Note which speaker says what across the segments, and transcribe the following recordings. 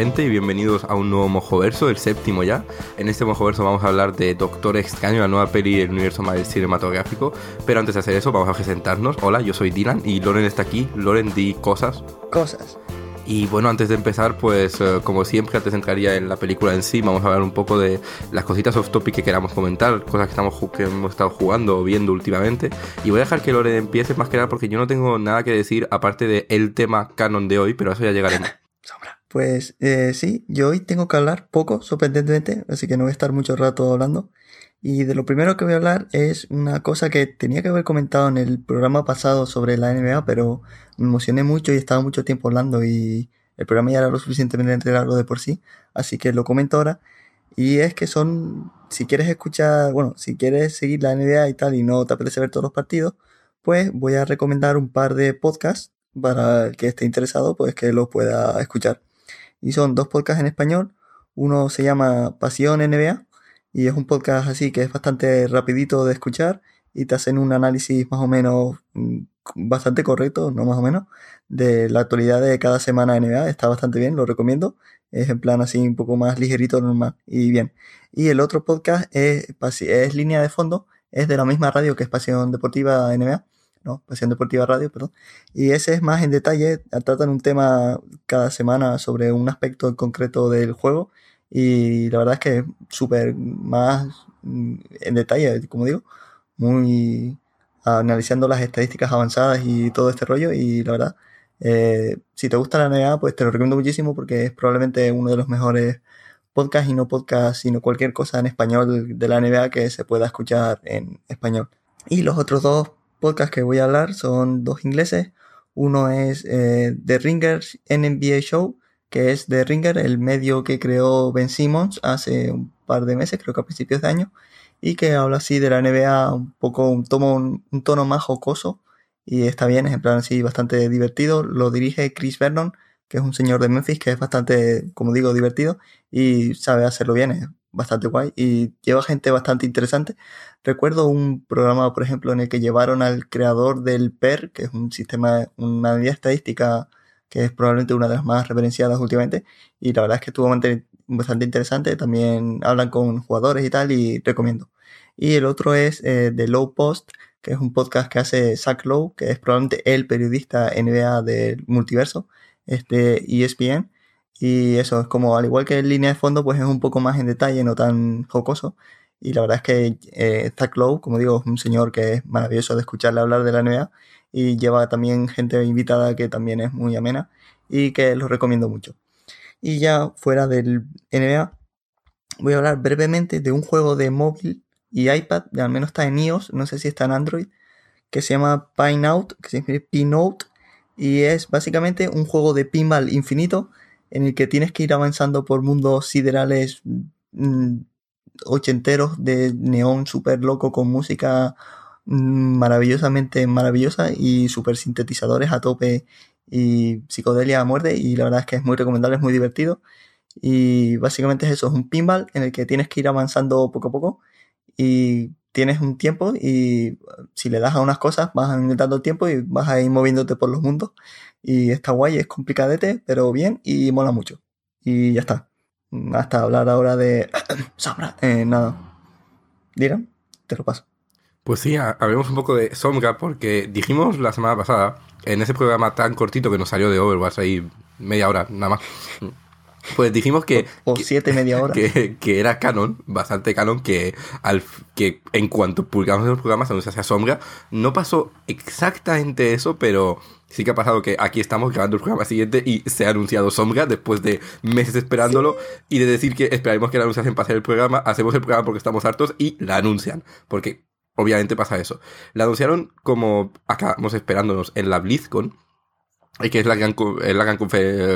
Speaker 1: Gente, y bienvenidos a un nuevo Mojoverso, el séptimo ya. En este Mojoverso vamos a hablar de Doctor Extraño, la nueva peli del universo más cinematográfico. Pero antes de hacer eso, vamos a presentarnos. Hola, yo soy Dylan y Loren está aquí. Loren, di cosas.
Speaker 2: Cosas.
Speaker 1: Y bueno, antes de empezar, pues eh, como siempre, antes entraría en la película en sí, vamos a hablar un poco de las cositas off topic que queramos comentar, cosas que, estamos, que hemos estado jugando o viendo últimamente. Y voy a dejar que Loren empiece más que nada porque yo no tengo nada que decir aparte del el tema canon de hoy, pero a eso ya llegaremos.
Speaker 2: Pues eh, sí, yo hoy tengo que hablar poco, sorprendentemente, así que no voy a estar mucho rato hablando. Y de lo primero que voy a hablar es una cosa que tenía que haber comentado en el programa pasado sobre la NBA, pero me emocioné mucho y estaba mucho tiempo hablando y el programa ya era lo suficientemente largo de por sí, así que lo comento ahora. Y es que son, si quieres escuchar, bueno, si quieres seguir la NBA y tal y no te apetece ver todos los partidos, pues voy a recomendar un par de podcasts para el que esté interesado, pues que lo pueda escuchar y son dos podcasts en español. Uno se llama Pasión NBA y es un podcast así que es bastante rapidito de escuchar y te hacen un análisis más o menos mm, bastante correcto, no más o menos, de la actualidad de cada semana NBA. Está bastante bien, lo recomiendo. Es en plan así un poco más ligerito, normal y bien. Y el otro podcast es, es Línea de Fondo, es de la misma radio que es Pasión Deportiva NBA ¿no? Pasión Deportiva Radio, perdón. Y ese es más en detalle, tratan un tema cada semana sobre un aspecto en concreto del juego y la verdad es que es súper más mm, en detalle, como digo, muy analizando las estadísticas avanzadas y todo este rollo y la verdad, eh, si te gusta la NBA, pues te lo recomiendo muchísimo porque es probablemente uno de los mejores podcasts y no podcasts, sino cualquier cosa en español de la NBA que se pueda escuchar en español. Y los otros dos podcast que voy a hablar son dos ingleses. Uno es eh, The Ringer NBA Show, que es The Ringer, el medio que creó Ben Simmons hace un par de meses, creo que a principios de año, y que habla así de la NBA un poco, un tono, un tono más jocoso, y está bien, es en plan así bastante divertido. Lo dirige Chris Vernon, que es un señor de Memphis que es bastante, como digo, divertido y sabe hacerlo bien, bastante guay y lleva gente bastante interesante. Recuerdo un programa, por ejemplo, en el que llevaron al creador del PER, que es un sistema, una medida estadística que es probablemente una de las más referenciadas últimamente, y la verdad es que estuvo bastante interesante. También hablan con jugadores y tal, y recomiendo. Y el otro es eh, The Low Post, que es un podcast que hace Zach Lowe, que es probablemente el periodista NBA del multiverso, este ESPN y eso es como, al igual que en línea de fondo, pues es un poco más en detalle, no tan jocoso. Y la verdad es que eh, Zach como digo, es un señor que es maravilloso de escucharle hablar de la NBA y lleva también gente invitada que también es muy amena y que lo recomiendo mucho. Y ya fuera del NBA, voy a hablar brevemente de un juego de móvil y iPad, al menos está en iOS, no sé si está en Android, que se llama Pineout, que se Pinout, y es básicamente un juego de pinball infinito en el que tienes que ir avanzando por mundos siderales mm, ochenteros de neón súper loco con música mm, maravillosamente maravillosa y super sintetizadores a tope y psicodelia a muerte y la verdad es que es muy recomendable, es muy divertido. Y básicamente es eso, es un pinball en el que tienes que ir avanzando poco a poco y tienes un tiempo y si le das a unas cosas vas aumentando tiempo y vas a ir moviéndote por los mundos y está guay, es complicadete, pero bien y mola mucho. Y ya está. Hasta hablar ahora de... Sombra. Eh, nada. Dirán, te lo paso.
Speaker 1: Pues sí, hablemos un poco de Sombra porque dijimos la semana pasada, en ese programa tan cortito que nos salió de Overwatch, ahí media hora nada más, pues dijimos que.
Speaker 2: O, siete media hora.
Speaker 1: Que, que, era canon, bastante canon, que, al, que en cuanto publicamos los programas anunciase Sombra, no pasó exactamente eso, pero sí que ha pasado que aquí estamos grabando el programa siguiente y se ha anunciado Sombra después de meses esperándolo y de decir que esperaremos que la anunciasen para hacer el programa, hacemos el programa porque estamos hartos y la anuncian. Porque obviamente pasa eso. La anunciaron como acabamos esperándonos en la BlizzCon y que es la gran, la gran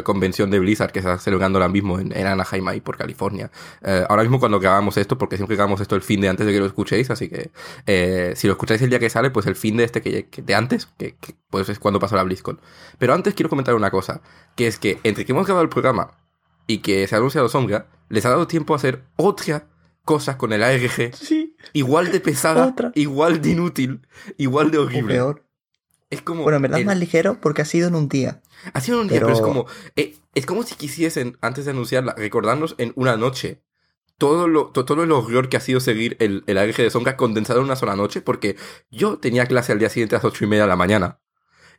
Speaker 1: convención de Blizzard que se está celebrando ahora mismo en, Anaheim, ahí por California. Eh, ahora mismo cuando grabamos esto, porque siempre grabamos esto el fin de antes de que lo escuchéis, así que eh, si lo escucháis el día que sale, pues el fin de este que, de antes, que, pues es cuando pasó la BlizzCon. Pero antes quiero comentar una cosa, que es que entre que hemos grabado el programa y que se ha anunciado Sombra, les ha dado tiempo a hacer otra cosa con el ARG.
Speaker 2: Sí.
Speaker 1: Igual de pesada, igual de inútil, igual de horrible.
Speaker 2: O peor
Speaker 1: Es como.
Speaker 2: Bueno, en verdad es más ligero porque ha sido en un día.
Speaker 1: Ha sido un día, pero, es como. eh, es como si quisiesen, antes de anunciarla, recordarnos en una noche todo, lo, to- todo el horror que ha sido seguir el, el ARG de Sombra condensado en una sola noche, porque yo tenía clase al día siguiente a las ocho y media de la mañana.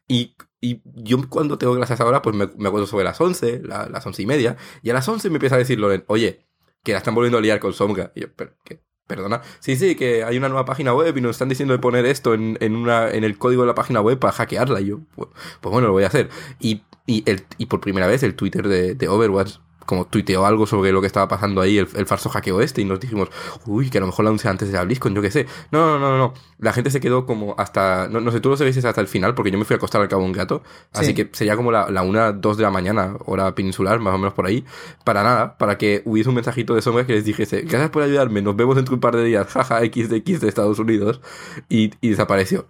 Speaker 1: Y, y yo cuando tengo clases ahora, pues me, me acuerdo sobre las 11, la- las once y media, y a las 11 me empieza a decir Loren, oye, que la están volviendo a liar con Sombra. Y yo, "¿Pero qué? Perdona. Sí, sí, que hay una nueva página web y nos están diciendo de poner esto en, en, una, en el código de la página web para hackearla. Y yo, pues, pues bueno, lo voy a hacer. Y, y, el, y por primera vez el Twitter de, de Overwatch como tuiteó algo sobre lo que estaba pasando ahí, el, el falso hackeo este, y nos dijimos, uy, que a lo mejor la anuncia antes de la BlizzCon, yo qué sé. No, no, no, no. La gente se quedó como hasta, no, no sé, tú lo sabéis hasta el final, porque yo me fui a acostar al cabo un gato, así
Speaker 2: Sí.
Speaker 1: que sería como la, la una, dos de la mañana, hora peninsular, más o menos por ahí, para nada, para que hubiese un mensajito de sombra que les dijese, gracias por ayudarme, nos vemos dentro de un par de días, jaja, XDX de Estados Unidos, y, y desapareció.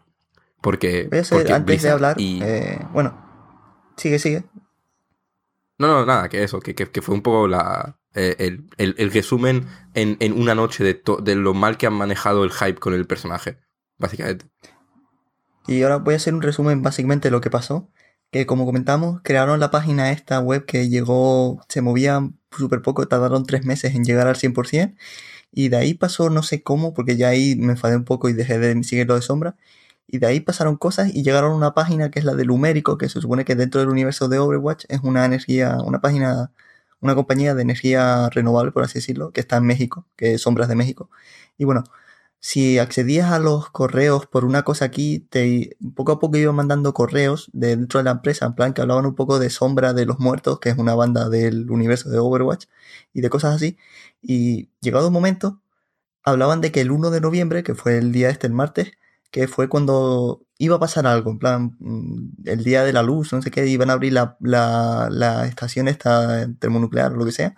Speaker 1: Porque,
Speaker 2: Voy a hacer,
Speaker 1: porque
Speaker 2: antes de hablar,
Speaker 1: y-
Speaker 2: eh, bueno, sigue, sigue.
Speaker 1: No, no, nada, que eso, que, que, que fue un poco la, eh, el, el- resumen en, en una noche de, de lo mal que han manejado el hype con el personaje, básicamente.
Speaker 2: Y ahora voy a hacer un resumen básicamente de lo que pasó. Que como comentamos, crearon la página esta web que llegó, se movía súper poco, tardaron tres meses en llegar al 100%. Y de ahí pasó no sé cómo, porque ya ahí me enfadé un poco y dejé de seguir lo de sombra. Y de ahí pasaron cosas y llegaron a una página que es la de Lumérico, que se supone que dentro del universo de Overwatch es una energía, una página, una compañía de energía renovable, por así decirlo, que está en México, que es Sombras de México. Y bueno, si accedías a los correos por una cosa aquí, te poco a poco iban mandando correos de dentro de la empresa, en plan que hablaban un poco de Sombra de los Muertos, que es una banda del universo de Overwatch, y de cosas así. Y llegado un momento, hablaban de que el 1 de noviembre, que fue el día este, el martes, que fue cuando iba a pasar algo, en plan, mm, el día de la luz, no sé qué, iban a abrir la, la, la estación esta termonuclear o lo que sea.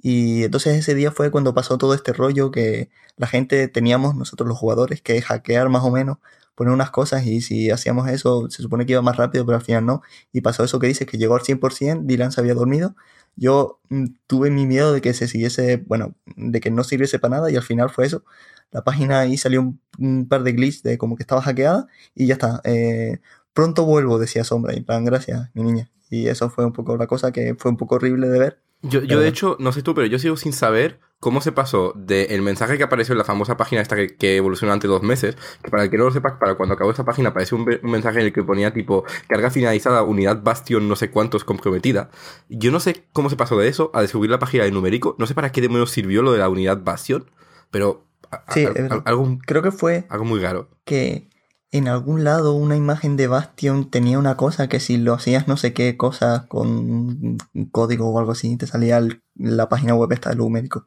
Speaker 2: Y entonces ese día fue cuando pasó todo este rollo que la gente teníamos, nosotros los jugadores, que hackear más o menos, poner unas cosas y si hacíamos eso se supone que iba más rápido, pero al final no. Y pasó eso que dices, que llegó al 100%, Dylan se había dormido. Yo mm, tuve mi miedo de que se siguiese, bueno, de que no sirviese para nada y al final fue eso. La página ahí salió un, un par de glitches de como que estaba hackeada y ya está. Eh, pronto vuelvo, decía Sombra, y plan, gracias, mi niña. Y eso fue un poco la cosa que fue un poco horrible de ver.
Speaker 1: Yo, yo de hecho, no sé tú, pero yo sigo sin saber cómo se pasó del mensaje que apareció en la famosa página esta que, que evolucionó ante dos meses, que para el que no lo sepa, para cuando acabó esta página apareció un, mensaje en el que ponía tipo carga finalizada, unidad Bastion no sé cuántos comprometida. Yo no sé cómo se pasó de eso a descubrir la página de numérico, no sé para qué demonios sirvió lo de la unidad Bastion, pero a- a-
Speaker 2: Sí,
Speaker 1: a-
Speaker 2: es verdad.
Speaker 1: algo,
Speaker 2: Creo que fue
Speaker 1: algo muy raro.
Speaker 2: que en algún lado una imagen de Bastion tenía una cosa que si lo hacías no sé qué cosa con un código o algo así, te salía el- la página web esta de Lumérico.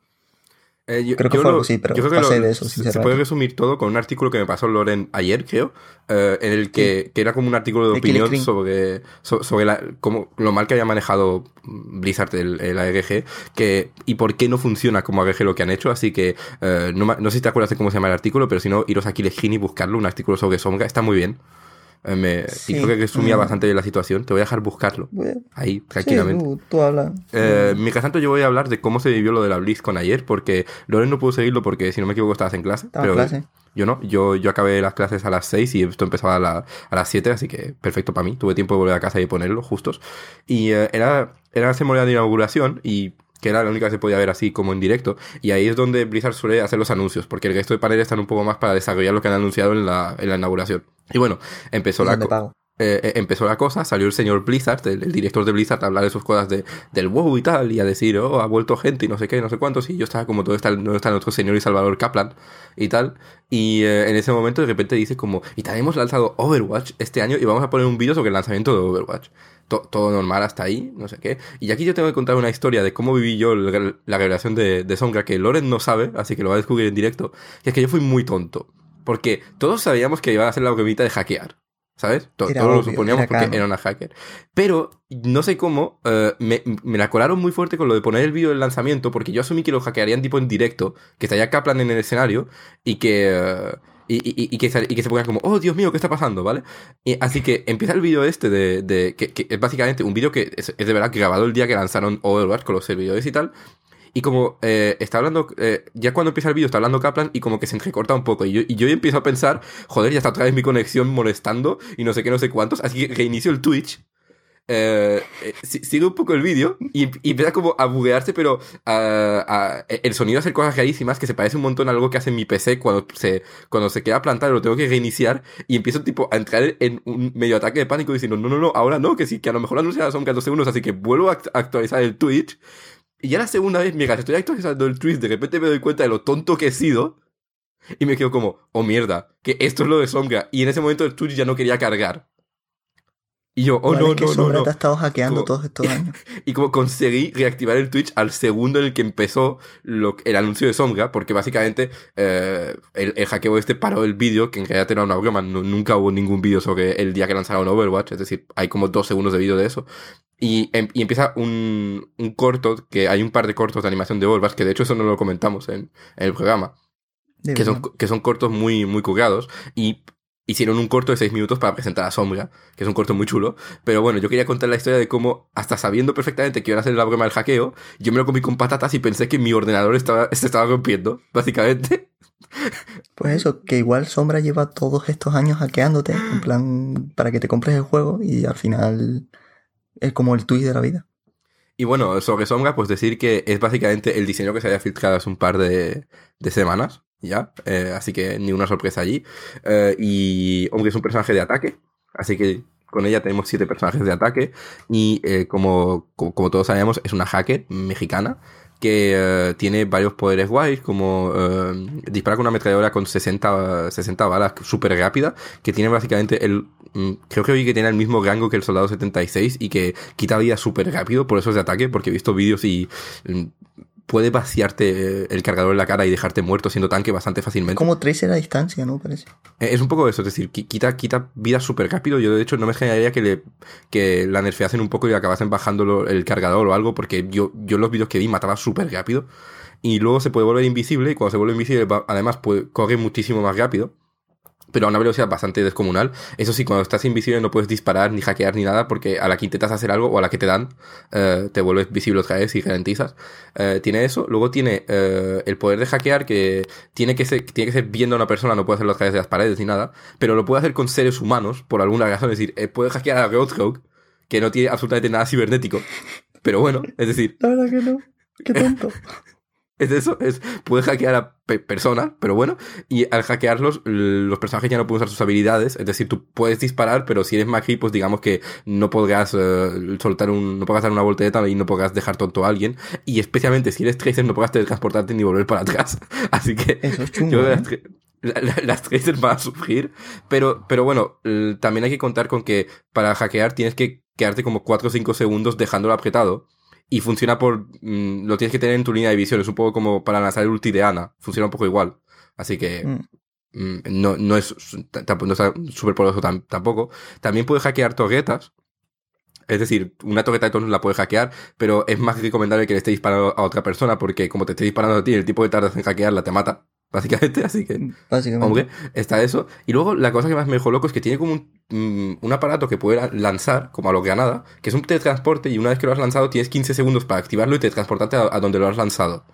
Speaker 1: Eh, yo-
Speaker 2: Creo que
Speaker 1: yo
Speaker 2: fue
Speaker 1: lo-
Speaker 2: algo así, pero
Speaker 1: yo creo que
Speaker 2: pasé
Speaker 1: lo-
Speaker 2: de eso,
Speaker 1: se- puede resumir todo con un artículo que me pasó Loren ayer, creo, eh, en el que, que era como un artículo de opinión sobre, so- sobre la, cómo, lo mal que había manejado Blizzard el, el ARG que, y por qué no funciona como ARG lo que han hecho. Así que eh, no, no sé si te acuerdas de cómo se llama el artículo, pero si no, iros a Screen y buscarlo, un artículo sobre Sombra, está muy bien. Eh, me-
Speaker 2: Sí,
Speaker 1: y creo que resumía
Speaker 2: mm.
Speaker 1: bastante bien la situación. Te voy a dejar buscarlo
Speaker 2: Bueno,
Speaker 1: ahí,
Speaker 2: sí,
Speaker 1: tranquilamente.
Speaker 2: tú, tú habla.
Speaker 1: Eh, mientras tanto, yo voy a hablar de cómo se vivió lo de la BlizzCon ayer, porque Loren no pudo seguirlo porque, si no me equivoco, estabas en clase.
Speaker 2: Estaba en
Speaker 1: pero
Speaker 2: clase.
Speaker 1: yo no, yo, yo acabé las clases a las 6 y esto empezaba a, la- a las 7, así que perfecto para mí. Tuve tiempo de volver a casa y ponerlo justos. Y eh, era, era la ceremonia de inauguración y que era la única que se podía ver así como en directo. Y ahí es donde Blizzard suele hacer los anuncios, porque el resto de paneles están un poco más para desarrollar lo que han anunciado en la, en la inauguración. Y bueno, empezó la, eh, eh, empezó la cosa, salió el señor Blizzard, el, el director de Blizzard, a hablar de sus cosas de, del WoW y tal, y a decir, oh, ha vuelto gente y no sé qué, no sé cuántos, y yo estaba como, todo está, no está nuestro señor y Salvador Kaplan y tal, y eh, en ese momento de repente dice como, y también hemos lanzado Overwatch este año y vamos a poner un vídeo sobre el lanzamiento de Overwatch. To- todo normal hasta ahí, no sé qué. Y aquí yo tengo que contar una historia de cómo viví yo la revelación de, de Sombra, que Loren no sabe, así que lo va a descubrir en directo, que es que yo fui muy tonto. Porque todos sabíamos que iba a ser la gomita de hackear. ¿Sabes? Todos lo suponíamos
Speaker 2: era
Speaker 1: porque era una hacker. Pero no sé cómo, eh, me, me la colaron muy fuerte con lo de poner el vídeo del lanzamiento, porque yo asumí que lo hackearían tipo en directo, que estaría Kaplan en el escenario y que. eh, y, y- y que, sal- y que se ponga como, oh Dios mío, ¿qué está pasando? ¿Vale? Y así que empieza el vídeo este de. de- que, que es básicamente un vídeo que es, es de verdad grabado el día que lanzaron Overwatch con los servidores y tal. Y como eh, está hablando, eh, ya cuando empieza el vídeo está hablando Kaplan y como que se entrecorta un poco. Y yo, y yo empiezo a pensar, joder, ya está otra vez mi conexión molestando y no sé qué, no sé cuántos. Así que reinicio el Twitch. Eh, eh, si- sigue un poco el vídeo y, empieza como a buguearse, pero el sonido hace cosas rarísimas que se parece un montón a algo que hace mi PC cuando se, cuando se queda plantado, lo tengo que reiniciar y empiezo tipo a entrar en un medio ataque de pánico diciendo, no, no, no, ahora no, que sí, que a lo mejor anunciadas son 14 segundos, así que vuelvo a act- actualizar el Twitch. Y ya la segunda vez, mientras estoy actualizando el Twitch, de repente me doy cuenta de lo tonto que he sido. Y me quedo como, oh mierda, que esto es lo de Sombra. Y en ese momento el Twitch ya no quería cargar. Y yo, oh no,
Speaker 2: es que
Speaker 1: no, no,
Speaker 2: Sombra
Speaker 1: no.
Speaker 2: te ha estado hackeando
Speaker 1: Como-
Speaker 2: todos estos años.
Speaker 1: Y como conseguí reactivar el Twitch al segundo en el que empezó lo- el anuncio de Sombra, porque básicamente eh, el, el hackeo este paró el vídeo, que en realidad era una broma, no- nunca hubo ningún vídeo sobre el día que lanzaron Overwatch, es decir, hay como dos segundos de vídeo de eso. Y, em- y empieza un, un corto, que hay un par de cortos de animación de Overwatch, que de hecho eso no lo comentamos en, en el programa,
Speaker 2: De
Speaker 1: que son, que son cortos muy, muy currados y hicieron un corto de 6 minutos para presentar a Sombra, que es un corto muy chulo. Pero bueno, yo quería contar la historia de cómo, hasta sabiendo perfectamente que iban a hacer la broma del hackeo, yo me lo comí con patatas y pensé que mi ordenador estaba, se estaba rompiendo, básicamente.
Speaker 2: Pues eso, que igual Sombra lleva todos estos años hackeándote, en plan, para que te compres el juego y al final es como el tweet de la vida.
Speaker 1: Y bueno, sobre Sombra, pues decir que es básicamente el diseño que se había filtrado hace un par de, de semanas, ya. Eh, así que ni una sorpresa allí. Eh, y, hombre, es un personaje de ataque. Así que con ella tenemos siete personajes de ataque. Y eh, como, como, como todos sabemos, es una hacker mexicana que eh, tiene varios poderes guays, como eh, dispara con una ametralladora con 60, 60 balas súper rápida, que tiene básicamente el... mm, Creo que vi que tiene el mismo rango que el soldado 76 y que quita vida súper rápido, por eso es de ataque, porque he visto vídeos y mm, puede vaciarte el cargador en la cara y dejarte muerto siendo tanque bastante fácilmente.
Speaker 2: Como Tracer a distancia, ¿no? Parece.
Speaker 1: Eh, Es un poco eso, es decir, qui- quita, quita vida súper rápido. Yo, de hecho, no me generaría que, le, que la nerfeasen un poco y acabasen bajando el cargador o algo, porque yo, yo en los vídeos que vi mataba súper rápido. Y luego se puede volver invisible, y cuando se vuelve invisible, además, puede, corre muchísimo más rápido. Pero a una velocidad bastante descomunal. Eso sí, cuando estás invisible no puedes disparar, ni hackear, ni nada, porque a la que intentas hacer algo o a la que te dan, eh, te vuelves visible otra vez y ralentizas. Eh, tiene eso. Luego tiene eh, el poder de hackear, que tiene que, ser, tiene que ser viendo a una persona, no puede hacerlo a través de las paredes ni nada. Pero lo puede hacer con seres humanos, por alguna razón. Es decir, eh, puede hackear a Roadhog, que no tiene absolutamente nada cibernético. Pero bueno, es decir,
Speaker 2: La verdad que no. Qué tonto.
Speaker 1: es eso, es, puede hackear a pe- personas, pero bueno, y al hackearlos, los personajes ya no pueden usar sus habilidades, es decir, tú puedes disparar, pero si eres Magi, pues digamos que no podrás eh, soltar un, no podrás dar una voltereta y no podrás dejar tonto a alguien, y especialmente si eres Tracer no podrás teletransportarte ni volver para atrás, así que
Speaker 2: Eso es
Speaker 1: yo
Speaker 2: chungo. ¿eh?
Speaker 1: las, tra- la- la- las Tracers van a sufrir, pero, pero bueno, también hay que contar con que para hackear tienes que quedarte como 4 o 5 segundos dejándolo apretado. Y funciona por... mm, lo tienes que tener en tu línea de visión. Es un poco como para lanzar el ulti de Ana. Funciona un poco igual. Así que...
Speaker 2: Mm.
Speaker 1: mm, no, no es no está súper poderoso tam- tampoco. También puede hackear torretas. Es decir, una torreta de tonos la puede hackear, pero es más recomendable que le esté disparando a otra persona porque como te esté disparando a ti, el tipo que tardas en hackearla te mata, básicamente. Así que
Speaker 2: Básicamente.
Speaker 1: Está eso. Y luego la cosa que más me dejó loco es que tiene como un, mm, un aparato que puede la- lanzar, como a lo granada, que es un teletransporte y una vez que lo has lanzado tienes 15 segundos para activarlo y teletransportarte a, a donde lo has lanzado.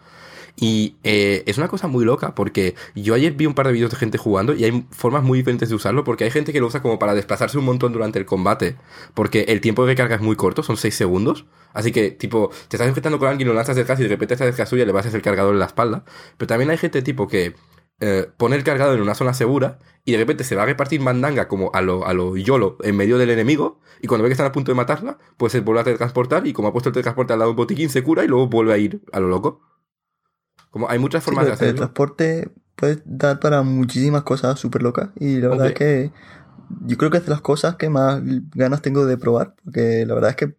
Speaker 1: Y eh, es una cosa muy loca porque yo ayer vi un par de vídeos de gente jugando y hay formas muy diferentes de usarlo porque hay gente que lo usa como para desplazarse un montón durante el combate porque el tiempo de recarga es muy corto, son 6 segundos. Así que, tipo, te estás enfrentando con alguien, lo lanzas detrás y de repente estás detrás suya y le vas a hacer el cargador en la espalda. Pero también hay gente tipo que eh, pone el cargador en una zona segura y de repente se va a repartir mandanga como a lo, a lo YOLO en medio del enemigo y cuando ve que están a punto de matarla, pues se vuelve a teletransportar y como ha puesto el teletransporte al lado de un botiquín se cura y luego vuelve a ir a lo loco. Como hay muchas formas de
Speaker 2: el
Speaker 1: hacerlo.
Speaker 2: transporte puede dar para muchísimas cosas súper locas. Y la verdad es que yo creo que es de las cosas que más ganas tengo de probar. Porque la verdad es que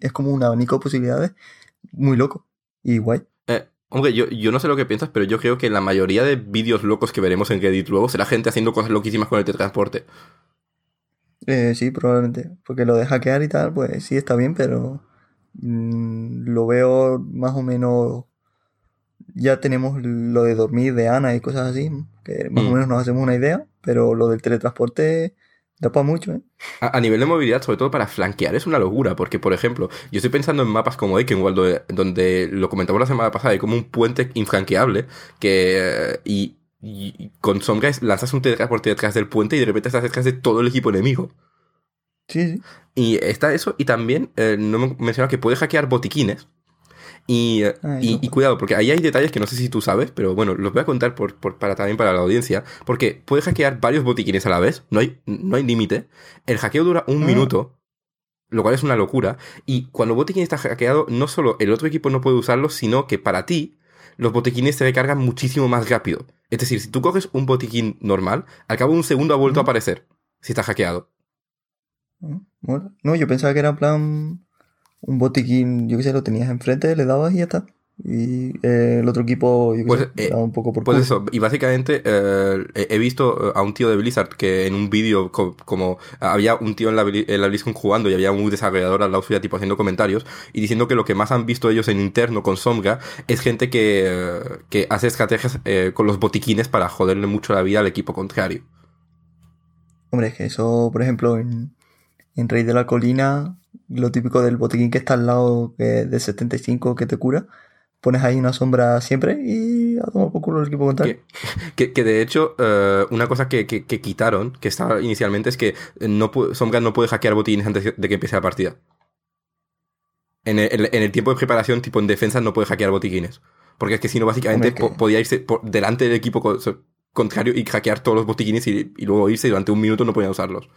Speaker 2: es como un abanico de posibilidades muy loco y guay.
Speaker 1: Eh, hombre, yo, yo no sé lo que piensas, pero yo creo que la mayoría de vídeos locos que veremos en Reddit luego será gente haciendo cosas loquísimas con el teletransporte.
Speaker 2: Eh, sí, probablemente. Porque lo de hackear y tal, pues sí está bien, pero mm, lo veo más o menos. Ya tenemos lo de dormir de Ana y cosas así, que más o
Speaker 1: Mm.
Speaker 2: menos nos hacemos una idea, pero lo del teletransporte Da para mucho, ¿eh?
Speaker 1: A, nivel de movilidad, sobre todo para flanquear, es una locura. Porque, por ejemplo, yo estoy pensando en mapas como Ekenwald, donde, donde lo comentamos la semana pasada, hay como un puente infranqueable que. y, con sombra lanzas un teletransporte detrás del puente y de repente estás detrás de todo el equipo enemigo.
Speaker 2: Sí, sí.
Speaker 1: Y está eso, y también eh, no me mencionaba que puede hackear botiquines. Y, y, cuidado, porque ahí hay detalles que no sé si tú sabes, pero bueno, los voy a contar por, para, también para la audiencia, porque puede hackear varios botiquines a la vez, no hay, no hay límite. El hackeo dura un ah. minuto, lo cual es una locura. Y cuando un botiquín está hackeado, no solo el otro equipo no puede usarlo, sino que para ti los botiquines se recargan muchísimo más rápido. Es decir, si tú coges un botiquín normal, al cabo de un segundo ha vuelto a aparecer, si está hackeado.
Speaker 2: Ah, no, yo pensaba que era plan un botiquín, yo qué sé, lo tenías enfrente, le dabas y ya está. Y eh, el otro equipo, yo
Speaker 1: pues,
Speaker 2: eh,
Speaker 1: un poco por Pues eso, y básicamente eh, he visto a un tío de Blizzard que en un vídeo, como había un tío en la, en la BlizzCon jugando y había un desarrollador al lado suya, tipo haciendo comentarios, y diciendo que lo que más han visto ellos en interno con Sombra es gente que, que hace estrategias con los botiquines para joderle mucho la vida al equipo contrario.
Speaker 2: Hombre, es que eso, por ejemplo, en, en Rey de la Colina, lo típico del botiquín que está al lado de 75 que te cura, pones ahí una sombra siempre y a tomar por culo el equipo contrario.
Speaker 1: Que, que, de hecho, eh, una cosa que, que, quitaron, que estaba inicialmente, es que no Sombra no puede hackear botiquines antes de que empiece la partida. En el, en el, tiempo de preparación, tipo en defensa, no puede hackear botiquines. Porque es que si no, básicamente podía irse por delante del equipo contrario y hackear todos los botiquines y, y luego irse y durante un minuto no podía usarlos.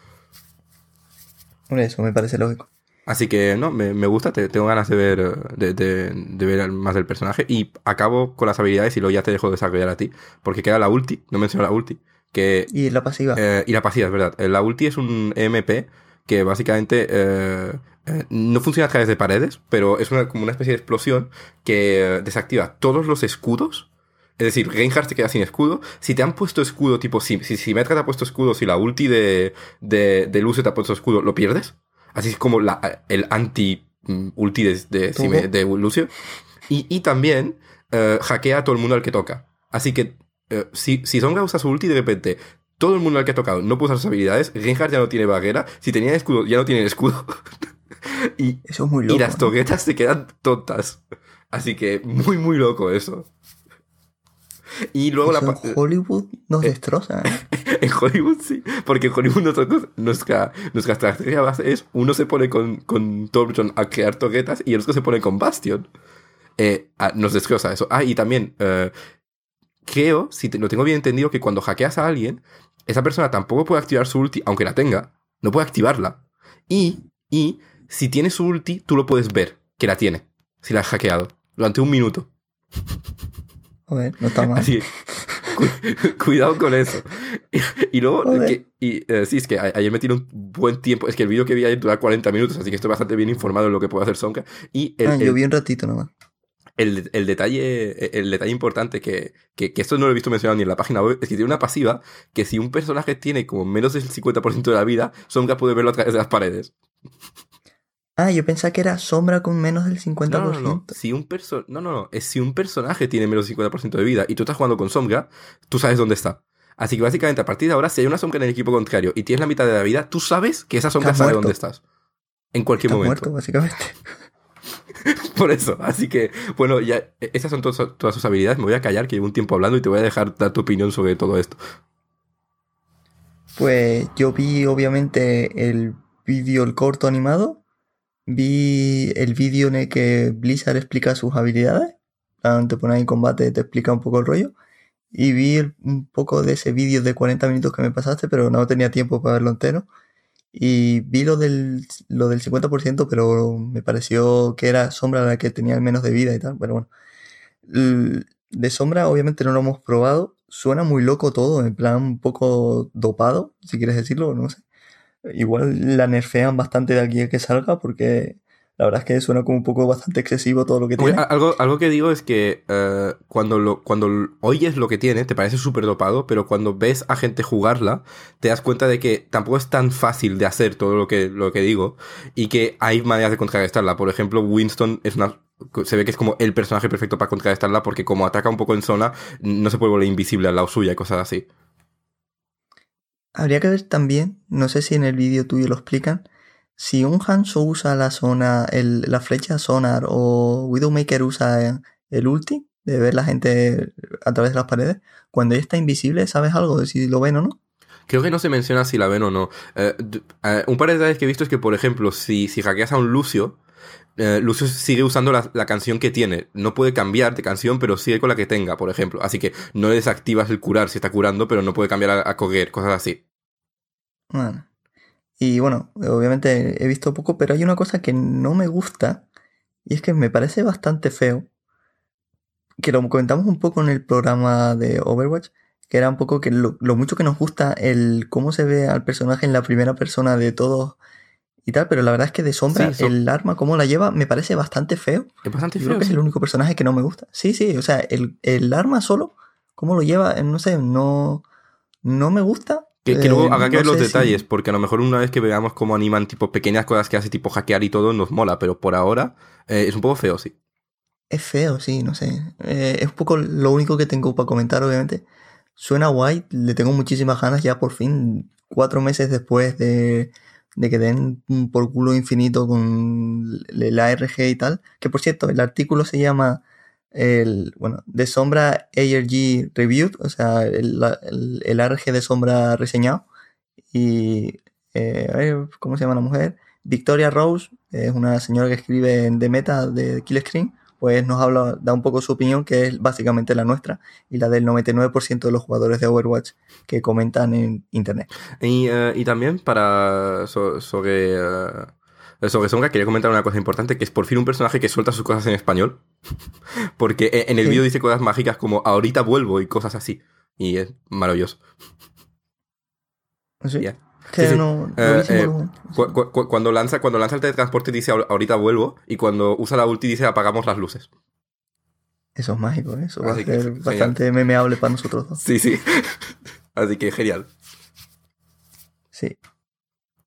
Speaker 2: Eso me parece lógico.
Speaker 1: Así que no, me, me gusta, te, tengo ganas de ver, de, de, ver más del personaje. Y acabo con las habilidades y luego ya te dejo desarrollar a ti. Porque queda la ulti, no menciono la ulti. Que,
Speaker 2: y la pasiva.
Speaker 1: Eh, y la pasiva, es verdad. La ulti es un EMP que básicamente eh, eh, no funciona a través de paredes, pero es una, como una especie de explosión que desactiva todos los escudos es decir, Reinhardt se queda sin escudo. Si te han puesto escudo, tipo, si, si, si Metra te ha puesto escudo, si la ulti de, de, de Lucio te ha puesto escudo, lo pierdes. Así es como la, el anti-ulti mm, de, de, Lucio. Y, y también uh, hackea a todo el mundo al que toca. Así que uh, si, si Songa usa su ulti de repente todo el mundo al que ha tocado no puede usar sus habilidades, Reinhardt ya no tiene barrera. Si tenía escudo, ya no tiene escudo. y,
Speaker 2: eso es muy loco.
Speaker 1: Y las toquetas se quedan tontas. Así que muy, muy loco eso. Y luego la
Speaker 2: En Hollywood nos eh, destroza.
Speaker 1: ¿eh? en Hollywood sí, porque en Hollywood nosotros, nuestra, nuestra estrategia base es uno se pone con, con Torbjorn a crear toquetas y el otro se pone con Bastion. Eh, ah, nos destroza eso. Ah, y también creo, si lo tengo bien entendido, que cuando hackeas a alguien, esa persona tampoco puede activar su ulti, aunque la tenga. No puede activarla. Y, y si tiene su ulti, tú lo puedes ver que la tiene, si la has hackeado, durante un minuto.
Speaker 2: no está mal. Así,
Speaker 1: cuidado con eso. Y, luego, y, eh, sí, es que ayer me tiene un buen tiempo. Es que el vídeo que vi ayer dura 40 minutos, así que estoy bastante bien informado en lo que puede hacer Sonka. Y
Speaker 2: el, ah, yo vi un ratito nomás.
Speaker 1: El, el, detalle, el detalle importante que, que, que, esto no lo he visto mencionado ni en la página web es que tiene una pasiva que si un personaje tiene como menos del 50% de la vida, Sonka puede verlo a través de las paredes.
Speaker 2: Ah, yo pensaba que era sombra con menos del 50%.
Speaker 1: No, no, no. Si un no, no, no. Es si un personaje tiene menos del 50% de vida y tú estás jugando con sombra, tú sabes dónde está. Así que básicamente a partir de ahora, si hay una sombra en el equipo contrario y tienes la mitad de la vida, tú sabes que esa sombra sabe dónde estás. En cualquier momento. muerto,
Speaker 2: básicamente.
Speaker 1: Por eso. Así que, bueno, ya esas son todas, todas sus habilidades. Me voy a callar, que llevo un tiempo hablando y te voy a dejar dar tu opinión sobre todo esto.
Speaker 2: Pues yo vi obviamente el vídeo, el corto animado Vi el vídeo en el que Blizzard explica sus habilidades. Te pones en combate, te explica un poco el rollo. Y vi un poco de ese vídeo de 40 minutos que me pasaste, pero no tenía tiempo para verlo entero. Y vi lo del, lo del 50%, pero me pareció que era Sombra la que tenía menos de vida y tal. Pero bueno. De Sombra obviamente no lo hemos probado. Suena muy loco todo, en plan un poco dopado, si quieres decirlo, no sé. Igual la nerfean bastante de aquí a que salga porque la verdad es que suena como un poco bastante excesivo todo lo que tiene.
Speaker 1: Algo, algo que digo es que eh, cuando, lo, cuando oyes lo que tiene, te parece súper dopado, pero cuando ves a gente jugarla, te das cuenta de que tampoco es tan fácil de hacer todo lo que, lo que digo y que hay maneras de contrarrestarla. Por ejemplo, Winston es una se ve que es como el personaje perfecto para contrarrestarla porque como ataca un poco en zona, no se puede volver invisible al lado suya y cosas así.
Speaker 2: Habría que ver también, no sé si en el vídeo tuyo lo explican, si un Hanzo usa la zona, el, la flecha sonar o Widowmaker usa el ulti de ver la gente a través de las paredes, cuando ella está invisible, ¿sabes algo de si lo ven o no?
Speaker 1: Creo que no se menciona si la ven o no. Eh, eh, un par de detalles que he visto es que, por ejemplo, si, si hackeas a un Lucio, eh, sigue usando la, la, canción que tiene. No puede cambiar de canción, pero sigue con la que tenga, por ejemplo. Así que no le desactivas el curar si está curando, pero no puede cambiar a, a coger, cosas así.
Speaker 2: Y bueno, obviamente he visto poco, pero hay una cosa que no me gusta, y es que me parece bastante feo, que lo comentamos un poco en el programa de Overwatch, que era un poco que lo, lo, mucho que nos gusta el cómo se ve al personaje en la primera persona de todos y tal, pero la verdad es que de sombra sí, el arma, cómo la lleva, me parece bastante feo.
Speaker 1: Es bastante
Speaker 2: Yo
Speaker 1: feo.
Speaker 2: Creo que
Speaker 1: sí.
Speaker 2: es el único personaje que no me gusta. Sí, sí, o sea, el, el arma solo, cómo lo lleva, no sé, no, no me gusta.
Speaker 1: Que, que luego
Speaker 2: Eh,
Speaker 1: haga que
Speaker 2: no
Speaker 1: ver los detalles,
Speaker 2: si-
Speaker 1: porque a lo mejor una vez que veamos cómo animan tipo pequeñas cosas que hace tipo hackear y todo, nos mola, pero por ahora eh, es un poco feo, sí.
Speaker 2: Es feo, sí, no sé. Eh, es un poco lo único que tengo para comentar, obviamente. Suena guay, le tengo muchísimas ganas ya por fin, cuatro meses después de, de que den por culo infinito con el ARG y tal. Que por cierto, el artículo se llama el, bueno, de sombra ARG Reviewed, o sea, el, el, ARG de sombra reseñado. Y, eh, a ver, ¿cómo se llama la mujer? Victoria Rose, es una señora que escribe en The Meta de Kill Screen, pues nos habla, da un poco su opinión, que es básicamente la nuestra y la del 99% de los jugadores de Overwatch que comentan en internet.
Speaker 1: Y, eh, y también para so- sobre, eh, sobre Songa quería comentar una cosa importante, que es por fin un personaje que suelta sus cosas en español. Porque eh, en el
Speaker 2: Sí.
Speaker 1: vídeo dice cosas mágicas como ahorita vuelvo y cosas así. Y es maravilloso.
Speaker 2: ¿Sí?
Speaker 1: Ya.
Speaker 2: Que
Speaker 1: Sí, sí.
Speaker 2: no,
Speaker 1: Eh,
Speaker 2: hice
Speaker 1: eh,
Speaker 2: volumen.
Speaker 1: Cu- cu- cu- cuando, lanza, cuando lanza el teletransporte dice "Ahor- ahorita vuelvo y cuando usa la ulti dice apagamos las luces.
Speaker 2: Eso es mágico, ¿eh? eso va a
Speaker 1: Así que
Speaker 2: ser
Speaker 1: genial.
Speaker 2: bastante memeable para nosotros dos.
Speaker 1: Sí, sí. Así que genial.
Speaker 2: Sí.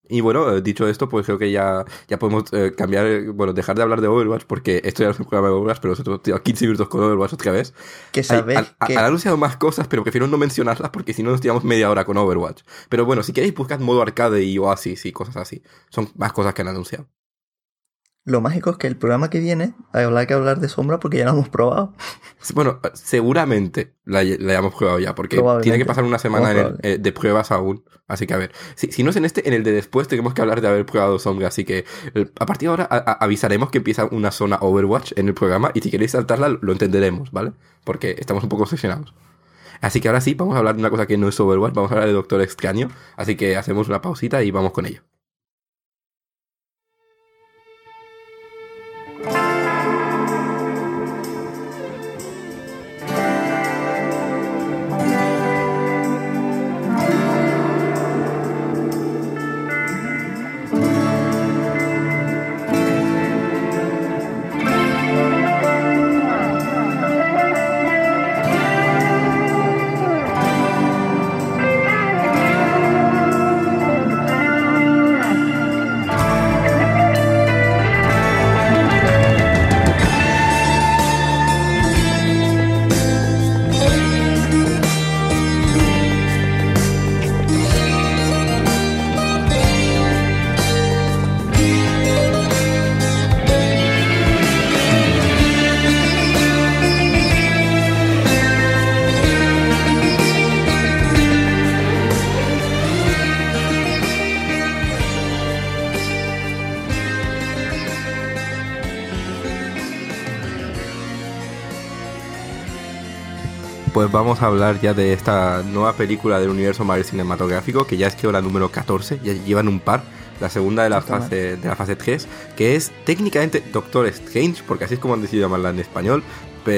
Speaker 1: Y bueno, eh, dicho esto, pues creo que ya, ya podemos eh, cambiar, eh, bueno, dejar de hablar de Overwatch, porque esto ya no es un programa de Overwatch, pero nosotros hemos 15 minutos con Overwatch otra vez.
Speaker 2: Que
Speaker 1: Hay-
Speaker 2: sabéis
Speaker 1: han,
Speaker 2: que...
Speaker 1: han anunciado más cosas, pero prefiero no mencionarlas porque si no nos tiramos media hora con Overwatch. Pero bueno, si queréis buscad modo arcade y Oasis y cosas así. Son más cosas que han anunciado.
Speaker 2: Lo mágico es que el programa que viene habrá que hablar de sombra porque ya lo hemos probado.
Speaker 1: Bueno, seguramente la, la hayamos probado ya, porque tiene que pasar una semana en el- eh, de pruebas aún. Así que a ver, si, si no es en este, en el de después tenemos que hablar de haber probado Sombra. Así que eh, a partir de ahora a- a- avisaremos que empieza una zona Overwatch en el programa y si queréis saltarla lo entenderemos, ¿vale? Porque estamos un poco obsesionados. Así que ahora sí, vamos a hablar de una cosa que no es Overwatch, vamos a hablar de Doctor Extraño. Así que hacemos una pausita y vamos con ello. Pues vamos a hablar ya de esta nueva película del universo Marvel cinematográfico, que ya es que la número 14, ya llevan un par, la segunda de la fase de la fase 3, que es técnicamente Doctor Strange, porque así es como han decidido llamarla en español,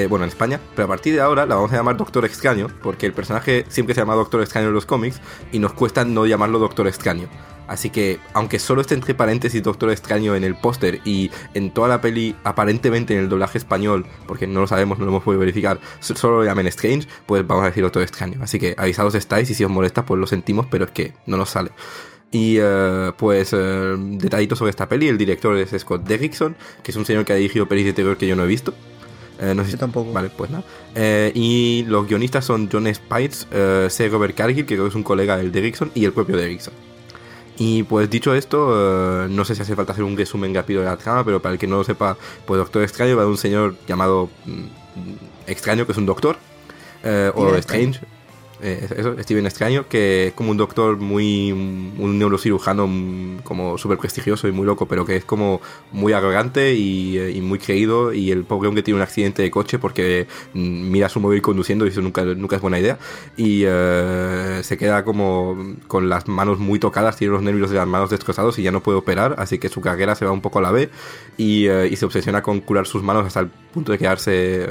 Speaker 1: bueno, en España, pero a partir de ahora la vamos a llamar Doctor Extraño, porque el personaje siempre se llama Doctor Extraño en los cómics y nos cuesta no llamarlo Doctor Extraño. Así que, aunque solo esté entre paréntesis Doctor Extraño en el póster y en toda la peli, aparentemente en el doblaje español, porque no lo sabemos, no lo hemos podido verificar, so- solo lo llamen Strange, pues vamos a decir Doctor Extraño. Así que avisados estáis y si os molesta, pues lo sentimos, pero es que no nos sale. Y eh, pues, eh, detallitos sobre esta peli: el director es Scott Derrickson, que es un señor que ha dirigido pelis de terror que yo no he visto. Eh, no sé
Speaker 2: Yo tampoco.
Speaker 1: Vale, pues nada. Eh, y los guionistas son John Spites, eh, C. Robert Cargill, que creo que es un colega del Derrickson, y el propio Derrickson. Y pues dicho esto, eh, no sé si hace falta hacer un resumen rápido de la trama, pero para el que no lo sepa, pues Doctor Extraño va de un señor llamado mm, Extraño, que es un doctor, eh, o Strange, eh, eso, Steven Extraño, que es como un doctor muy. un neurocirujano mm, como súper prestigioso y muy loco, pero que es como muy arrogante y, eh, muy creído. Y el pobre hombre tiene un accidente de coche porque mm, mira su móvil conduciendo y eso nunca, nunca es buena idea. Y eh, se queda como con las manos muy tocadas, tiene los nervios de las manos destrozados y ya no puede operar, así que su carrera se va un poco a la B y, eh, se obsesiona con curar sus manos hasta el punto de quedarse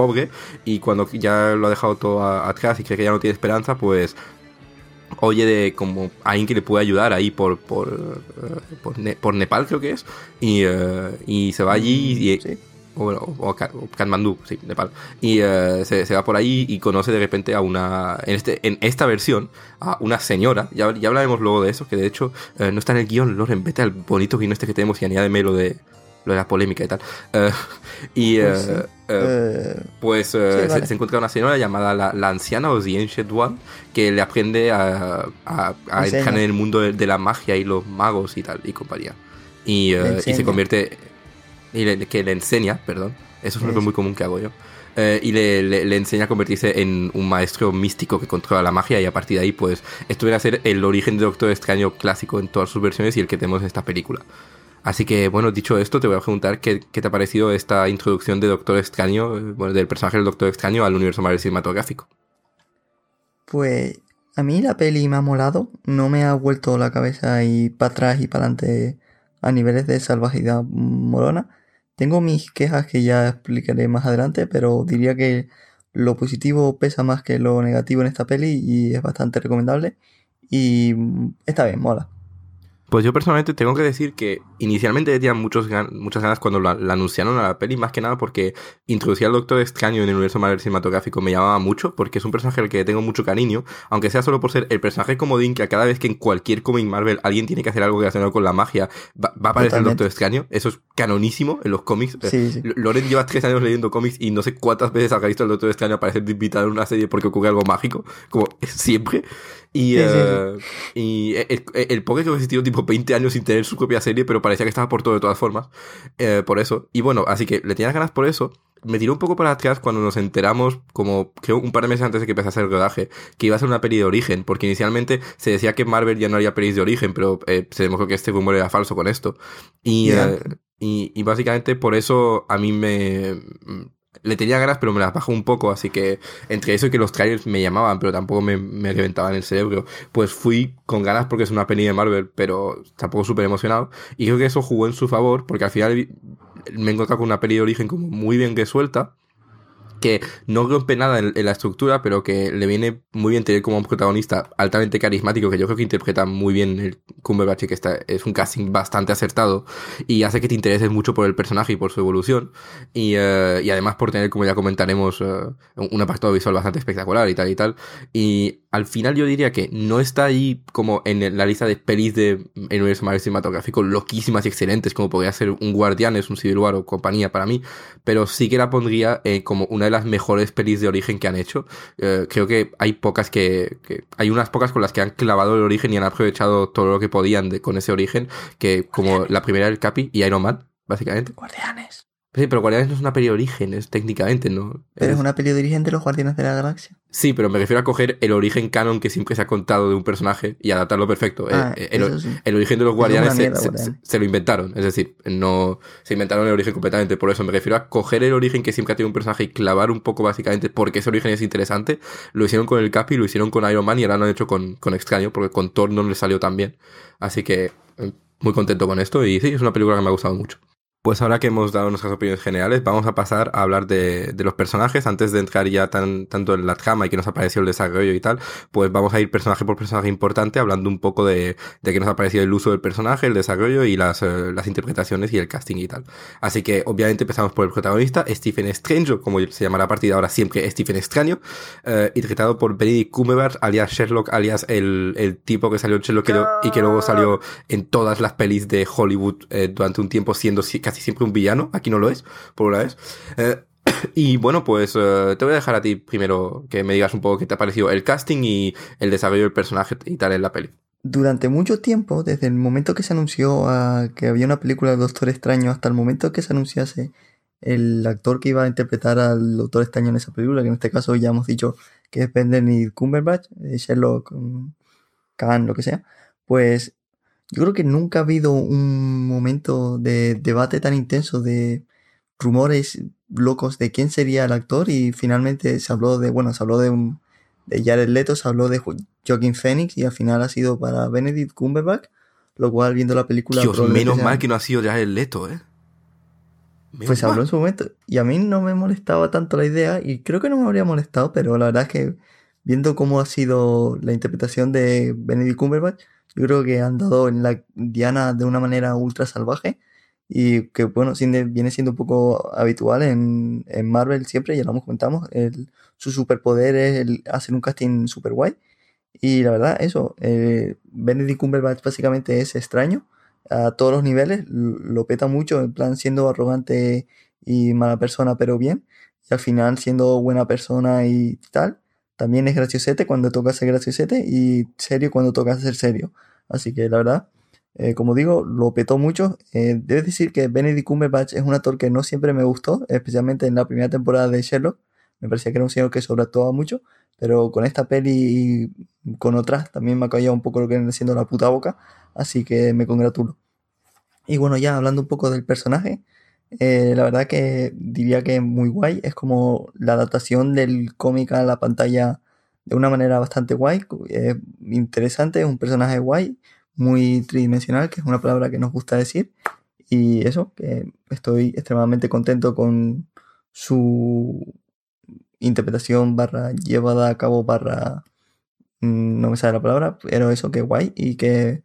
Speaker 1: pobre. Y cuando ya lo ha dejado todo a- atrás y cree que ya no tiene esperanza, pues oye de como alguien que le puede ayudar ahí por por, eh, por, Ne- por Nepal creo que es y, eh, y se va allí y,
Speaker 2: Sí.
Speaker 1: o, bueno, o, o Katmandú, sí, Nepal. Y eh, se, se va por ahí y conoce de repente a una. En, este, en esta versión, a una señora. Ya, ya hablaremos luego de eso, que de hecho no está en el guion. Loren, vete al bonito guion este que tenemos y añádeme lo de, lo de la polémica y tal. Eh, y
Speaker 2: Pues sí.
Speaker 1: eh, eh, pues eh,
Speaker 2: Sí, vale.
Speaker 1: se, se encuentra una señora llamada la, la anciana o Ancient One que le aprende a, a, a entrar en el mundo de, de la magia y los magos y tal y compañía. Y, y se convierte. Y le- que le enseña, perdón. Eso es
Speaker 2: Eso.
Speaker 1: muy común que hago yo. Eh, y le, le- le enseña a convertirse en un maestro místico que controla la magia y a partir de ahí pues esto viene a ser el origen de Doctor Extraño clásico en todas sus versiones y el que tenemos en esta película. Así que, bueno, dicho esto, te voy a preguntar qué, qué te ha parecido esta introducción de Doctor Extraño, eh, bueno, del personaje del Doctor Extraño al universo Marvel cinematográfico.
Speaker 2: Pues a mí la peli me ha molado, no me ha vuelto la cabeza y para atrás y para adelante a niveles de salvajidad molona. Tengo mis quejas que ya explicaré más adelante, pero diría que lo positivo pesa más que lo negativo en esta peli y es bastante recomendable. Y mm, está bien, mola.
Speaker 1: Pues yo personalmente tengo que decir que inicialmente tenía muchos gan- muchas ganas cuando la, la anunciaron a la peli, más que nada porque introducir al Doctor Extraño en el universo Marvel cinematográfico me llamaba mucho, porque es un personaje al que tengo mucho cariño, aunque sea solo por ser el personaje comodín que a cada vez que en cualquier cómic Marvel alguien tiene que hacer algo relacionado con la magia, va, va a aparecer el. Doctor Extraño. Eso es canonísimo en los cómics.
Speaker 2: Sí,
Speaker 1: Loren lleva tres años leyendo cómics y no sé cuántas veces habrá visto al Doctor Extraño aparecer de invitado en una serie porque ocurre algo mágico, como siempre. Y,
Speaker 2: Sí,
Speaker 1: eh, y el, el pobre que existió tipo 20 años sin tener su propia serie, pero parecía que estaba por todo de todas formas. Eh, por eso. Y bueno, así que le tenía ganas por eso. Me tiró un poco para atrás cuando nos enteramos, como creo un par de meses antes de que empezase el rodaje, que iba a ser una peli de origen, porque inicialmente se decía que Marvel ya no haría pelis de origen, pero eh, se demostró que este rumor era falso con esto. Y, eh, y, y básicamente por eso a mí me... Le tenía ganas, pero me las bajó un poco, así que entre eso y que los trailers me llamaban, pero tampoco me, me reventaban el cerebro, pues fui con ganas porque es una peli de Marvel, pero tampoco súper emocionado. Y creo que eso jugó en su favor, porque al final me he encontrado con una peli de origen como muy bien resuelta, que no rompe nada en, en la estructura, pero que le viene muy bien tener como un protagonista altamente carismático, que yo creo que interpreta muy bien el Cumberbatch, que está, es un casting bastante acertado, y hace que te intereses mucho por el personaje y por su evolución, y, eh, y además por tener, como ya comentaremos, eh, un apartado visual bastante espectacular y tal y tal. Y al final yo diría que no está ahí como en la lista de pelis de el universo Marvel cinematográfico loquísimas y excelentes, como podría ser un Guardianes, un Civil War o compañía para mí, pero sí que la pondría eh, como una las mejores pelis de origen que han hecho. Eh, creo que hay pocas que, que- Hay unas pocas con las que han clavado el origen y han aprovechado todo lo que podían de- con ese origen, que como la primera del Capi y Iron Man, básicamente.
Speaker 2: Guardianes.
Speaker 1: Sí, pero Guardianes no es una peli de origen, es técnicamente, ¿no?
Speaker 2: Pero es una peli de origen de los Guardianes de la Galaxia.
Speaker 1: Sí, pero me refiero a coger el origen canon que siempre se ha contado de un personaje y adaptarlo perfecto.
Speaker 2: Ah,
Speaker 1: Eh, el,
Speaker 2: eso sí.
Speaker 1: el origen de los
Speaker 2: Es
Speaker 1: guardianes
Speaker 2: mierda,
Speaker 1: se lo inventaron. Es decir, no se inventaron el origen completamente. Por eso me refiero a coger el origen que siempre ha tenido un personaje y clavar un poco básicamente porque ese origen es interesante. Lo hicieron con el Capi, lo hicieron con Iron Man y ahora lo han hecho con, con Extraño porque con Thor no le salió tan bien. Así que eh, muy contento con esto y sí, es una película que me ha gustado mucho. Pues ahora que hemos dado nuestras opiniones generales, vamos a pasar a hablar de, de los personajes. Antes de entrar ya tan, tanto en la trama y que nos ha parecido el desarrollo y tal, pues vamos a ir personaje por personaje importante, hablando un poco de, de qué nos ha parecido el uso del personaje, el desarrollo y las, eh, las interpretaciones y el casting y tal. Así que obviamente empezamos por el protagonista, Stephen Strange, o como se llamará a partir de ahora siempre Stephen Extraño, eh, interpretado por Benedict Cumberbatch, alias Sherlock, alias el, el tipo que salió en Sherlock y que luego salió en todas las pelis de Hollywood eh, durante un tiempo siendo si- siempre un villano. Aquí no lo es, por una vez. Eh, Y bueno, pues eh, te voy a dejar a ti primero que me digas un poco qué te ha parecido el casting y el desarrollo del personaje y tal en la peli.
Speaker 2: Durante mucho tiempo, desde el momento que se anunció a que había una película de Doctor Extraño hasta el momento que se anunciase el actor que iba a interpretar al Doctor Extraño en esa película, que en este caso ya hemos dicho que es Benedict Cumberbatch, eh, Sherlock, mm, Khan, lo que sea, pues yo creo que nunca ha habido un momento de debate tan intenso de rumores locos de quién sería el actor y finalmente se habló de, bueno, se habló de un de Jared Leto, se habló de Joaquin Phoenix y al final ha sido para Benedict Cumberbatch, lo cual viendo la película...
Speaker 1: Dios, menos mal que no ha sido Jared Leto, ¿eh?
Speaker 2: pues se habló en su momento y a mí no me molestaba tanto la idea y creo que no me habría molestado, pero la verdad es que viendo cómo ha sido la interpretación de Benedict Cumberbatch, yo creo que han dado en la Diana de una manera ultra salvaje y que bueno, viene siendo un poco habitual en, en Marvel siempre, ya lo hemos comentado, su superpoder es el hacer un casting super guay. Y la verdad, eso, eh, Benedict Cumberbatch básicamente es extraño a todos los niveles, lo peta mucho, en plan siendo arrogante y mala persona, pero bien, y al final siendo buena persona y tal. También es graciosete cuando toca ser graciosete y serio cuando toca ser serio. Así que la verdad, eh, como digo, lo petó mucho. Eh, debo decir que Benedict Cumberbatch es un actor que no siempre me gustó, especialmente en la primera temporada de Sherlock. Me parecía que era un señor que sobreactuaba mucho, pero con esta peli y con otras también me ha callado un poco lo que viene siendo la puta boca, así que me congratulo. Y bueno, ya hablando un poco del personaje, eh, la verdad que diría que es muy guay, es como la adaptación del cómic a la pantalla de una manera bastante guay, es interesante, es un personaje guay, muy tridimensional, que es una palabra que nos gusta decir. Y eso, que estoy extremadamente contento con su interpretación barra llevada a cabo barra... Mm, no me sale la palabra, pero eso que guay y que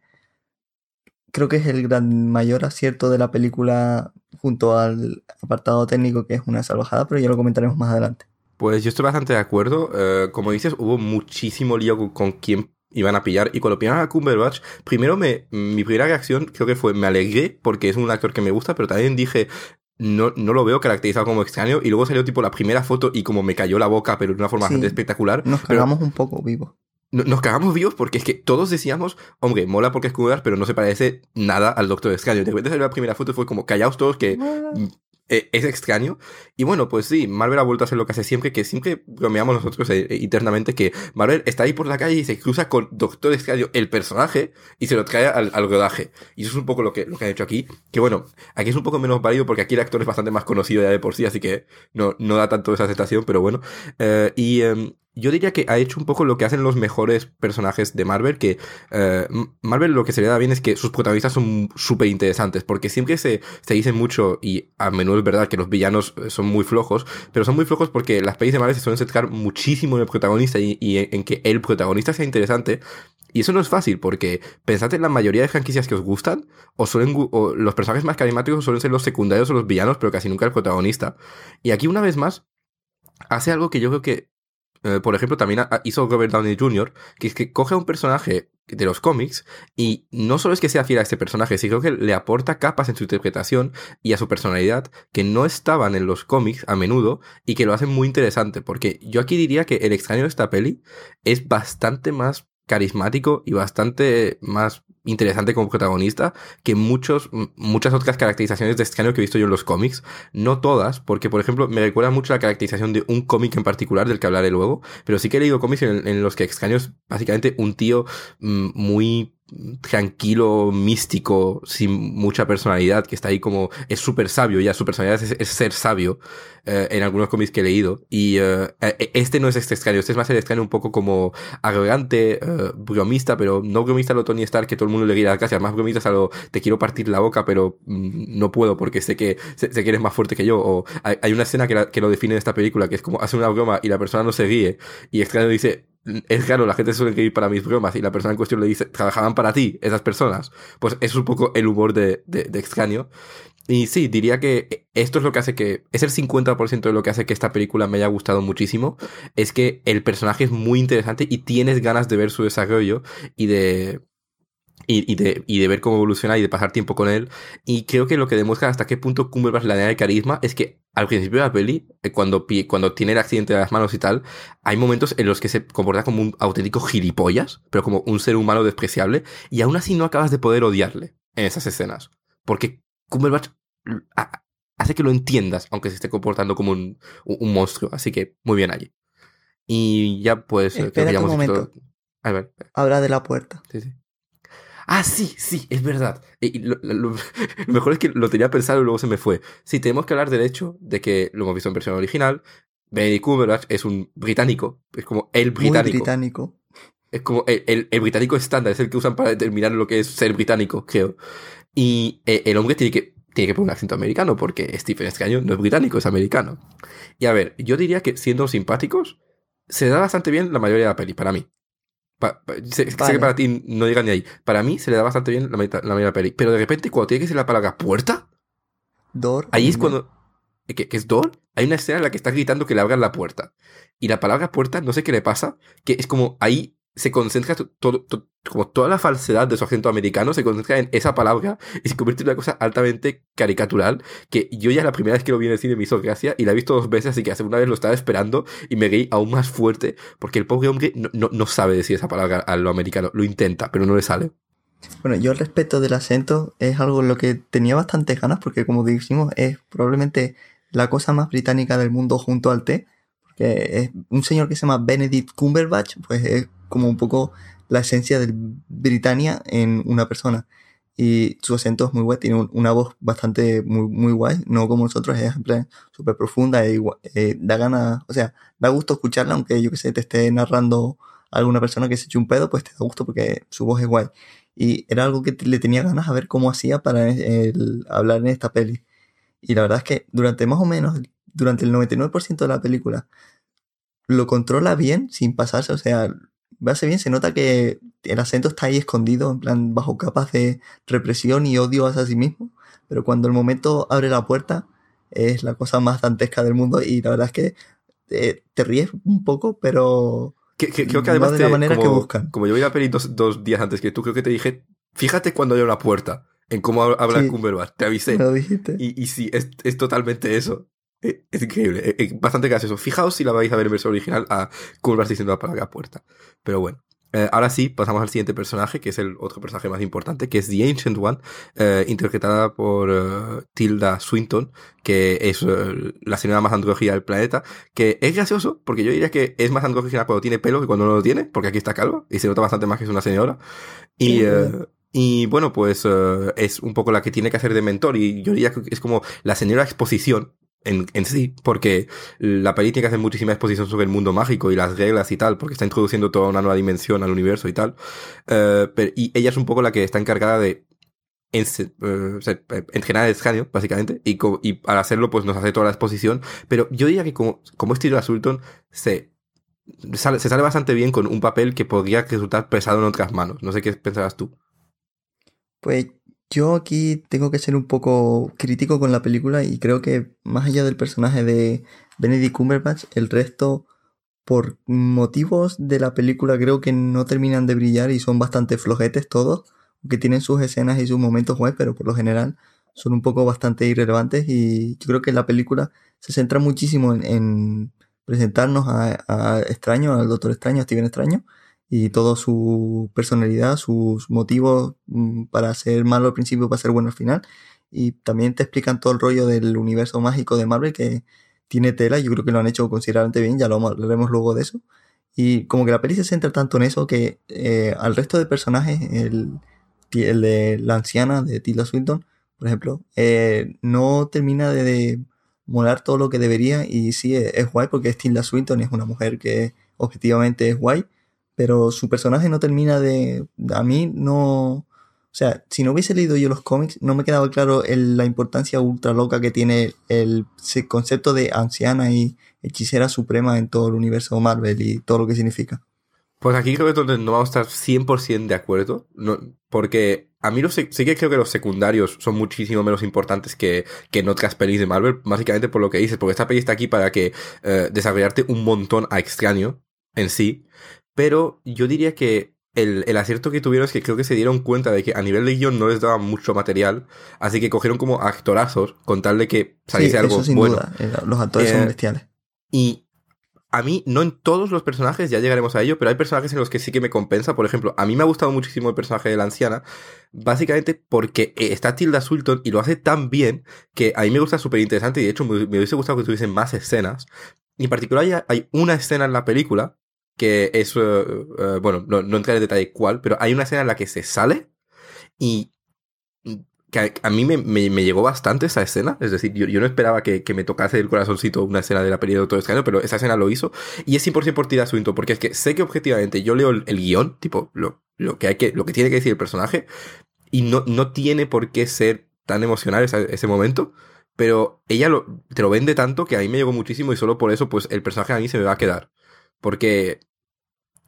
Speaker 2: creo que es el gran mayor acierto de la película junto al apartado técnico que es una salvajada, pero ya lo comentaremos más adelante.
Speaker 1: Pues yo estoy bastante de acuerdo. Eh, como dices, hubo muchísimo lío con, con quién iban a pillar. Y cuando pillaron a Cumberbatch, primero me, mi primera reacción creo que fue me alegré porque es un actor que me gusta, pero también dije, no, no lo veo caracterizado como extraño. Y luego salió tipo la primera foto y como me cayó la boca, pero de una forma bastante espectacular.
Speaker 2: Nos cagamos un poco vivo.
Speaker 1: Nos cagamos vivos porque es que todos decíamos, hombre, mola porque es Cumberbatch, pero no se parece nada al Doctor Extraño. De repente la primera foto fue como, callaos todos que eh, es extraño. Y bueno, pues sí, Marvel ha vuelto a hacer lo que hace siempre, que siempre bromeamos nosotros eh, eh, internamente que Marvel está ahí por la calle y se cruza con Doctor Extraño, el personaje, y se lo trae al, al rodaje. Y eso es un poco lo que, lo que han hecho aquí. Que bueno, aquí es un poco menos válido porque aquí el actor es bastante más conocido ya de por sí, así que no, no da tanto esa aceptación, pero bueno. y em, yo diría que ha hecho un poco lo que hacen los mejores personajes de Marvel, que eh, Marvel lo que se le da bien es que sus protagonistas son súper interesantes, porque siempre se, se dice mucho, y a menudo es verdad que los villanos eh, son muy flojos, pero son muy flojos porque las pelis de Marvel se suelen centrar muchísimo en el protagonista y, en, que el protagonista sea interesante, y eso no es fácil, porque pensad en la mayoría de franquicias que os gustan, o, suelen, los personajes más carismáticos suelen ser los secundarios o los villanos, pero casi nunca el protagonista. Y aquí una vez más, hace algo que yo creo que eh, por ejemplo, también hizo Robert Downey Jr., que es que coge a un personaje de los cómics y no solo es que sea fiel a este personaje, sino que le aporta capas en su interpretación y a su personalidad que no estaban en los cómics a menudo y que lo hacen muy interesante, porque yo aquí diría que el extraño de esta peli es bastante más carismático y bastante más interesante como protagonista que muchos, muchas otras caracterizaciones de extraño que he visto yo en los cómics. No todas, porque por ejemplo me recuerda mucho la caracterización de un cómic en particular del que hablaré luego, pero sí que he leído cómics en, en los que extraño es básicamente un tío mm, muy tranquilo, místico, sin mucha personalidad, que está ahí como, es súper sabio, ya su personalidad es, ser sabio, eh, en algunos cómics que he leído. Y eh, e, este no es este extraño, este es más el extraño un poco como arrogante, eh, bromista, pero no bromista a lo Tony Stark, que todo el mundo le quiere dar más bromista a lo te quiero partir la boca, pero mm, no puedo porque sé que, sé, que eres más fuerte que yo. O hay, una escena que, que lo define en esta película, que es como hace una broma y la persona no se ríe, y extraño dice, es claro, la gente suele ir para mis bromas y la persona en cuestión le dice, trabajaban para ti, esas personas. Pues es un poco el humor de, de, de extraño. Y sí, diría que esto es lo que hace que, es el 50% de lo que hace que esta película me haya gustado muchísimo, es que el personaje es muy interesante y tienes ganas de ver su desarrollo y de, y, y, de, y de ver cómo evoluciona y de pasar tiempo con él. Y creo que lo que demuestra hasta qué punto Cumberbatch la de carisma es que al principio de la peli, eh, cuando, cuando tiene el accidente de las manos y tal, hay momentos en los que se comporta como un auténtico gilipollas, pero como un ser humano despreciable, y aún así no acabas de poder odiarle en esas escenas. Porque Cumberbatch hace que lo entiendas, aunque se esté comportando como un, un monstruo. Así que muy bien allí. Y ya pues...
Speaker 2: Espera un momento. A ver. Habla de la puerta.
Speaker 1: Sí, sí. Ah, sí, sí, es verdad. Y lo, mejor es que lo tenía pensado y luego se me fue. Sí, tenemos que hablar del hecho de que lo hemos visto en versión original. Benedict Cumberbatch es un británico. Es como el británico.
Speaker 2: Muy británico.
Speaker 1: Es como el, el, británico estándar, es el que usan para determinar lo que es ser británico, creo. Y eh, el hombre tiene que, tiene que poner un acento americano, porque Stephen Extraño no es británico, es americano. Y a ver, yo diría que siendo simpáticos, se da bastante bien la mayoría de la peli, para mí sé, que para ti no llega ni ahí. Para mí se le da bastante bien la, de la peli. Pero de repente, cuando tiene que ser la palabra puerta,
Speaker 2: Door.
Speaker 1: Ahí es cuando. ¿Qué, es Door? Hay una escena en la que está gritando que le abran la puerta. Y la palabra puerta, no sé qué le pasa, que es como ahí se concentra todo, como toda la falsedad de su acento americano se concentra en esa palabra y se convierte en una cosa altamente caricatural que yo ya la primera vez que lo vi en el cine me hizo gracia y la he visto dos veces así que hace una vez lo estaba esperando y me reí aún más fuerte porque el pobre hombre no, no, sabe decir esa palabra a lo americano, lo intenta pero no le sale.
Speaker 2: Bueno, yo al respecto del acento es algo en lo que tenía bastantes ganas porque como dijimos es probablemente la cosa más británica del mundo junto al té porque es un señor que se llama Benedict Cumberbatch pues es como un poco la esencia de Britannia en una persona. Y su acento es muy guay, tiene una voz bastante muy, muy guay, no como nosotros, es súper profunda y eh, da ganas, o sea, da gusto escucharla, aunque yo que sé, te esté narrando alguna persona que se eche un pedo, pues te da gusto porque su voz es guay. Y era algo que le tenía ganas a ver cómo hacía para hablar en esta peli. Y la verdad es que durante más o menos, durante el 99% de la película, lo controla bien sin pasarse, o sea, hace bien, se nota que el acento está ahí escondido, en plan, bajo capas de represión y odio hacia sí mismo. Pero cuando el momento abre la puerta, es la cosa más dantesca del mundo y la verdad es que eh, te, ríes un poco, pero.
Speaker 1: creo que además de la manera como, que buscan. Como yo vi la peli dos, días antes que tú, creo que te dije, fíjate cuando hay una puerta, en cómo habla sí, Cumberbatch, te avisé.
Speaker 2: lo dijiste.
Speaker 1: Y, y sí, es, es totalmente eso. Eh, es increíble, es eh, bastante gracioso. Fijaos si la vais a ver en versión original a Cumberbatch diciendo la palabra puerta. Pero bueno. Eh, ahora sí, pasamos al siguiente personaje, que es el otro personaje más importante, que es The Ancient One, interpretada por Tilda Swinton, que es la señora más andrógina del planeta, que es gracioso, porque yo diría que es más andrógina cuando tiene pelo que cuando no lo tiene, porque aquí está calvo, y se nota bastante más que es una señora. Y, y bueno, pues es un poco la que tiene que hacer de mentor, y yo diría que es como la señora exposición en, sí, porque la que hacer muchísima exposición sobre el mundo mágico y las reglas y tal, porque está introduciendo toda una nueva dimensión al universo y tal. Pero, y ella es un poco la que está encargada de en, uh, entrenar el escaneo, básicamente, y, y al hacerlo, pues nos hace toda la exposición. Pero yo diría que como, como estilo Sultan, se, sale, se sale bastante bien con un papel que podría resultar pesado en otras manos. No sé qué pensabas tú.
Speaker 2: Pues yo aquí tengo que ser un poco crítico con la película y creo que más allá del personaje de Benedict Cumberbatch, el resto, por motivos de la película, creo que no terminan de brillar y son bastante flojetes todos, aunque tienen sus escenas y sus momentos guays, pero por lo general son un poco bastante irrelevantes y yo creo que la película se centra muchísimo en, presentarnos a, a Extraño, al Doctor Extraño, a Steven Extraño, y toda su personalidad, sus motivos mm, para ser malo al principio, para ser bueno al final. Y también te explican todo el rollo del universo mágico de Marvel que tiene tela, yo creo que lo han hecho considerablemente bien, ya lo hablaremos luego de eso. Y como que la peli se centra tanto en eso que eh, al resto de personajes, el, de la anciana de Tilda Swinton, por ejemplo, eh, no termina de, molar todo lo que debería y sí es, es guay porque es Tilda Swinton es una mujer que objetivamente es guay pero su personaje no termina de... A mí no... O sea, si no hubiese leído yo los cómics, no me quedaba claro la importancia ultra loca que tiene el, concepto de anciana y hechicera suprema en todo el universo Marvel y todo lo que significa.
Speaker 1: Pues aquí creo que no vamos a estar 100% de acuerdo, no, porque a mí sí que creo que los secundarios son muchísimo menos importantes que, que en pelis de Marvel, básicamente por lo que dices, porque esta peli está aquí para que eh, desarrollarte un montón a extraño en sí, pero yo diría que el, el, acierto que tuvieron es que creo que se dieron cuenta de que a nivel de guion no les daba mucho material, así que cogieron como actorazos con tal de que saliese algo
Speaker 2: sin
Speaker 1: bueno.
Speaker 2: Duda. Eh, los actores son bestiales.
Speaker 1: Y a mí, no en todos los personajes, ya llegaremos a ello, pero hay personajes en los que sí que me compensa. Por ejemplo, a mí me ha gustado muchísimo el personaje de la anciana, básicamente porque eh, está Tilda Sultan y lo hace tan bien que a mí me gusta súper interesante y de hecho me, hubiese gustado que tuviesen más escenas. Y en particular hay una escena en la película que es, uh, bueno, no, no entraré en detalle cuál, pero hay una escena en la que se sale y que a, mí me, me, llegó bastante esa escena, es decir, yo, yo no esperaba que, que, me tocase el corazoncito una escena de la peli de Doctor Extraño, pero esa escena lo hizo y es 100% por tirar su porque es que sé que objetivamente yo leo el, el guion, tipo, lo, lo, que hay que, lo que tiene que decir el personaje y no, no tiene por qué ser tan emocional ese, ese momento, pero ella lo, te lo vende tanto que a mí me llegó muchísimo y solo por eso pues el personaje a mí se me va a quedar. Porque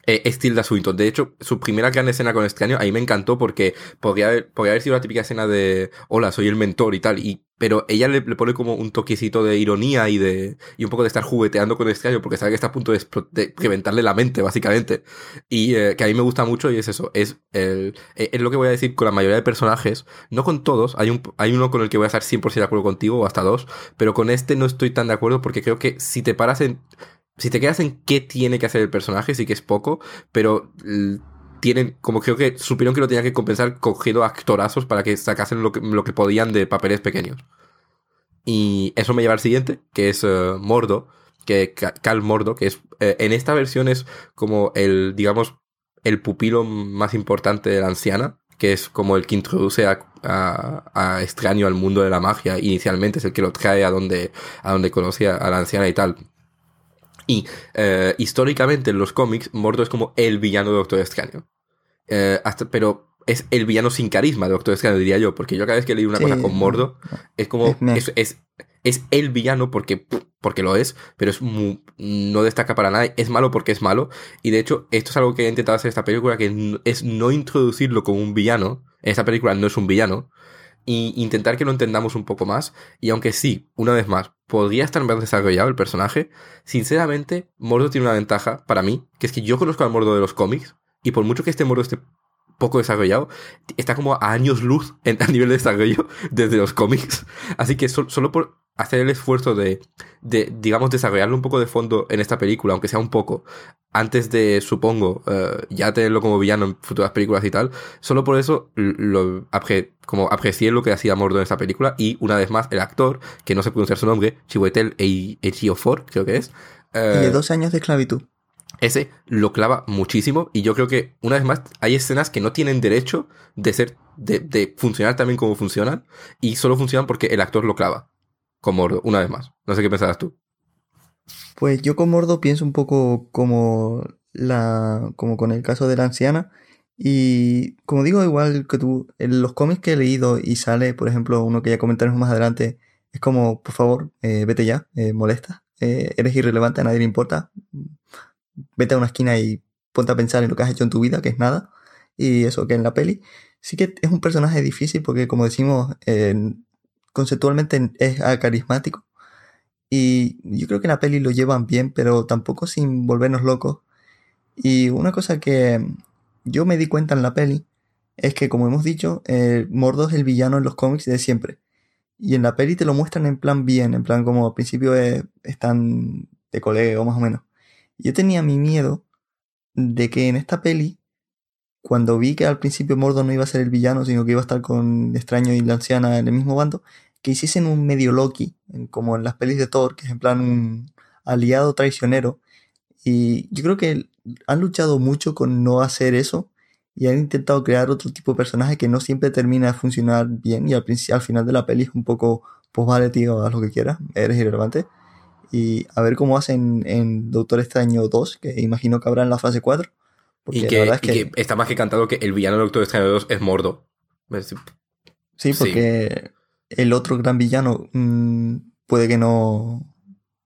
Speaker 1: eh, es Tilda Swinton. De hecho, su primera gran escena con extraño a mí me encantó porque podría haber, haber sido la típica escena de hola, soy el mentor y tal. Y, pero ella le, pone como un toquecito de ironía y de y un poco de estar jugueteando con extraño porque sabe que está a punto de, de la mente, básicamente. Y eh, que a mí me gusta mucho y es eso. Es, el, eh, es lo que voy a decir con la mayoría de personajes. No con todos. Hay, un, hay uno con el que voy a estar 100% de acuerdo contigo o hasta dos. Pero con este no estoy tan de acuerdo porque creo que si te paras en si te quedas en qué tiene que hacer el personaje, sí que es poco, pero tienen, como creo que supieron que lo tenían que compensar cogiendo actorazos para que sacasen lo que, lo que podían de papeles pequeños. Y eso me lleva al siguiente, que es uh, Mordo, que Cal Mordo, que es eh, en esta versión es como el, digamos, el pupilo más importante de la anciana, que es como el que introduce a, a, a, extraño al mundo de la magia. Inicialmente es el que lo trae a donde, a donde conoce a la anciana y tal. Y eh, históricamente en los cómics, Mordo es como el villano de Doctor Extraño. Eh, hasta, pero es el villano sin carisma de Doctor Extraño, diría yo, porque yo cada vez que leí una sí, cosa con Mordo, es como. Es, es, es, el villano porque, porque lo es, pero es muy, no destaca para nada. Es malo porque es malo. Y de hecho, esto es algo que he intentado hacer esta película, que es no introducirlo como un villano. En esta película no es un villano, y intentar que lo entendamos un poco más. Y aunque sí, una vez más, podría estar más desarrollado el personaje, sinceramente, Mordo tiene una ventaja para mí, que es que yo conozco al Mordo de los cómics, y por mucho que este Mordo esté poco desarrollado, está como a años luz en, a nivel de desarrollo desde los cómics. Así que so, solo por hacer el esfuerzo de, de, digamos, desarrollarlo un poco de fondo en esta película, aunque sea un poco, antes de, supongo, uh, ya tenerlo como villano en futuras películas y tal, solo por eso lo como aprecié lo que hacía Mordo en esta película y una vez más el actor, que no sé pronunciar su nombre, Chiwetel Ejiofor, creo que es.
Speaker 2: Uh, de dos años de esclavitud.
Speaker 1: Ese lo clava muchísimo y yo creo que una vez más hay escenas que no tienen derecho de ser, de, de funcionar también como funcionan y solo funcionan porque el actor lo clava con Mordo, una vez más. No sé qué pensarás tú.
Speaker 2: Pues yo con Mordo pienso un poco como la. como con el caso de la anciana. Y como digo, igual que tú, en los cómics que he leído y sale, por ejemplo, uno que ya comentaremos más adelante, es como, por favor, eh, vete ya, eh, molesta, eh, eres irrelevante, a nadie le importa, vete a una esquina y ponte a pensar en lo que has hecho en tu vida, que es nada, y eso que en la peli sí que es un personaje difícil porque, como decimos, conceptualmente es carismático. Y yo creo que en la peli lo llevan bien, pero tampoco sin volvernos locos. Y una cosa que yo me di cuenta en la peli es que, como hemos dicho, eh, Mordo es el villano en los cómics de siempre. Y en la peli te lo muestran en plan bien, en plan como al principio es, están de colega más o menos. Yo tenía mi miedo de que en esta peli, cuando vi que al principio Mordo no iba a ser el villano, sino que iba a estar con Extraño y la anciana en el mismo bando, que hiciesen un medio Loki, como en las pelis de Thor, que es en plan un aliado traicionero. Y yo creo que han luchado mucho con no hacer eso y han intentado crear otro tipo de personaje que no siempre termina de funcionar bien y al, al final de la peli es un poco, pues vale tío, haz lo que quieras, eres irrelevante. Y a ver cómo hacen en Doctor Extraño 2, que imagino que habrá en la fase 4.
Speaker 1: Y, que, y que, que, está más que cantado que el villano de Doctor Extraño 2 es Mordo.
Speaker 2: Sí, porque el otro gran villano mmm, puede que no,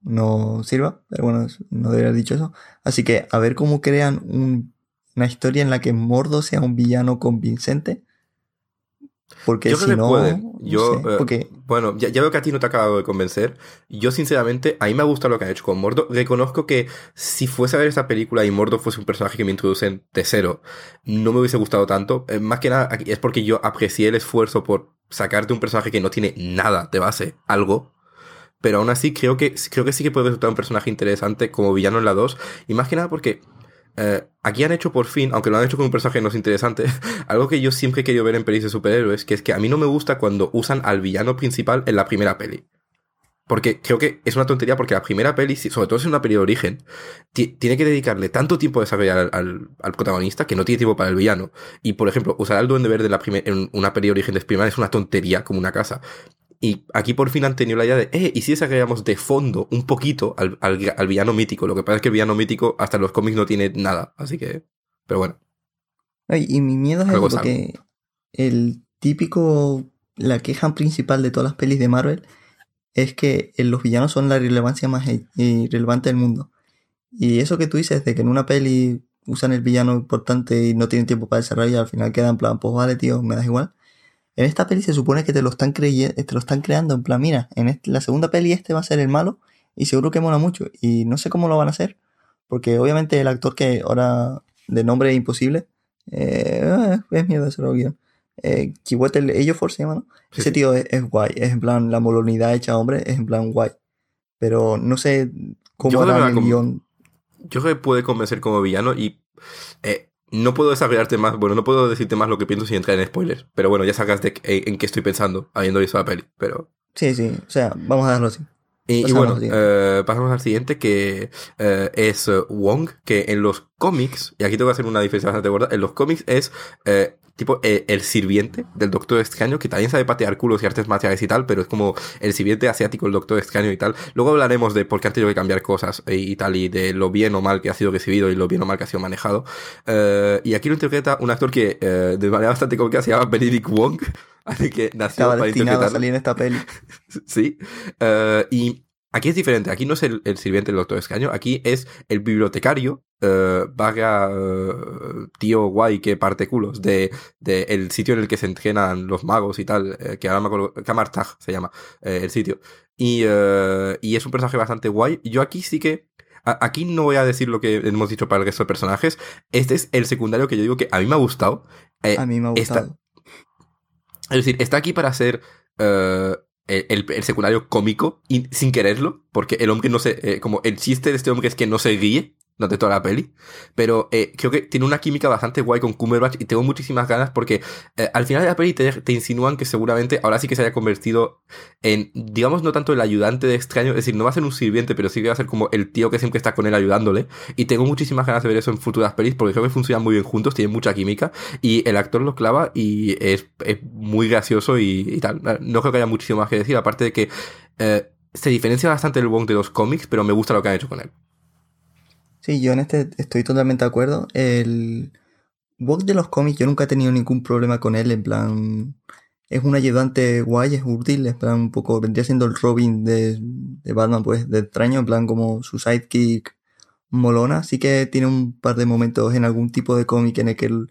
Speaker 2: no sirva, pero bueno, no debería haber dicho eso. Así que a ver cómo crean un, una historia en la que Mordo sea un villano convincente. Porque
Speaker 1: Yo
Speaker 2: si
Speaker 1: creo que
Speaker 2: no.
Speaker 1: Yo,
Speaker 2: sé,
Speaker 1: eh,
Speaker 2: porque
Speaker 1: Bueno, ya, ya veo que a ti no te ha acabado de convencer. Yo, sinceramente, a mí me gusta lo que han hecho con Mordo. Reconozco que si fuese a ver esta película y Mordo fuese un personaje que me introducen de cero, no me hubiese gustado tanto. Eh, más que nada, es porque yo aprecié el esfuerzo por sacarte un personaje que no tiene nada de base, algo. Pero aún así, creo que, creo que sí que puede resultar un personaje interesante como villano en la 2. Y más que nada porque eh, aquí han hecho por fin, aunque lo han hecho con un personaje no es interesante, algo que yo siempre he querido ver en pelis de superhéroes, que es que a mí no me gusta cuando usan al villano principal en la primera peli. Porque creo que es una tontería porque la primera peli, sobre todo si es una peli de origen, ti- tiene que dedicarle tanto tiempo a desarrollar al, al- protagonista que no tiene tiempo para el villano. Y por ejemplo, usar al Duende Verde en, la en una peli de origen de Spider-Man es una tontería como una casa. Y aquí por fin han tenido la idea de, eh, ¿y si desagregamos de fondo un poquito al, al- al villano mítico? Lo que pasa es que el villano mítico hasta los cómics no tiene nada, así que... Pero bueno.
Speaker 2: Ay, y mi miedo es
Speaker 1: Algo
Speaker 2: porque el típico, la queja principal de todas las pelis de Marvel es que eh, los villanos son la relevancia más irrelevante del mundo. Y eso que tú dices de que en una peli usan el villano importante y no tienen tiempo para desarrollar y al final queda en plan, pues vale, tío, me das igual. En esta peli se supone que te lo están creyendo, te lo están creando en plan, mira, en este- la segunda peli este va a ser el malo y seguro que mola mucho. Y no sé cómo lo van a hacer, porque obviamente el actor que ahora de nombre es imposible, eh, es mierda ese guion. Eh, se llama, ¿no?
Speaker 1: Sí,
Speaker 2: Ese tío es, es guay, es en plan la molonidad hecha hombre, es en plan guay. Pero no sé cómo harán
Speaker 1: va
Speaker 2: el guion.
Speaker 1: Yo creo que puede convencer como villano y... eh, no puedo desarrollarte más, bueno, no puedo decirte más lo que pienso sin entrar en spoilers. Pero bueno, ya sacas de en, en qué estoy pensando, habiendo visto la peli. Pero
Speaker 2: Sí, sí, o sea, vamos a dejarlo así.
Speaker 1: Y, bueno, eh, pasamos al siguiente que eh, es eh, Wong, que en los cómics, y aquí tengo que hacer una diferencia bastante gorda, en los cómics es tipo eh, el sirviente del Doctor Extraño, que también sabe patear culos y artes marciales y tal, pero es como el sirviente asiático del Doctor Extraño y tal. Luego hablaremos de por qué han tenido que cambiar cosas eh, y tal, y de lo bien o mal que ha sido recibido y lo bien o mal que ha sido manejado. Eh, y aquí lo interpreta un actor que eh, de manera bastante cómica se llama Benedict Wong, así que nació
Speaker 2: Estaba
Speaker 1: para
Speaker 2: destinado a salir en esta peli.
Speaker 1: Sí. Y aquí es diferente. Aquí no es el, el sirviente del doctor Escaño. Aquí es el bibliotecario, eh, vaga eh, tío guay que parte culos de, de el sitio en el que se entrenan los magos y tal. eh, que ahora me acuerdo. Kamartag se llama eh, el sitio. Y, eh, y es un personaje bastante guay. Yo aquí sí que. Aquí no voy a decir lo que hemos dicho para el resto de personajes. Este es el secundario que yo digo que a mí me ha gustado. Eh,
Speaker 2: A mí me ha gustado.
Speaker 1: es decir, está aquí para ser eh, el, el- el secundario cómico y sin quererlo, porque el hombre no se. eh, como el chiste de este hombre es que no se ríe durante toda la peli, pero eh, creo que tiene una química bastante guay con Cumberbatch y tengo muchísimas ganas porque eh, al final de la peli te, te insinúan que seguramente ahora sí que se haya convertido en, digamos, no tanto el ayudante de extraño, es decir, no va a ser un sirviente, pero sí que va a ser como el tío que siempre está con él ayudándole. Y tengo muchísimas ganas de ver eso en futuras pelis porque creo que funcionan muy bien juntos, tienen mucha química y el actor lo clava y es, muy gracioso y, tal. No creo que haya muchísimo más que decir, aparte de que eh, se diferencia bastante del Wong de los cómics, pero me gusta lo que han hecho con él.
Speaker 2: Sí, yo en este estoy totalmente de acuerdo. El Wong de los cómics, yo nunca he tenido ningún problema con él. En plan, es un ayudante guay, es útil. En plan, un poco vendría siendo el Robin de, Batman, pues, de extraño. En plan, como su sidekick molona. Sí que tiene un par de momentos en algún tipo de cómic en el que él,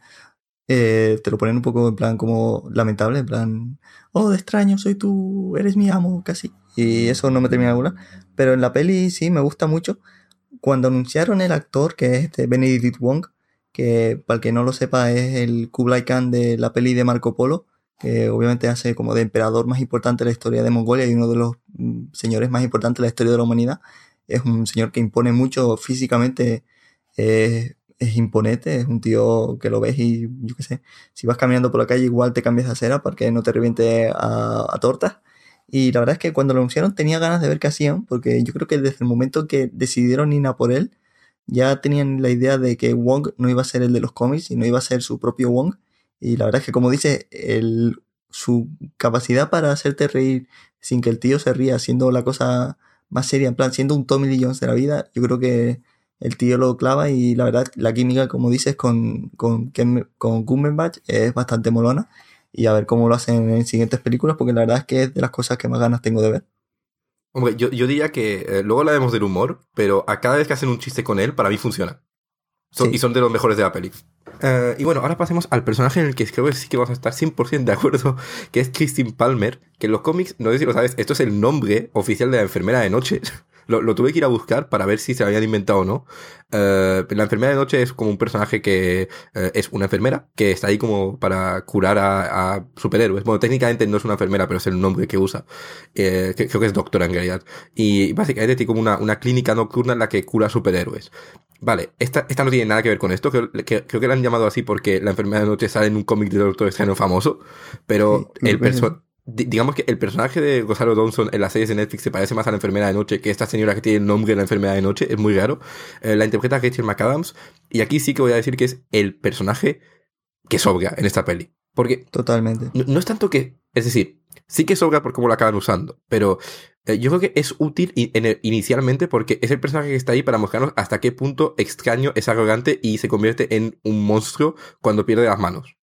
Speaker 2: eh, te lo ponen un poco en plan como lamentable. En plan, oh, de extraño, soy tú, eres mi amo, casi. Y eso no me termina de gustar. Pero en la peli sí me gusta mucho cuando anunciaron el actor, que es este Benedict Wong, que para el que no lo sepa es el Kublai Khan de la peli de Marco Polo, que obviamente hace como de emperador más importante de la historia de Mongolia y uno de los mm, señores más importantes de la historia de la humanidad. Es un señor que impone mucho físicamente, es imponente, es un tío que lo ves y yo qué sé, si vas caminando por la calle igual te cambias de acera para que no te reviente a, a tortas. Y la verdad es que cuando lo anunciaron tenía ganas de ver qué hacían, porque yo creo que desde el momento que decidieron ir a por él, ya tenían la idea de que Wong no iba a ser el de los cómics y no iba a ser su propio Wong. Y la verdad es que, como dice, el, su capacidad para hacerte reír sin que el tío se ría, siendo la cosa más seria, en plan, siendo un Tommy Lee Jones de la vida, yo creo que el tío lo clava y la verdad, la química, como dices, con, con, con es bastante molona. Y a ver cómo lo hacen en siguientes películas, porque la verdad es que es de las cosas que más ganas tengo de ver.
Speaker 1: Hombre, yo, yo diría que eh, luego hablaremos del humor, pero a cada vez que hacen un chiste con él, para mí funciona. Son-
Speaker 2: Sí.
Speaker 1: Y son de los mejores de la peli. Eh, y bueno, ahora pasemos al personaje en el que creo que sí que vamos a estar 100% de acuerdo, que es Christine Palmer, que en los cómics, no sé si lo sabes, esto es el nombre oficial de la enfermera de noche. Lo, tuve que ir a buscar para ver si se lo habían inventado o no. Eh, la enfermera de noche es como un personaje que eh, es una enfermera que está ahí como para curar a, superhéroes. Bueno, técnicamente no es una enfermera, pero es el nombre que usa. Eh, creo que es doctora en realidad. Y básicamente tiene como una, una clínica nocturna en la que cura superhéroes. Vale, esta, esta no tiene nada que ver con esto. Creo que, creo que la han llamado así porque la enfermera de noche sale en un cómic de Doctor Extraño famoso. Pero el personaje digamos que el personaje de Gonzalo Dawson en las series de Netflix se parece más a la enfermera de noche que esta señora que tiene el nombre de la enfermera de noche, es muy raro. Eh, la interpreta Rachel McAdams y aquí sí que voy a decir que es el personaje que sobra en esta peli. Porque...
Speaker 2: Totalmente.
Speaker 1: No, es tanto que... Es decir, sí que sobra por cómo lo acaban usando, pero eh, yo creo que es útil inicialmente porque es el personaje que está ahí para mostrarnos hasta qué punto extraño es arrogante y se convierte en un monstruo cuando pierde las manos.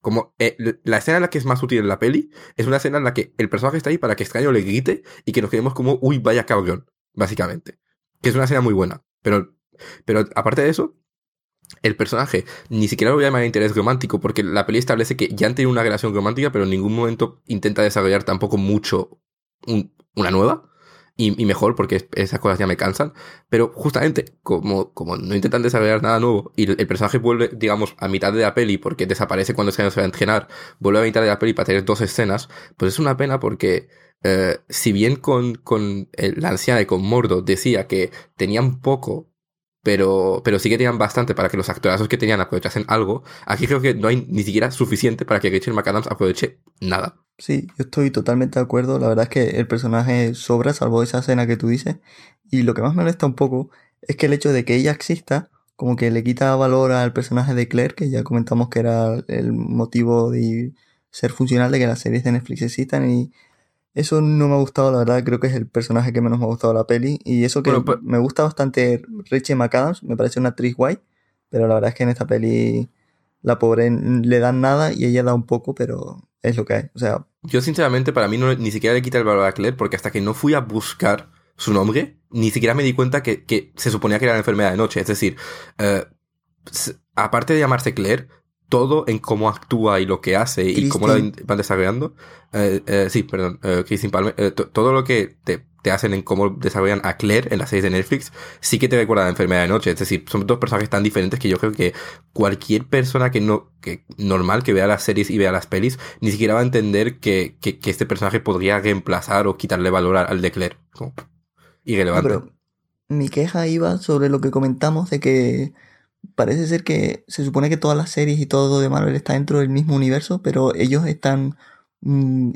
Speaker 1: Como eh, la escena en la que es más útil en la peli es una escena en la que el personaje está ahí para que extraño le grite y que nos quedemos como, uy, vaya cabrón, básicamente. Que es una escena muy buena. Pero, pero aparte de eso, el personaje ni siquiera lo voy a llamar interés romántico porque la peli establece que ya han tenido una relación romántica, pero en ningún momento intenta desarrollar tampoco mucho una nueva y, mejor porque esas cosas ya me cansan. Pero justamente, como, como no intentan desarrollar nada nuevo y el, personaje vuelve, digamos, a mitad de la peli porque desaparece cuando se va a entrenar, vuelve a mitad de la peli para tener dos escenas, pues es una pena porque eh, si bien con, con la anciana y con Mordo decía que tenían poco pero, pero sí que tenían bastante para que los actorazos que tenían aprovechasen algo. Aquí creo que no hay ni siquiera suficiente para que Rachel McAdams aproveche nada.
Speaker 2: Sí, yo estoy totalmente de acuerdo. La verdad es que el personaje sobra, salvo esa escena que tú dices. Y lo que más me molesta un poco es que el hecho de que ella exista, como que le quita valor al personaje de Claire, que ya comentamos que era el motivo de ser funcional de que las series de Netflix existan. Y eso no me ha gustado, la verdad, creo que es el personaje que menos me ha gustado de la peli. Y eso que pues me gusta bastante Rachel McAdams, me parece una actriz guay, pero la verdad es que en esta peli la pobre le dan nada y ella da un poco, pero es lo que hay. O sea.
Speaker 1: Yo, sinceramente, para mí no, ni siquiera le quita el valor a Claire, porque hasta que no fui a buscar su nombre, ni siquiera me di cuenta que, que se suponía que era la enfermedad de noche. Es decir, eh, aparte de llamarse Claire, todo en cómo actúa y lo que hace y cómo la van desarrollando. Eh, eh, sí, perdón, eh, Christine Palmer. Eh, todo lo que te, te, hacen en cómo desarrollan a Claire en las series de Netflix, sí que te recuerda a la enfermedad de noche. Es decir, son dos personajes tan diferentes que yo creo que cualquier persona que no, que normal que vea las series y vea las pelis, ni siquiera va a entender que, que, que este personaje podría reemplazar o quitarle valor al de Claire. Como irrelevante. pero
Speaker 2: mi queja iba sobre lo que comentamos de que parece ser que se supone que todas las series y todo de Marvel está dentro del mismo universo, pero ellos están, mm,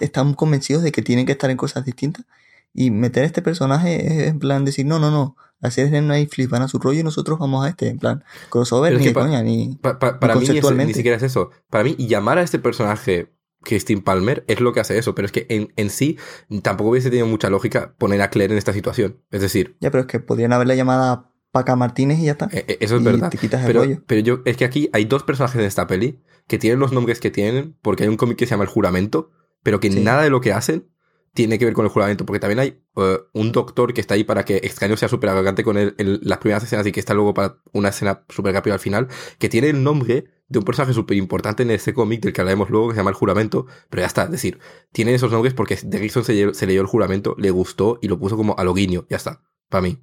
Speaker 2: están convencidos de que tienen que estar en cosas distintas. Y meter a este personaje es en plan decir, no, no, no, las series de Netflix van a su rollo y nosotros vamos a este, en plan, crossover ni coña, ni,
Speaker 1: para mí ni siquiera es eso. Para mí, llamar a este personaje Christine Palmer es lo que hace eso, pero es que en, en, sí tampoco hubiese tenido mucha lógica poner a Claire en esta situación. Es decir...
Speaker 2: Ya, pero es que podrían haberla llamada Paca Martínez y ya está.
Speaker 1: Eh, eh, eso es verdad. pero, pero yo, es que aquí hay dos personajes en esta peli que tienen los nombres que tienen porque hay un cómic que se llama El Juramento, pero que nada de lo que hacen tiene que ver con el juramento, porque también hay eh, un doctor que está ahí para que Extraño sea súper arrogante con él en las primeras escenas y que está luego para una escena súper rápida al final, que tiene el nombre de un personaje súper importante en ese cómic del que hablaremos luego, que se llama El Juramento, pero ya está, es decir, tiene esos nombres porque Derrickson se, se leyó El Juramento, le gustó y lo puso como a lo guiño, ya está, para mí.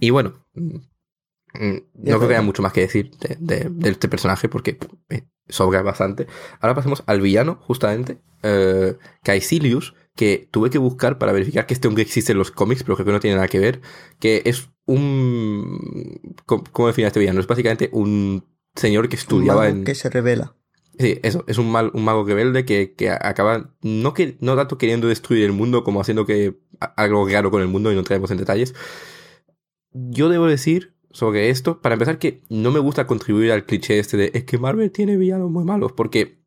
Speaker 1: Y bueno, mm, mm, no creo que haya mucho más que decir de, este personaje porque eh, sobra bastante. Ahora pasemos al villano, justamente, eh, Caecilius, que tuve que buscar para verificar que este hombre existe en los cómics, pero creo que no tiene nada que ver, que es un... ¿Cómo, define este villano? Es básicamente un señor que estudiaba en...
Speaker 2: que se revela.
Speaker 1: Sí, eso, es un, mal, un mago rebelde que, que acaba, no, que, no tanto queriendo destruir el mundo como haciendo que algo raro con el mundo y no traemos en detalles, yo debo decir sobre esto, para empezar, que no me gusta contribuir al cliché este de es que Marvel tiene villanos muy malos, porque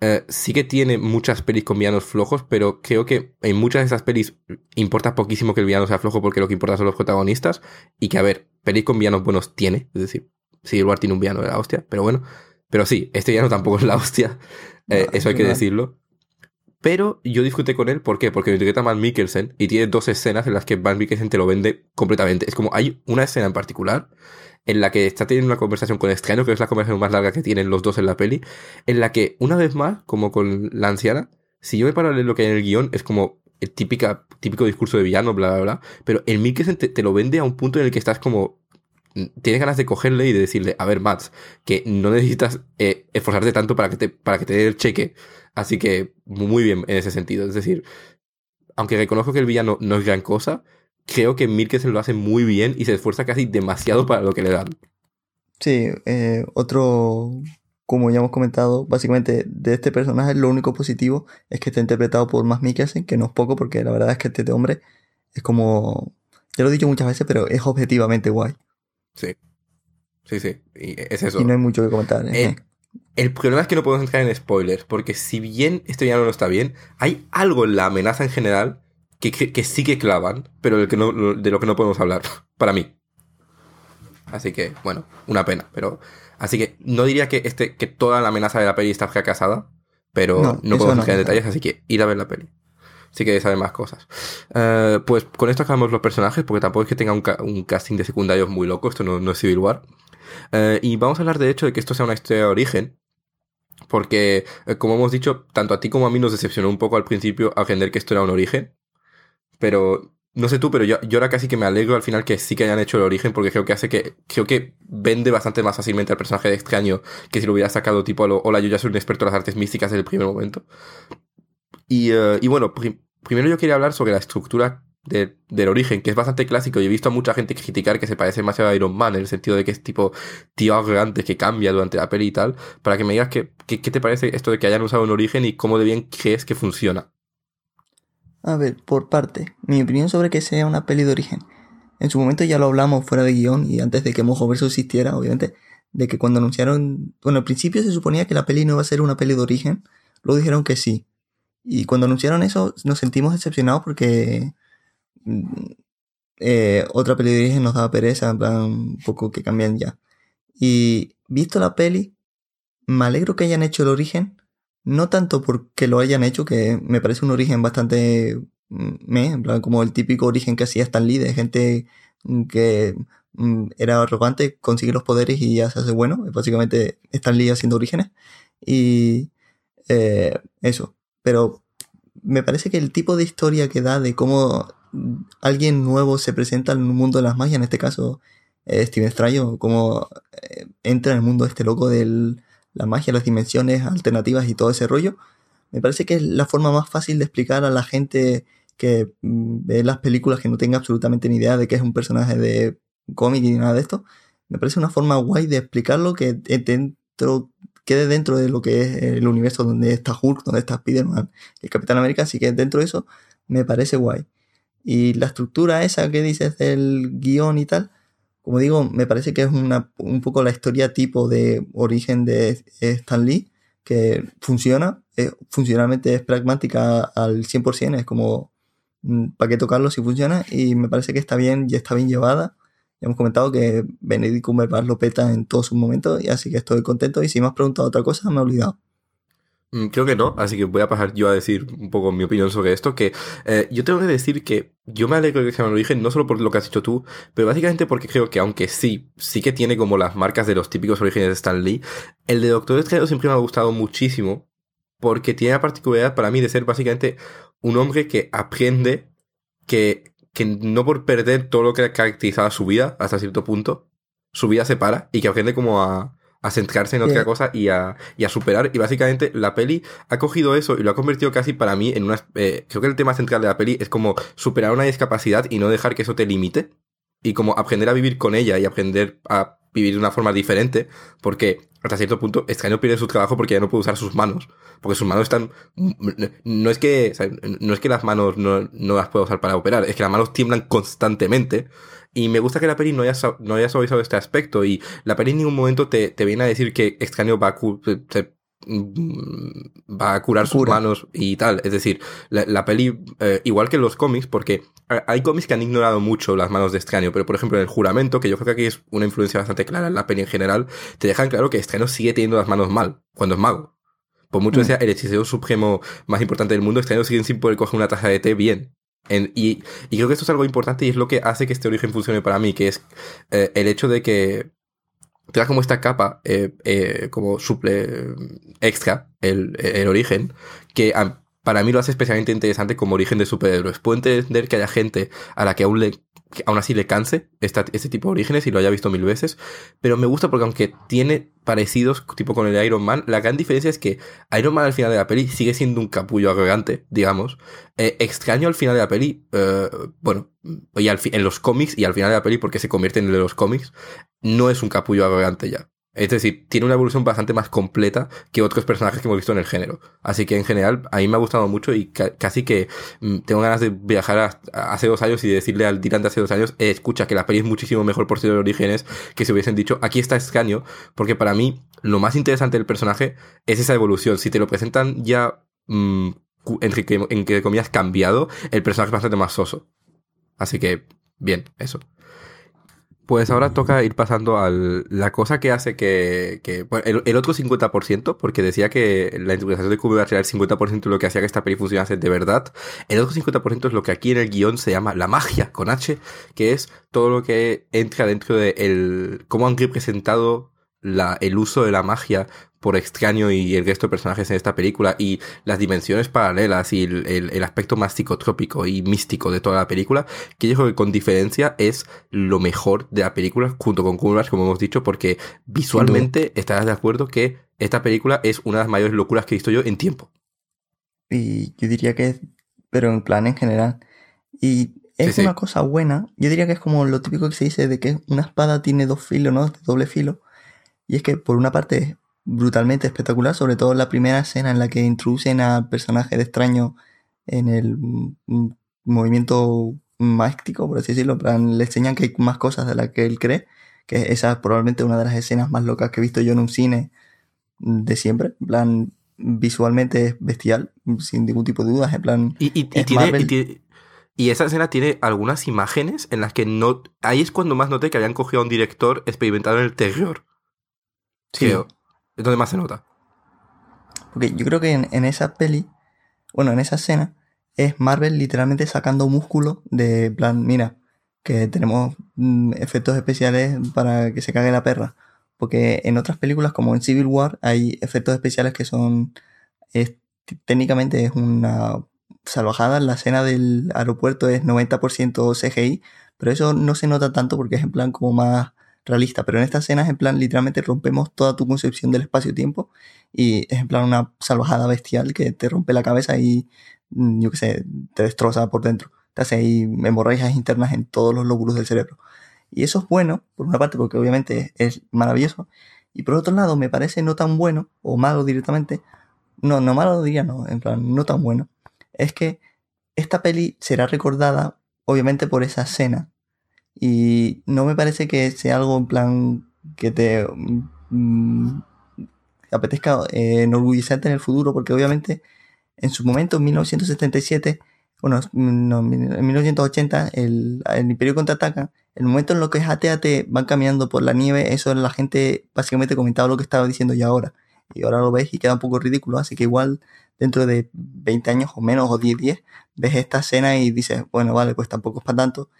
Speaker 1: eh, sí que tiene muchas pelis con villanos flojos, pero creo que en muchas de esas pelis importa poquísimo que el villano sea flojo porque lo que importa son los protagonistas y que, a ver, pelis con villanos buenos tiene, es decir, Civil War tiene un villano de la hostia, pero bueno, pero sí, este villano tampoco es la hostia, eh, eso hay que decirlo. Pero yo disfruté con él, ¿por qué? Porque lo interpreta Van Mikkelsen y tiene dos escenas en las que Van Mikkelsen te lo vende completamente. Es como hay una escena en particular en la que está teniendo una conversación con Extraño, que es la conversación más larga que tienen los dos en la peli, en la que una vez más, como con la anciana, si yo me paro lo que hay en el guion, es como el típica, típico discurso de villano, bla, bla, bla, pero el Mikkelsen te lo vende a un punto en el que estás como tienes ganas de cogerle y de decirle, a ver, Mats, que no necesitas eh, esforzarte tanto para que, te, para que te dé el cheque. Así que muy bien en ese sentido. Es decir, aunque reconozco que el villano no es gran cosa, creo que Mikkelsen lo hace muy bien y se esfuerza casi demasiado para lo que le dan.
Speaker 2: Sí, eh, otro, como ya hemos comentado, básicamente de este personaje lo único positivo es que está interpretado por Matt Mikkelsen, que no es poco porque la verdad es que este hombre es como, ya lo he dicho muchas veces, pero es objetivamente guay.
Speaker 1: Sí. Sí, sí. Y es eso.
Speaker 2: Y no hay mucho que comentar. ¿eh?
Speaker 1: Eh, el problema es que no podemos entrar en spoilers, porque si bien esto ya no está bien, hay algo en la amenaza en general que, que, que sí que clavan, pero del que no, de lo que no podemos hablar, para mí. Así que, bueno, una pena, pero... Así que no diría que, este, que toda la amenaza de la peli está fracasada, pero
Speaker 2: No,
Speaker 1: podemos
Speaker 2: no,
Speaker 1: entrar en detalles, así que ir a ver la peli. Si queréis saber más cosas. Eh, pues con esto acabamos los personajes, porque tampoco es que tenga un, un casting de secundarios muy loco, esto no, no es Civil War. Eh, y vamos a hablar de hecho de que esto sea una historia de origen, porque, eh, como hemos dicho, tanto a ti como a mí nos decepcionó un poco al principio aprender que esto era un origen. Pero, no sé tú, pero yo, yo ahora casi que me alegro al final que sí que hayan hecho el origen, porque creo que hace que, creo que vende bastante más fácilmente al personaje de extraño que si lo hubiera sacado tipo lo, hola, yo ya soy un experto en las artes místicas desde el primer momento. Y, eh, y bueno, pri- primero yo quería hablar sobre la estructura de- del origen, que es bastante clásico. Y he visto a mucha gente criticar que se parece demasiado a Iron Man, en el sentido de que es tipo tío arrogante que cambia durante la peli y tal. Para que me digas qué qué te parece esto de que hayan usado un origen y cómo de bien crees que funciona.
Speaker 2: A ver, por parte, mi opinión sobre que sea una peli de origen. En su momento ya lo hablamos fuera de guion y antes de que Mojo Verso existiera, obviamente, de que cuando anunciaron, bueno, al principio se suponía que la peli no iba a ser una peli de origen, luego dijeron que sí. Y cuando anunciaron eso nos sentimos decepcionados porque mm, eh, otra peli de origen nos daba pereza, en plan, un poco que cambian ya. Y visto la peli, me alegro que hayan hecho el origen, no tanto porque lo hayan hecho, que me parece un origen bastante mm, me, en plan como el típico origen que hacía Stan Lee, de gente mm, que era arrogante, consigue los poderes y ya se hace bueno, básicamente Stan Lee haciendo orígenes. Y eh, eso, pero me parece que el tipo de historia que da de cómo alguien nuevo se presenta en un mundo de las magias, en este caso eh, Steven Extraño, cómo eh, entra en el mundo este loco de la magia, las dimensiones alternativas y todo ese rollo, me parece que es la forma más fácil de explicar a la gente que mm, ve las películas que no tenga absolutamente ni idea de que es un personaje de cómic y nada de esto. Me parece una forma guay de explicarlo que eh, dentro, quede dentro de lo que es el universo donde está Hulk, donde está Spider-Man, el Capitán América, así que dentro de eso me parece guay. Y la estructura esa que dices del guion y tal, como digo, me parece que es una, un poco la historia tipo de origen de Stan Lee, que funciona, funcionalmente es pragmática al 100%, es como, ¿para qué tocarlo si funciona? Y me parece que está bien y está bien llevada. Ya hemos comentado que Benedict Cumberbatch lo peta en todos sus momentos, y así que estoy contento. Y si me has preguntado otra cosa, me he olvidado.
Speaker 1: Mm, Creo que no, así que voy a pasar yo a decir un poco mi opinión sobre esto, que eh, yo tengo que decir que yo me alegro de que sea un origen, no solo por lo que has dicho tú, pero básicamente porque creo que aunque sí, sí que tiene como las marcas de los típicos orígenes de Stan Lee, el de Doctor Strange siempre me ha gustado muchísimo, porque tiene la particularidad para mí de ser básicamente un hombre que aprende que, que no por perder todo lo que ha caracterizado su vida hasta cierto punto, su vida se para y que aprende como a, a centrarse en otra cosa y a, y a superar. Y básicamente la peli ha cogido eso y lo ha convertido casi para mí en una... eh, creo que el tema central de la peli es como superar una discapacidad y no dejar que eso te limite. Y como aprender a vivir con ella y aprender a vivir de una forma diferente. Porque hasta cierto punto extraño pierde su trabajo porque ya no puede usar sus manos. Porque sus manos están... No es que, no es que las manos no, no las pueda usar para operar, es que las manos tiemblan constantemente. Y me gusta que la peli no haya, no haya suavizado este aspecto. Y la peli en ningún momento te, te viene a decir que extraño va a, se- va a curar sus manos y tal. Es decir, la, la peli, eh, igual que los cómics, porque hay cómics que han ignorado mucho las manos de extraño, pero por ejemplo en el juramento, que yo creo que aquí es una influencia bastante clara en la peli en general, te dejan claro que extraño sigue teniendo las manos mal cuando es mago. Por mucho que sea el hechicero supremo más importante del mundo, este año siguen sin poder coger una taza de té bien. y, creo que esto es algo importante y es lo que hace que este origen funcione para mí, que es eh, el hecho de que te da como esta capa, eh, eh, como suple extra, el, el origen, que para mí lo hace especialmente interesante como origen de superhéroes. Puedo entender que haya gente a la que aún le aún así le canse este tipo de orígenes y lo haya visto mil veces, pero me gusta porque aunque tiene parecidos, tipo con el Iron Man, la gran diferencia es que Iron Man al final de la peli sigue siendo un capullo arrogante, digamos. Eh, extraño al final de la peli, eh, bueno, al en los cómics y al final de la peli porque se convierte en el de los cómics, no es un capullo arrogante ya. Es decir, tiene una evolución bastante más completa que otros personajes que hemos visto en el género. Así que en general, a mí me ha gustado mucho y casi que mm, tengo ganas de viajar hace dos años y decirle al de hace dos años, eh, escucha, que la peli es muchísimo mejor por ser de orígenes que se hubiesen dicho, aquí está Escaño, porque para mí lo más interesante del personaje es esa evolución. Si te lo presentan ya, mm, en, que, en que comillas, cambiado, el personaje es bastante más soso. Así que, bien, eso. Pues ahora toca ir pasando a la cosa que hace que, el, otro 50%, porque decía que la interpretación de Kubrick era el 50% de lo que hacía que esta peli funcionase de verdad. El otro 50% es lo que aquí en el guion se llama la magia, con H, que es todo lo que entra dentro de el, cómo han representado la, el uso de la magia por extraño y el resto de personajes en esta película y las dimensiones paralelas y el, aspecto más psicotrópico y místico de toda la película, que yo creo que con diferencia es lo mejor de la película junto con Kubrick, como hemos dicho, porque visualmente estarás de acuerdo que esta película es una de las mayores locuras que he visto yo en tiempo.
Speaker 2: Y yo diría que es, pero en plan en general. Y es una cosa buena, yo diría que es como lo típico que se dice de que una espada tiene dos filos, ¿no? De doble filo. Y es que por una parte brutalmente espectacular, sobre todo la primera escena en la que introducen al personaje de extraño en el movimiento mágico, por así decirlo, le enseñan que hay más cosas de las que él cree, que esa es probablemente una de las escenas más locas que he visto yo en un cine de siempre, en plan visualmente es bestial, sin ningún tipo de dudas, en plan...
Speaker 1: Y, y, y, esa escena tiene algunas imágenes en las que no... Ahí es cuando más noté que habían cogido a un director experimentado en el terror. Sí. Es donde más se nota.
Speaker 2: Porque yo creo que en, esa peli, bueno, en esa escena, es Marvel literalmente sacando músculo de plan, mira, que tenemos mm, efectos especiales para que se cague la perra. Porque en otras películas, como en Civil War, hay efectos especiales que son. técnicamente es una salvajada. La escena del aeropuerto es 90% CGI, pero eso no se nota tanto porque es en plan como más realista, pero en estas escenas en plan literalmente rompemos toda tu concepción del espacio-tiempo y es en plan una salvajada bestial que te rompe la cabeza y mm, yo qué sé, te destroza por dentro, te hace ahí hemorragias internas en todos los lóbulos del cerebro. Y eso es bueno, por una parte, porque obviamente es maravilloso, y por otro lado me parece no tan bueno, o malo directamente, no, no malo diría no, en plan no tan bueno, es que esta peli será recordada obviamente por esa escena y no me parece que sea algo en plan que te mm, apetezca eh, enorgullecerte en el futuro, porque obviamente en su momento, en 1977, bueno, en 1980, el, el Imperio contraataca. El momento en lo que AT-AT van caminando por la nieve, eso la gente básicamente comentaba lo que estaba diciendo ya ahora. Y ahora lo ves y queda un poco ridículo, así que igual dentro de 20 años o menos, o 10, 10, ves esta escena y dices, bueno, vale, pues tampoco es para tanto.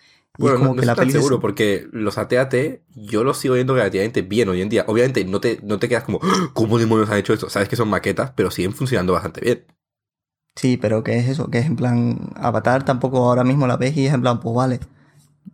Speaker 1: Bueno, como no, que la seguro, porque los AT-AT yo los sigo viendo relativamente bien hoy en día. Obviamente no te, no te quedas como. ¿cómo demonios han hecho esto? Sabes que son maquetas, pero siguen funcionando bastante bien.
Speaker 2: Sí, pero ¿qué es eso? Que es en plan, Avatar tampoco ahora mismo la ves y es en plan, pues vale.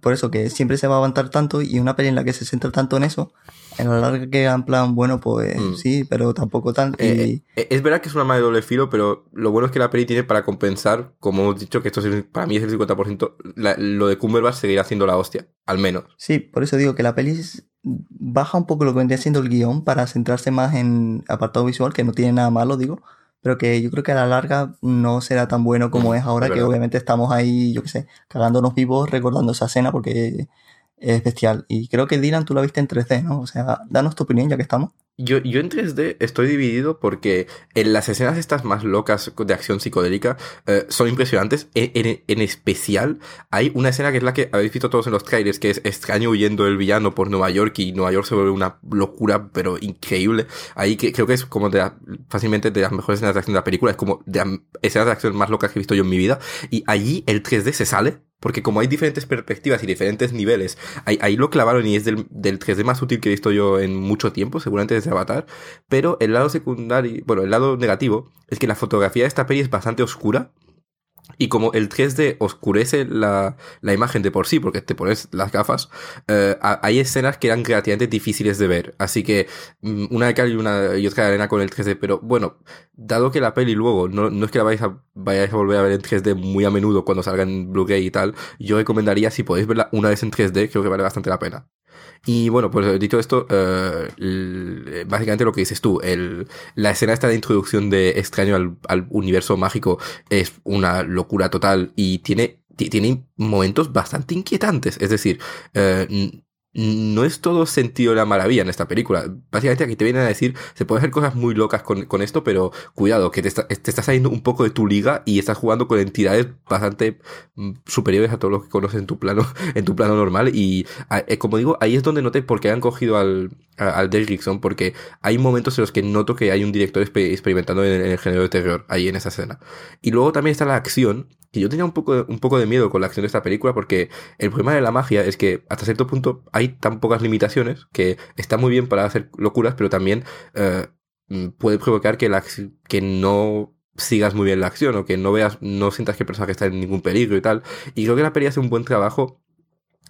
Speaker 2: Por eso que siempre se va a aguantar tanto y una peli en la que se centra tanto en eso, en la larga queda en plan, bueno, pues mm. sí, pero tampoco tan...
Speaker 1: Eh, eh, es verdad que es una madre de doble filo, pero lo bueno es que la peli tiene para compensar, como hemos dicho, que esto para mí es el 50%, lo de Cumberbatch seguirá haciendo la hostia, al menos.
Speaker 2: Sí, por eso digo que la peli baja un poco lo que vendría siendo el guion para centrarse más en apartado visual, que no tiene nada malo, digo, pero que yo creo que a la larga no será tan bueno como es ahora, que obviamente estamos ahí, yo qué sé, cagándonos vivos recordando esa escena porque es bestial. Y creo que Dylan tú la viste en 3D, ¿no? O sea, danos tu opinión ya que estamos.
Speaker 1: Yo, yo en 3D estoy dividido porque en las escenas estas más locas de acción psicodélica eh, son impresionantes. En, en- en especial hay una escena que es la que habéis visto todos en los trailers, que es extraño huyendo del villano por Nueva York y Nueva York se vuelve una locura, pero increíble. Ahí que creo que es como de la- fácilmente de las mejores escenas de acción de la película, es como de las escenas de acción más locas que he visto yo en mi vida. Y allí el 3D se sale. Porque como hay diferentes perspectivas y diferentes niveles, ahí, lo clavaron y es del, del 3D más útil que he visto yo en mucho tiempo, seguramente desde Avatar. Pero el lado secundario, bueno, el lado negativo es que la fotografía de esta peli es bastante oscura. Y como el 3D oscurece la, la imagen de por sí, porque te pones las gafas, eh, hay escenas que eran relativamente difíciles de ver. Así que mm, una de cal y, una, y otra de arena con el 3D. Pero bueno, dado que la peli luego no, no es que la vayáis a, vayáis a volver a ver en 3D muy a menudo cuando salga en Blu-ray y tal, yo recomendaría si podéis verla una vez en 3D, creo que vale bastante la pena. Y bueno, pues dicho esto, eh, básicamente lo que dices tú, el, la escena esta de introducción de extraño al, universo mágico es una locura total y tiene, ti- tiene momentos bastante inquietantes. Es decir, eh, no es todo sentido la maravilla en esta película. Básicamente aquí te vienen a decir, se pueden hacer cosas muy locas con, con esto, pero cuidado, que te, está, te estás saliendo un poco de tu liga y estás jugando con entidades bastante mm, superiores a todos los que conoces en tu plano, en tu plano normal. Y eh, como digo, ahí es donde noté por qué han cogido al, al Dale Rickson, porque hay momentos en los que noto que hay un director exper- experimentando en, en el género de terror, ahí en esa escena. Y luego también está la acción, que yo tenía un poco, un poco de miedo con la acción de esta película, porque el problema de la magia es que hasta cierto punto hay tan pocas limitaciones que está muy bien para hacer locuras, pero también eh, mm, puede provocar que, la, que no sigas muy bien la acción o que no veas, no sientas que el personaje está en ningún peligro y tal. Y creo que la peli hace un buen trabajo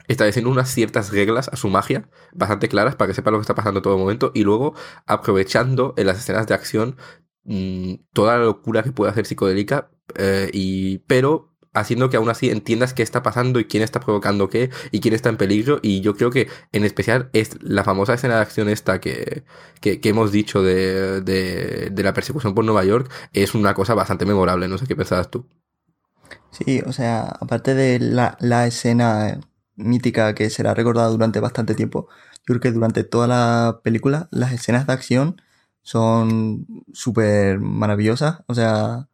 Speaker 1: estableciendo unas ciertas reglas a su magia, bastante claras, para que sepa lo que está pasando en todo momento, y luego aprovechando en las escenas de acción mm, toda la locura que puede hacer psicodélica, eh, y, pero haciendo que aún así entiendas qué está pasando y quién está provocando qué y quién está en peligro. Y yo creo que en especial es la famosa escena de acción esta que, que, hemos dicho de, de, de la persecución por Nueva York es una cosa bastante memorable. No sé qué pensabas tú.
Speaker 2: Sí, o sea, aparte de la, la escena mítica que será recordada durante bastante tiempo, yo creo que durante toda la película las escenas de acción son súper maravillosas, o sea,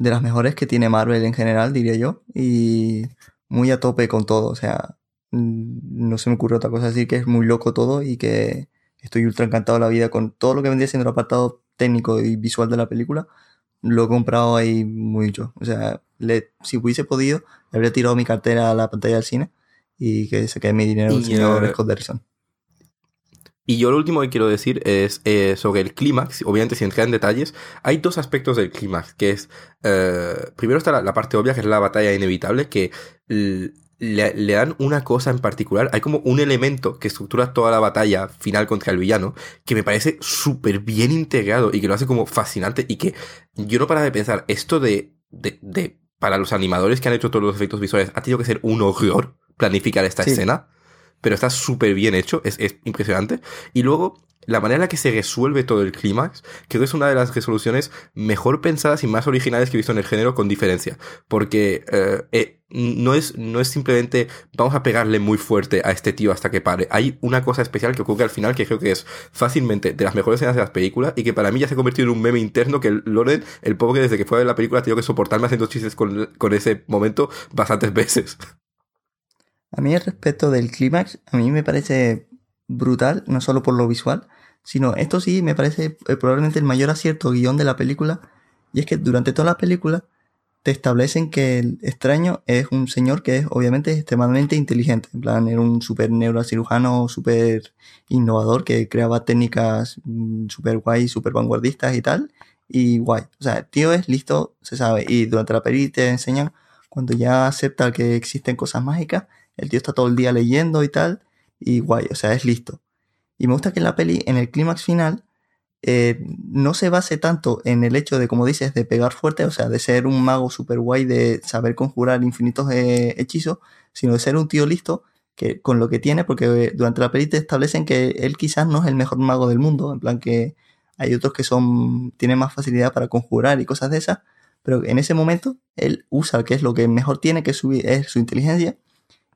Speaker 2: de las mejores que tiene Marvel en general, diría yo, y muy a tope con todo, o sea, mm, no se me ocurre otra cosa decir que es muy loco todo y que estoy ultra encantado de la vida con todo lo que vendría siendo el apartado técnico y visual de la película, lo he comprado ahí mucho, o sea, le- si hubiese podido, le habría tirado mi cartera a la pantalla del cine y que se quede mi dinero el
Speaker 1: Y,
Speaker 2: señor
Speaker 1: eh,
Speaker 2: Scott Derrickson.
Speaker 1: Y yo lo último que quiero decir es eh, sobre el clímax, obviamente sin entrar en detalles, hay dos aspectos del clímax, que es, eh, primero está la, la parte obvia, que es la batalla inevitable, que le, le dan una cosa en particular, hay como un elemento que estructura toda la batalla final contra el villano, que me parece súper bien integrado y que lo hace como fascinante y que yo no paraba de pensar, esto de, de, de, para los animadores que han hecho todos los efectos visuales, ha tenido que ser un horror planificar esta
Speaker 2: Sí.
Speaker 1: escena pero está súper bien hecho, es, es impresionante. Y luego, la manera en la que se resuelve todo el clímax, creo que es una de las resoluciones mejor pensadas y más originales que he visto en el género, con diferencia. Porque eh, eh, no, es, no es simplemente vamos a pegarle muy fuerte a este tío hasta que pare. Hay una cosa especial que ocurre al final que creo que es fácilmente de las mejores escenas de las películas y que para mí ya se ha convertido en un meme interno que el Loren, el pobre, desde que fue ver la película, ha tenido que soportarme haciendo chistes con, con ese momento bastantes veces.
Speaker 2: A mí, respecto del clímax, a mí me parece brutal, no solo por lo visual, sino esto sí me parece eh, probablemente el mayor acierto guion de la película, y es que durante toda la película te establecen que el extraño es un señor que es obviamente extremadamente inteligente, en plan era un super neurocirujano, súper innovador que creaba técnicas mm, súper guay, súper vanguardistas y tal, y guay, o sea, el tío es listo, se sabe, y durante la peli te enseñan cuando ya acepta que existen cosas mágicas, el tío está todo el día leyendo y tal, y guay, o sea, es listo. Y me gusta que en la peli, en el clímax final, eh, no se base tanto en el hecho de, como dices, de pegar fuerte, o sea, de ser un mago super guay, de saber conjurar infinitos eh, hechizos, sino de ser un tío listo que con lo que tiene, porque eh, durante la peli te establecen que él quizás no es el mejor mago del mundo, en plan que hay otros que son tienen más facilidad para conjurar y cosas de esas, pero en ese momento él usa que es lo que mejor tiene, que su, es su inteligencia,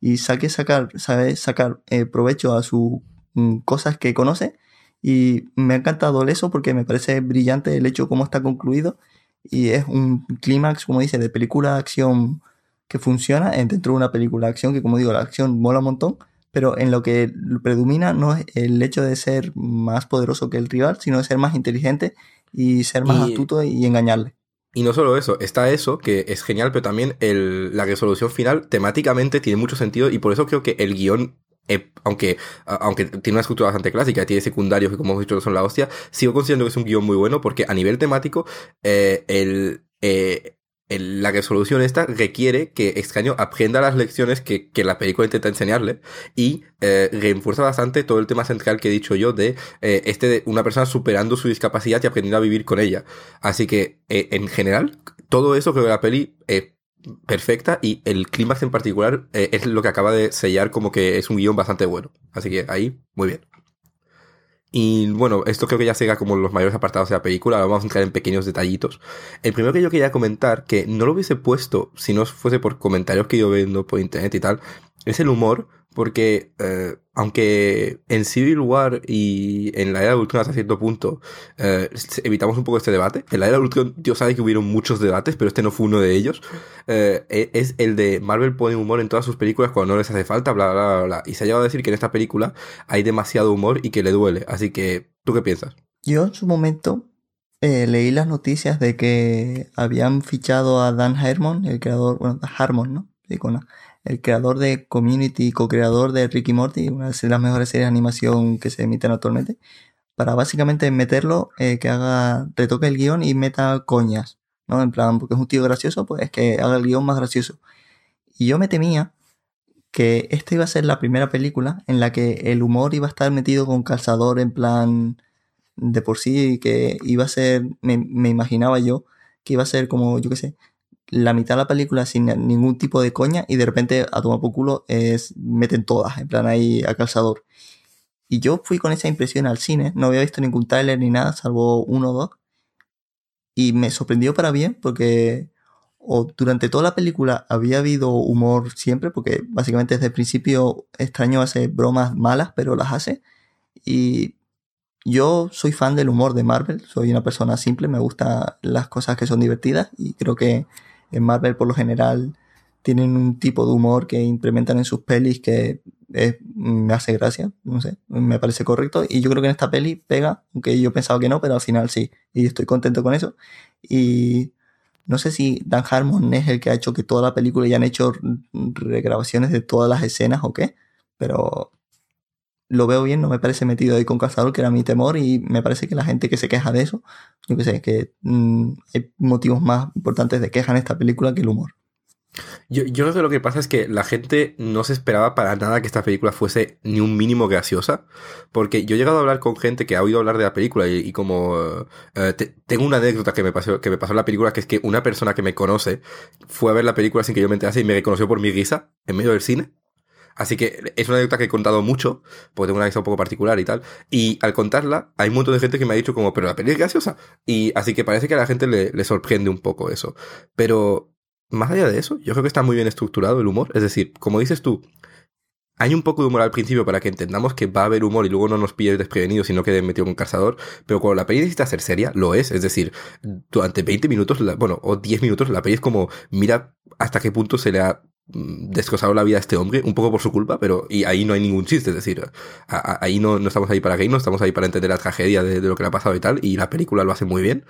Speaker 2: y saque sacar, sabe sacar eh, provecho a sus mm, cosas que conoce Y me ha encantado eso porque me parece brillante el hecho cómo está concluido. Y es un clímax, como dice, de película de acción que funciona dentro de una película de acción que, como digo, la acción mola un montón. Pero en lo que predomina no es el hecho de ser más poderoso que el rival, sino de ser más inteligente y ser más astuto y engañarle.
Speaker 1: Y no solo eso, está eso, que es genial, pero también el, la resolución final temáticamente tiene mucho sentido y por eso creo que el guion eh, aunque, aunque tiene una estructura bastante clásica, tiene secundarios que como hemos dicho son la hostia, sigo considerando que es un guion muy bueno porque a nivel temático eh, el, eh, la resolución esta requiere que Extraño aprenda las lecciones que, que la película intenta enseñarle y eh, bastante todo el tema central que he dicho yo de este de una persona superando su discapacidad y aprendiendo a vivir con ella. Así que en general, todo eso creo que la peli perfecta y el clímax en particular eh, es lo que acaba de sellar como que es un guion bastante bueno. Así que ahí, muy bien. Y bueno, esto creo que ya llega como los mayores apartados de la película, ahora vamos a entrar en pequeños detallitos. El primero que yo quería comentar, que no lo hubiese puesto si no fuese por comentarios que yo vendo por internet y tal, es el humor, porque eh, aunque en Civil War y en la era de Ultron hasta cierto punto eh, evitamos un poco este debate, en la era de Ultron Dios sabe que hubieron muchos debates, pero este no fue uno de ellos, eh, e, es el de Marvel pone humor en todas sus películas cuando no les hace falta, bla, bla, bla, bla. Y se ha llegado a decir que en esta película hay demasiado humor y que le duele. Así que, ¿tú qué piensas?
Speaker 2: Yo en su momento leí las noticias de que habían fichado a Dan Harmon, el creador, bueno, Harmon, ¿no? Sí, con el creador de Community, co-creador de Ricky Morty, una de las mejores series de animación que se emiten actualmente, para básicamente meterlo, eh, que haga, retoque el guion y meta coñas, ¿no? En plan, porque es un tío gracioso, pues que haga el guion más gracioso. Y yo me temía que esta iba a ser la primera película en la que el humor iba a estar metido con calzador en plan de por sí, que iba a ser, me, me imaginaba yo, que iba a ser como, yo qué sé, la mitad de la película sin ningún tipo de coña y de repente a tomar por culo es, meten todas, en plan ahí a calzador. Y yo fui con esa impresión al cine, no había visto ningún trailer ni nada, salvo uno o dos. Y me sorprendió para bien porque o durante toda la película había habido humor siempre, porque básicamente desde el principio extraño hace bromas malas, pero las hace. Y yo soy fan del humor de Marvel, soy una persona simple, me gustan las cosas que son divertidas y creo que en Marvel por lo general tienen un tipo de humor que implementan en sus pelis que me hace gracia, no sé, me parece correcto y yo creo que en esta peli pega, aunque yo pensaba que no, pero al final sí, y estoy contento con eso. Y no sé si Dan Harmon es el que ha hecho que toda la película ya han hecho regrabaciones de todas las escenas o qué, pero lo veo bien, no me parece metido ahí con Cazador, que era mi temor, y me parece que la gente que se queja de eso, yo que sé, que mm, hay motivos más importantes de queja en esta película que el humor.
Speaker 1: Yo, yo, creo que lo que pasa es que la gente no se esperaba para nada que esta película fuese ni un mínimo graciosa, porque yo he llegado a hablar con gente que ha oído hablar de la película y, como eh, tengo una anécdota que me pasó que me pasó en la película que es que una persona que me conoce fue a ver la película sin que yo me enterase y me reconoció por mi risa en medio del cine Así que es una anécdota que he contado mucho, porque tengo una vista un poco particular y tal. Y al contarla, hay un montón de gente que me ha dicho como, pero la peli es graciosa. Y así que parece que a la gente le, sorprende un poco eso. Pero más allá de eso, yo creo que está muy bien estructurado el humor. Es decir, como dices tú, hay un poco de humor al principio para que entendamos que va a haber humor y luego no nos pille desprevenidos sino quede metido con un cazador. Pero cuando la peli necesita ser seria, lo es. Es decir, durante 20 minutos, bueno, o 10 minutos, la peli es como, mira hasta qué punto se le ha destrozado la vida a este hombre, un poco por su culpa, pero y ahí no hay ningún chiste, es decir, ahí no, no, estamos ahí para no estamos ahí para entender la tragedia de, lo que le ha pasado y tal, y la película lo hace muy bien,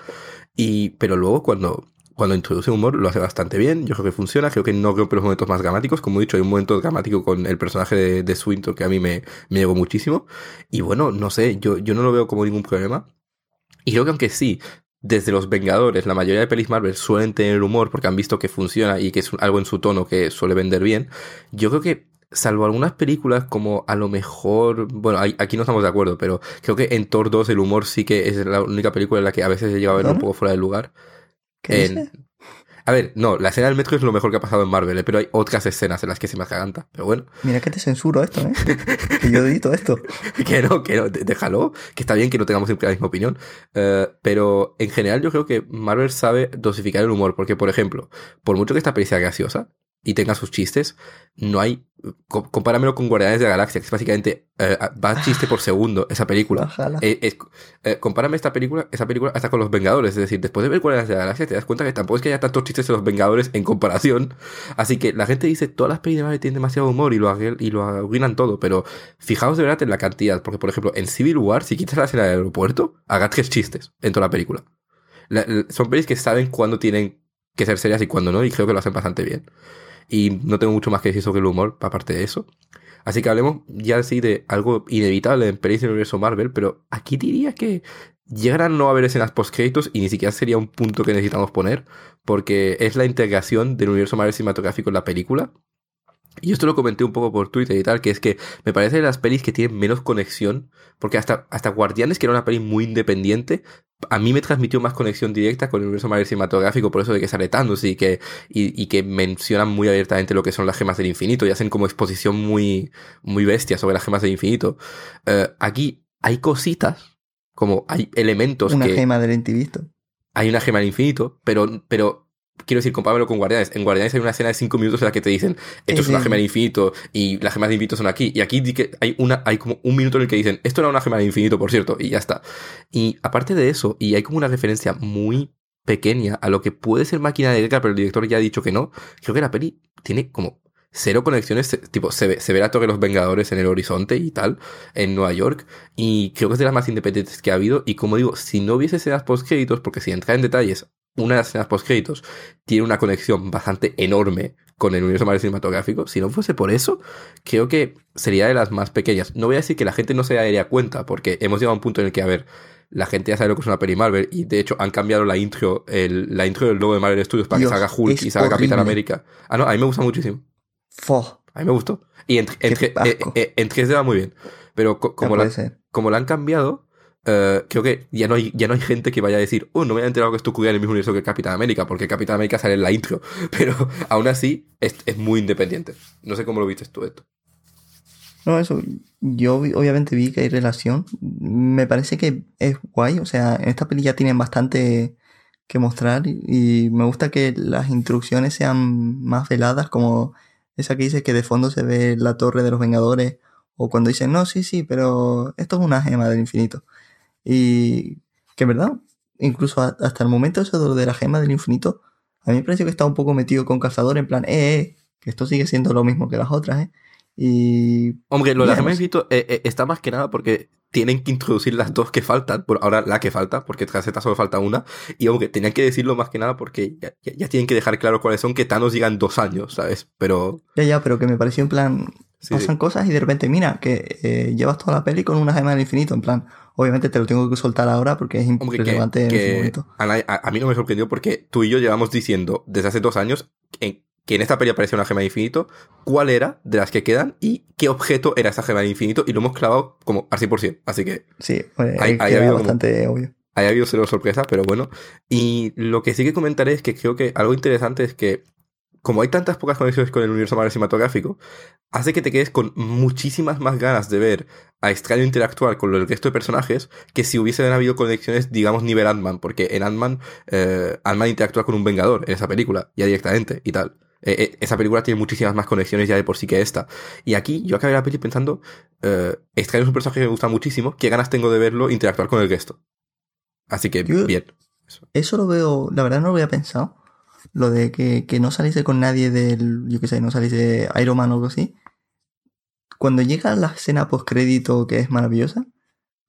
Speaker 1: y, pero luego cuando, cuando introduce humor lo hace bastante bien, yo creo que funciona, creo que no rompe los momentos más dramáticos, como he dicho, hay un momento dramático con el personaje de, de Swinton que a mí me, me llegó muchísimo, y bueno, no sé, yo, yo no lo veo como ningún problema, y creo que aunque sí, desde los Vengadores, la mayoría de pelis Marvel suelen tener humor porque han visto que funciona y que es algo en su tono que suele vender bien. Yo creo que, salvo algunas películas como a lo mejor, bueno, aquí no estamos de acuerdo, pero creo que en Thor 2 el humor sí que es la única película en la que a veces se llega a ver un poco fuera del lugar.
Speaker 2: ¿Qué
Speaker 1: a ver, no, la escena del metro es lo mejor que ha pasado en Marvel, ¿eh? pero hay otras escenas en las que se me aganta. Pero bueno.
Speaker 2: Mira que te censuro esto, ¿eh? que yo edito esto.
Speaker 1: que no, que no, déjalo. Que está bien que no tengamos siempre la misma opinión. Eh, pero en general yo creo que Marvel sabe dosificar el humor. Porque, por ejemplo, por mucho que esta peli sea graciosa, y tenga sus chistes, no hay. compáramelo con Guardianes de la Galaxia, que es básicamente. Eh, va chiste por segundo esa película. Eh, eh, compárame esta película, esa película hasta con los Vengadores. Es decir, después de ver Guardianes de la Galaxia, te das cuenta que tampoco es que haya tantos chistes de los Vengadores en comparación. Así que la gente dice, todas las películas de Marvel tienen demasiado humor y lo, y lo arruinan todo. Pero fijaos de verdad en la cantidad. Porque, por ejemplo, en Civil War, si quitas la escena del aeropuerto, haga tres chistes en toda la película. son pelis que saben cuándo tienen que ser serias y cuándo no, y creo que lo hacen bastante bien. Y no tengo mucho más que decir sobre el humor, aparte de eso. Así que hablemos ya así de algo inevitable en pelis del universo Marvel, pero aquí diría que llegarán a no haber escenas post-créditos y ni siquiera sería un punto que necesitamos poner, porque es la integración del universo Marvel cinematográfico en la película. Y esto lo comenté un poco por Twitter y tal, que es que me parece de las pelis que tienen menos conexión, porque hasta, hasta Guardianes, que era una peli muy independiente, a mí me transmitió más conexión directa con el universo Marvel cinematográfico, por eso de que sale Thanos y que, y, que mencionan muy abiertamente lo que son las gemas del infinito y hacen como exposición muy, muy bestia sobre las gemas del infinito. Eh, aquí hay cositas, como hay elementos
Speaker 2: una gema del infinito.
Speaker 1: Hay una gema del infinito, pero, pero quiero decir, compáramelo con Guardianes. En Guardianes hay una escena de 5 minutos en la que te dicen, esto es una gema del infinito y las gemas del infinito son aquí. Y aquí hay, una, hay como un minuto en el que dicen, esto era una gema del infinito, por cierto, y ya está. Y aparte de eso, y hay como una referencia muy pequeña a lo que puede ser máquina de guerra, pero el director ya ha dicho que no, creo que la peli tiene como cero conexiones, tipo, se ve, se ve la Torre de los Vengadores en el horizonte y tal, en Nueva York, y creo que es de las más independientes que ha habido, y como digo, si no hubiese escenas post-créditos, porque si entra en detalles, una de las escenas post-créditos tiene una conexión bastante enorme con el universo Marvel cinematográfico. Si no fuese por eso, creo que sería de las más pequeñas. No voy a decir que la gente no se daría cuenta, porque hemos llegado a un punto en el que, a ver, la gente ya sabe lo que es una peli Marvel y de hecho han cambiado la intro, el, la intro del logo de Marvel Studios para que salga Hulk y salga Capitán América. Ah, no, a mí me gusta muchísimo. A mí me gustó. Y en, en, eh, eh, en, 3D va muy bien. Pero como, la, como la han cambiado, eh, creo que ya no, hay, ya no hay gente que vaya a decir, oh, no me he enterado que esto ocurría en el mismo universo que Capitán América, porque Capitán América sale en la intro. Pero aún así es, es muy independiente. No sé cómo lo viste tú esto.
Speaker 2: No, eso, yo obviamente vi que hay relación. Me parece que es guay, o sea, en esta peli ya tienen bastante que mostrar y, me gusta que las instrucciones sean más veladas, como esa que dice que de fondo se ve la torre de los Vengadores, o cuando dicen, no, sí, sí, pero esto es una gema del infinito. Y que en verdad, incluso hasta el momento eso de la gema del infinito, a mí me parece que está un poco metido con cazador en plan, eh, eh, que esto sigue siendo lo mismo que las otras, eh. Y...
Speaker 1: Hombre, lo de la gema del infinito eh, eh, está más que nada porque tienen que introducir las dos que faltan, por ahora la que falta, porque tras esta solo falta una, y aunque tenían que decirlo más que nada porque ya, tienen que dejar claro cuáles son, que Thanos llegan dos años, ¿sabes? Pero...
Speaker 2: Ya, ya, pero que me pareció en plan, pasan cosas y de repente, mira, que llevas toda la peli con una gema del infinito, en plan, Obviamente te lo tengo que soltar ahora porque es importante en ese momento.
Speaker 1: A, mí no me sorprendió porque tú y yo llevamos diciendo desde hace dos años que en esta peli aparecía una gema de infinito, cuál era de las que quedan y qué objeto era esa gema de infinito y lo hemos clavado como al 100%. Así que...
Speaker 2: Sí, pues, ha habido bastante obvio.
Speaker 1: Ha habido cero sorpresa, pero bueno. Y lo que sí que comentaré es que creo que algo interesante es que como hay tantas pocas conexiones con el universo Marvel cinematográfico, hace que te quedes con muchísimas más ganas de ver a Extraño interactuar con el resto de personajes que si hubiesen habido conexiones, digamos, nivel Ant-Man, porque en Ant-Man, eh, Ant-Man interactúa con un Vengador en esa película, ya directamente y tal. Eh, eh, esa película tiene muchísimas más conexiones ya de por sí que esta. Y aquí yo acabé la peli pensando, eh, Extraño es un personaje que me gusta muchísimo, qué ganas tengo de verlo interactuar con el resto. Así que, bien.
Speaker 2: Eso. eso lo veo, la verdad no lo había pensado lo de que, que no saliese con nadie del, yo qué sé, no saliese Iron Man o algo así. Cuando llega la escena post crédito que es maravillosa,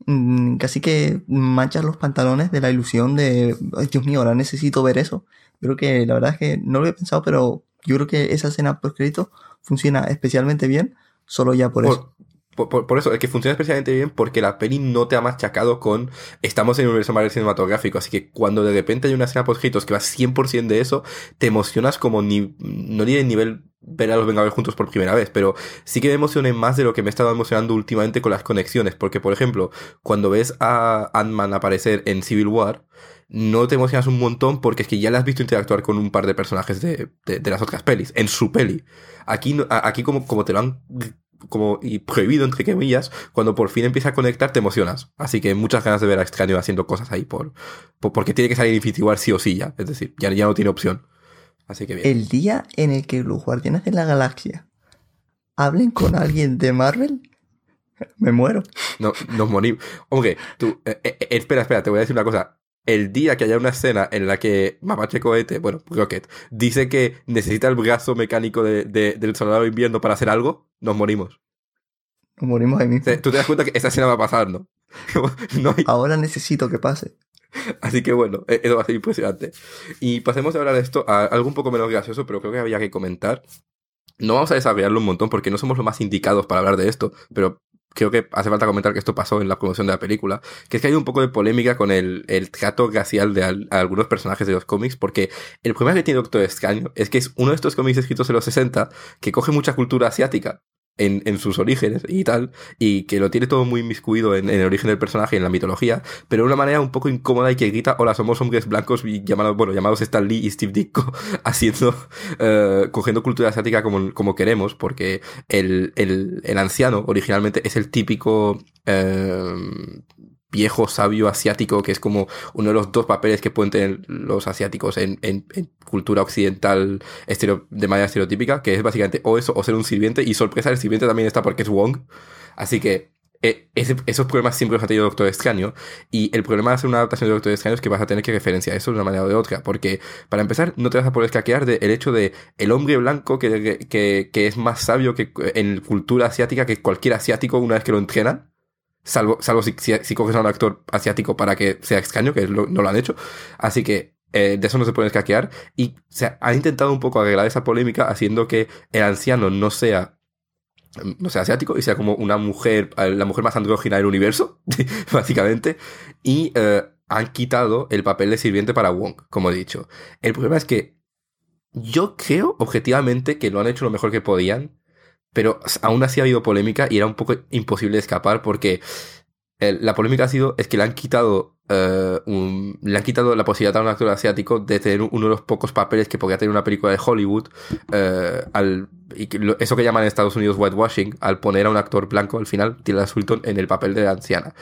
Speaker 2: mm, casi que manchas los pantalones de la ilusión de, Ay, Dios mío, ahora necesito ver eso. Yo creo que la verdad es que no lo había pensado, pero yo creo que esa escena post crédito funciona especialmente bien solo ya por eso.
Speaker 1: Por, eso, es que funciona especialmente bien porque la peli no te ha machacado con estamos en un universo Marvel cinematográfico. Así que cuando de repente hay una escena post que va 100% de eso, te emocionas como ni, no diré nivel ver a los Vengadores juntos por primera vez, pero sí que me emocioné más de lo que me he estado emocionando últimamente con las conexiones. Porque, por ejemplo, cuando ves a Ant-Man aparecer en Civil War, no te emocionas un montón porque es que ya le has visto interactuar con un par de personajes de, de, las otras pelis, en su peli. Aquí, aquí como, como te lo han como y prohibido entre comillas, cuando por fin empieza a conectar te emocionas. Así que muchas ganas de ver a Extraño haciendo cosas ahí por, porque tiene que salir Infinity sí o sí ya, es decir, ya, ya no tiene opción. Así que bien.
Speaker 2: El día en el que los Guardianes de la Galaxia hablen con alguien de Marvel, me muero.
Speaker 1: No, nos morimos. Hombre, tú, eh, eh, eh, espera, espera, te voy a decir una cosa. El día que haya una escena en la que Mapache Cohete, bueno, Rocket, dice que necesita el brazo mecánico de, de- del soldado de invierno para hacer algo, nos morimos.
Speaker 2: Nos morimos ahí
Speaker 1: O
Speaker 2: mismo.
Speaker 1: sea, Tú te das cuenta que esa escena va a pasar, ¿no? no hay-
Speaker 2: Ahora necesito que pase.
Speaker 1: Así que bueno, eh, eso va a ser impresionante. Y pasemos de hablar de esto a algo un poco menos gracioso, pero creo que había que comentar. No vamos a desarrollarlo un montón porque no somos los más indicados para hablar de esto, pero creo que hace falta comentar que esto pasó en la promoción de la película, que es que hay un poco de polémica con el, el trato racial de algunos personajes de los cómics, porque el problema que tiene Doctor Extraño es que es uno de estos cómics escritos en los 60 que coge mucha cultura asiática en, en sus orígenes y tal, y que lo tiene todo muy inmiscuido en, en el origen del personaje y en la mitología, pero de una manera un poco incómoda y que grita, hola, somos hombres blancos y llamados, bueno, llamados Stan Lee y Steve Ditko, haciendo, eh, cogiendo cultura asiática como, como queremos, porque el, el, el anciano originalmente es el típico eh, viejo sabio asiático, que es como uno de los dos papeles que pueden tener los asiáticos en, cultura occidental estereo- de manera estereotípica, que es básicamente o eso o ser un sirviente, y sorpresa, el sirviente también está porque es Wong. Así que eh, esos problemas siempre los ha tenido Doctor Extraño, y el problema de hacer una adaptación de Doctor Extraño es que vas a tener que referenciar eso de una manera o de otra, porque para empezar no te vas a poder escaquear del hecho de el hombre blanco que, que, que es más sabio que en cultura asiática que cualquier asiático una vez que lo entrenan. Salvo, salvo si, coges a un actor asiático para que sea extraño, que no lo han hecho. Así que eh, de eso no se puede escaquear. Y se ha intentado un poco arreglar esa polémica haciendo que el anciano no sea no sea asiático y sea como una mujer, eh, la mujer más andrógina del universo, básicamente. Y eh, han quitado el papel de sirviente para Wong, como he dicho. El problema es que yo creo objetivamente que lo han hecho lo mejor que podían, pero aún así ha habido polémica y era un poco imposible escapar porque la polémica ha sido es que le han quitado eh, le han quitado la posibilidad a un actor asiático de tener uno de los pocos papeles que podría tener una película de Hollywood eh, al y eso que llaman en Estados Unidos whitewashing al poner a un actor blanco al final Tilda Swinton en el papel de la anciana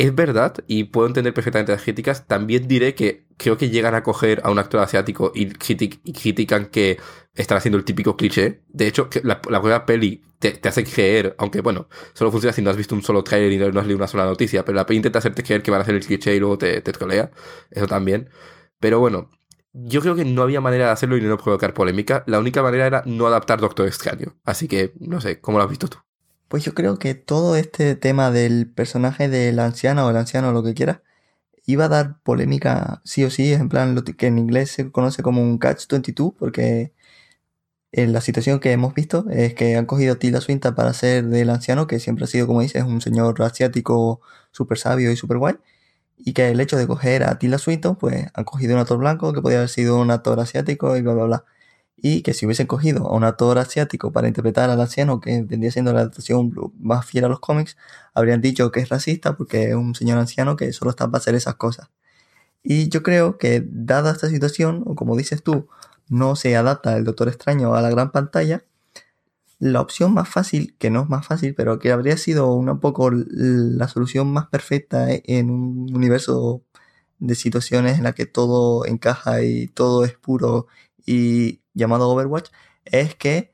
Speaker 1: es verdad y puedo entender perfectamente las críticas. También diré que creo que llegan a coger a un actor asiático y, critic- y critican que están haciendo el típico cliché. De hecho, la, la primera peli te, hace creer, aunque bueno, solo funciona si no has visto un solo trailer y no, no has leído una sola noticia, pero la peli intenta hacerte creer que van a hacer el cliché y luego te, te trolea. Eso también. Pero bueno, yo creo que no había manera de hacerlo y no provocar polémica. La única manera era no adaptar Doctor Extraño. Así que, no sé, ¿cómo lo has visto tú?
Speaker 2: Pues yo creo que todo este tema del personaje del anciano o el anciano, lo que quiera, iba a dar polémica sí o sí, en plan lo que en inglés se conoce como un catch 22, porque en la situación que hemos visto es que han cogido a Tilda Swinton para ser del anciano, que siempre ha sido, como dices, un señor asiático súper sabio y súper guay, y que el hecho de coger a Tilda Swinton, pues han cogido un actor blanco que podía haber sido un actor asiático y bla, bla, bla. Y que si hubiesen cogido a un actor asiático para interpretar al anciano, que vendría siendo la adaptación más fiel a los cómics, habrían dicho que es racista porque es un señor anciano que solo está para hacer esas cosas. Y yo creo que, dada esta situación, o como dices tú, no se adapta el Doctor Extraño a la gran pantalla, la opción más fácil, que no es más fácil, pero que habría sido un poco la solución más perfecta en un universo de situaciones en la que todo encaja y todo es puro y llamado Overwatch, es que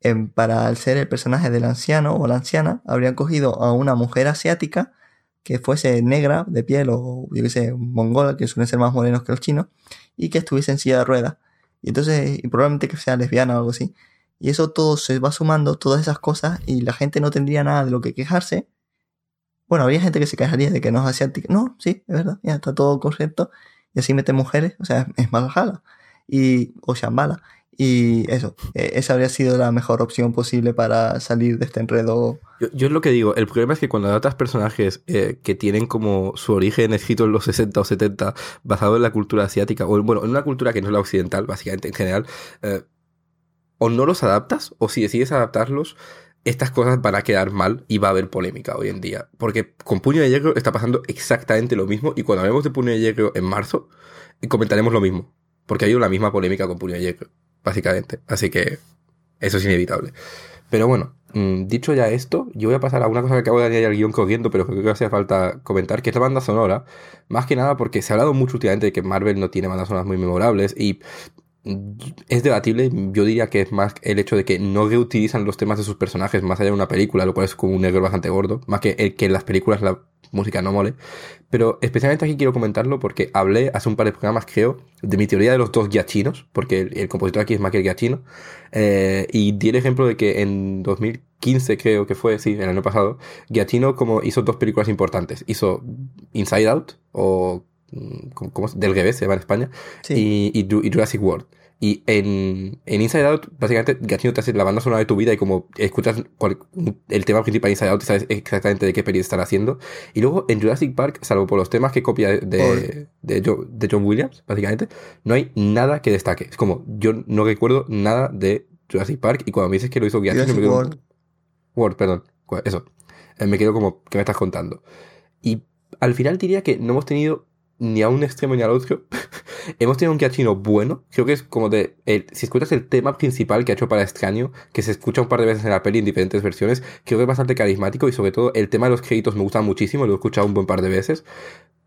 Speaker 2: em, para ser el personaje del anciano o la anciana, habrían cogido a una mujer asiática que fuese negra de piel o yo que sé, mongola, que suelen ser más morenos que los chinos, y que estuviese en silla de ruedas. Y entonces, y probablemente que sea lesbiana o algo así. Y eso todo se va sumando, todas esas cosas, y la gente no tendría nada de lo que quejarse. Bueno, habría gente que se quejaría de que no es asiática. No, sí, es verdad, ya está todo correcto. Y así mete mujeres, o sea, es Malhala. Y, o Shambhala. Y eso, eh, esa habría sido la mejor opción posible para salir de este enredo.
Speaker 1: Yo, es lo que digo, el problema es que cuando adaptas personajes eh, que tienen como su origen escrito en los 60 o 70, basado en la cultura asiática, o bueno, en una cultura que no es la occidental, básicamente en general, eh, o no los adaptas, o si decides adaptarlos, estas cosas van a quedar mal y va a haber polémica hoy en día. Porque con Puño de Hierro está pasando exactamente lo mismo, y cuando hablemos de Puño de Hierro en marzo, comentaremos lo mismo. Porque ha habido la misma polémica con Puño de Hierro, básicamente. Así que eso es inevitable. Pero bueno, mmm, dicho ya esto, yo voy a pasar a una cosa que acabo de añadir al guion corriendo, pero creo que hacía falta comentar, que es la banda sonora. Más que nada porque se ha hablado mucho últimamente de que Marvel no tiene bandas sonoras muy memorables y es debatible. Yo diría que es más el hecho de que no reutilizan los temas de sus personajes más allá de una película, lo cual es como un negro bastante gordo. Más que el que en las películas la música no mole. Pero especialmente aquí quiero comentarlo porque hablé hace un par de programas, creo, de mi teoría de los dos guiachinos, porque el, compositor aquí es Michael Giacchino. Eh, y di el ejemplo de que en 2015, creo que fue, sí, el año pasado, Giacchino como hizo dos películas importantes. Hizo Inside Out, o ¿cómo, del revés se llama en España, y, y, Jurassic World. Y en, en, Inside Out, básicamente, Giacchino te hace la banda sonora de tu vida y como escuchas el tema principal de Inside Out, sabes exactamente de qué peli están haciendo. Y luego en Jurassic Park, salvo por los temas que copia de, de, John, Williams, básicamente, no hay nada que destaque. Es como, yo no recuerdo nada de Jurassic Park y cuando me dices que lo hizo Giacchino, me quedo... World. World, perdón. Eso. Eh, me quedo como, ¿qué me estás contando? Y al final diría que no hemos tenido ni a un extremo ni al otro. Hemos tenido un Giacchino bueno. Creo que es como de. si escuchas el tema principal que ha hecho para Extraño, que se escucha un par de veces en la peli en diferentes versiones, creo que es bastante carismático y sobre todo el tema de los créditos me gusta muchísimo, lo he escuchado un buen par de veces.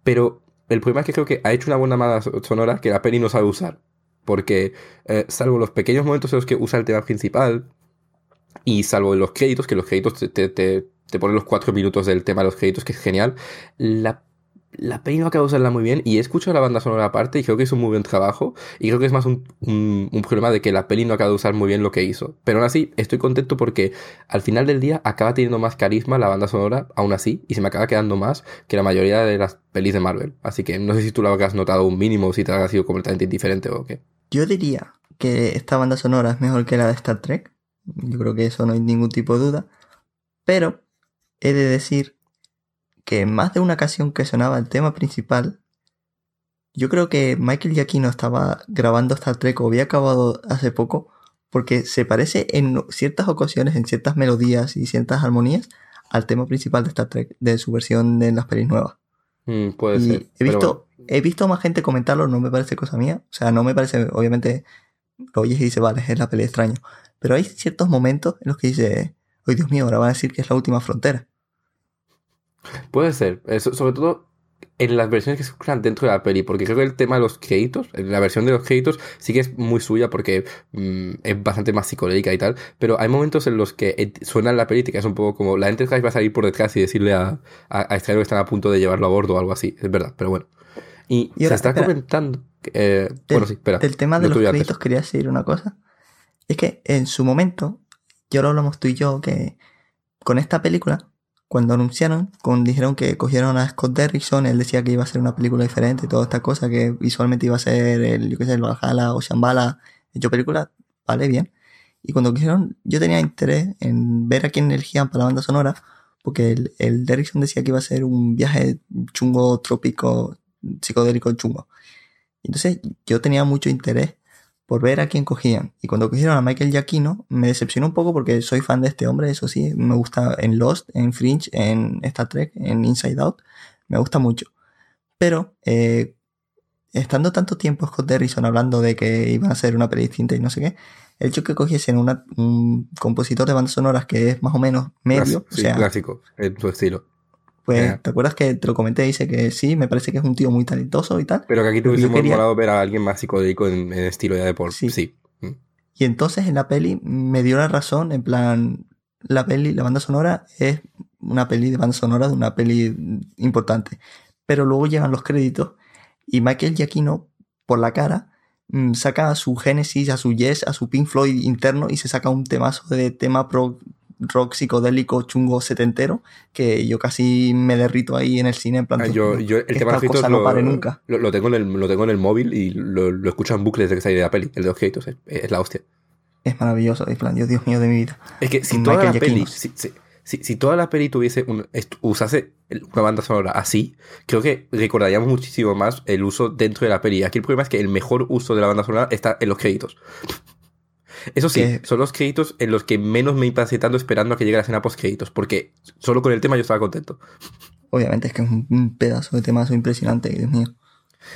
Speaker 1: Pero el problema es que creo que ha hecho una buena banda sonora que la peli no sabe usar. Porque, eh, salvo los pequeños momentos en los que usa el tema principal, y salvo los créditos, que los créditos te, te, te ponen los cuatro minutos del tema de los créditos, que es genial, la la peli no acaba de usarla muy bien y he escuchado la banda sonora aparte y creo que es un muy buen trabajo y creo que es más un, problema de que la peli no acaba de usar muy bien lo que hizo. Pero aún así estoy contento porque al final del día acaba teniendo más carisma la banda sonora, aún así, y se me acaba quedando más que la mayoría de las pelis de Marvel. Así que no sé si tú lo has notado un mínimo o si te ha sido completamente indiferente o qué.
Speaker 2: Yo diría que esta banda sonora es mejor que la de Star Trek. Yo creo que eso no hay ningún tipo de duda. Pero he de decir que en más de una ocasión que sonaba el tema principal, yo creo que Michael Giacchino estaba grabando Star Trek o había acabado hace poco, porque se parece en ciertas ocasiones, en ciertas melodías y ciertas armonías, al tema principal de Star Trek, de su versión de las pelis nuevas.
Speaker 1: Mm, puede ser.
Speaker 2: He visto, he visto más gente comentarlo, no me parece cosa mía. O sea, no me parece, obviamente, lo oyes y dices, vale, es la peli extraño. Pero hay ciertos momentos en los que dice, ¡ay Dios mío, ahora van a decir que es la última frontera.
Speaker 1: Puede ser, sobre todo en las versiones que se escuchan dentro de la peli, porque creo que el tema de los créditos, la versión de los créditos sí que es muy suya porque mm, es bastante más psicodélica y tal, pero hay momentos en los que eh, suena la peli que es un poco como la Enterprise va a salir por detrás y decirle a, a, a que están a punto de llevarlo a bordo o algo así, es verdad, pero bueno. Y, se está comentando... Eh, bueno, sí, espera.
Speaker 2: Del tema de los créditos quería decir una cosa. Es que en su momento, ya lo hablamos tú y yo, que con esta película cuando anunciaron, cuando dijeron que cogieron a Scott Derrickson, él decía que iba a ser una película diferente y toda esta cosa, que visualmente iba a ser el, yo qué sé, el Valhalla o Shambhala hecho película, vale, bien. Y cuando quisieron, yo tenía interés en ver a quién elegían para la banda sonora, porque el, el Derrickson decía que iba a ser un viaje chungo, trópico, psicodélico chungo. Entonces yo tenía mucho interés por ver a quién cogían. Y cuando cogieron a Michael Giacchino, me decepcionó un poco porque soy fan de este hombre, eso sí, me gusta en Lost, en Fringe, en Star Trek, en Inside Out, me gusta mucho. Pero, eh, estando tanto tiempo Scott Derrison hablando de que iban a hacer una peli distinta y no sé qué, el hecho que cogiesen un compositor de bandas sonoras que es más o menos medio,
Speaker 1: sí, clásico, en su estilo.
Speaker 2: Pues, ¿te acuerdas que te lo comenté? Dice que sí, me parece que es un tío muy talentoso y tal.
Speaker 1: Pero que aquí te hubiésemos quería... ver a alguien más psicodélico en, estilo ya de por sí. sí. Mm.
Speaker 2: Y entonces en la peli me dio la razón, en plan, la peli, la banda sonora es una peli de banda sonora de una peli importante. Pero luego llegan los créditos y Michael Giacchino, por la cara, mm, saca a su Genesis, a su Yes, a su Pink Floyd interno y se saca un temazo de tema pro rock psicodélico chungo setentero que yo casi me derrito ahí en el cine en plan
Speaker 1: ah, yo, yo, el tema
Speaker 2: cosa no pare nunca
Speaker 1: lo, tengo en el, lo tengo en el móvil y lo, lo escucho en bucle desde que salí de la peli el de los créditos es, la hostia.
Speaker 2: Es maravilloso es plan Dios, Dios mío de mi vida.
Speaker 1: Es que si toda la peli si, si, si, toda la peli tuviese un, usase una banda sonora así, creo que recordaríamos muchísimo más el uso dentro de la peli. Aquí el problema es que el mejor uso de la banda sonora está en los créditos. Eso sí, son los créditos en los que menos me impacté tanto esperando a que llegue la escena post créditos, porque solo con el tema yo estaba contento.
Speaker 2: Obviamente es que es un pedazo de temazo impresionante, Dios mío.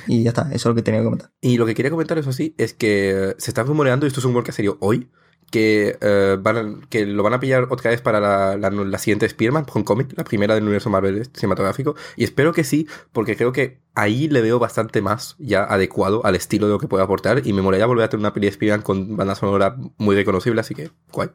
Speaker 2: Y ya está, eso es lo que tenía que comentar.
Speaker 1: Y lo que quería comentar, eso sí, es que se está rumoreando, y esto es un rumor que ha salido hoy, que, eh, van que lo van a pillar otra vez para la, la, siguiente Spearman con cómic, la primera del universo Marvel cinematográfico. Y espero que sí, porque creo que ahí le veo bastante más ya adecuado al estilo de lo que puede aportar. Y me molaría volver a tener una peli de Spearman con banda sonora muy reconocible, así que guay.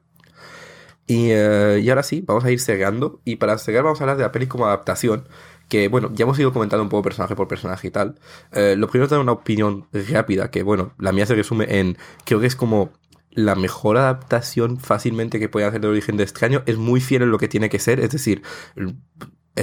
Speaker 1: Y, eh, y ahora sí, vamos a ir cerrando. Y para cerrar vamos a hablar de la peli como adaptación que bueno, ya hemos ido comentando un poco personaje por personaje y tal. Eh, lo primero es dar una opinión rápida, que bueno, la mía se resume en, creo que es como la mejor adaptación fácilmente que puede hacer de origen de extraño, es muy fiel en lo que tiene que ser, es decir, el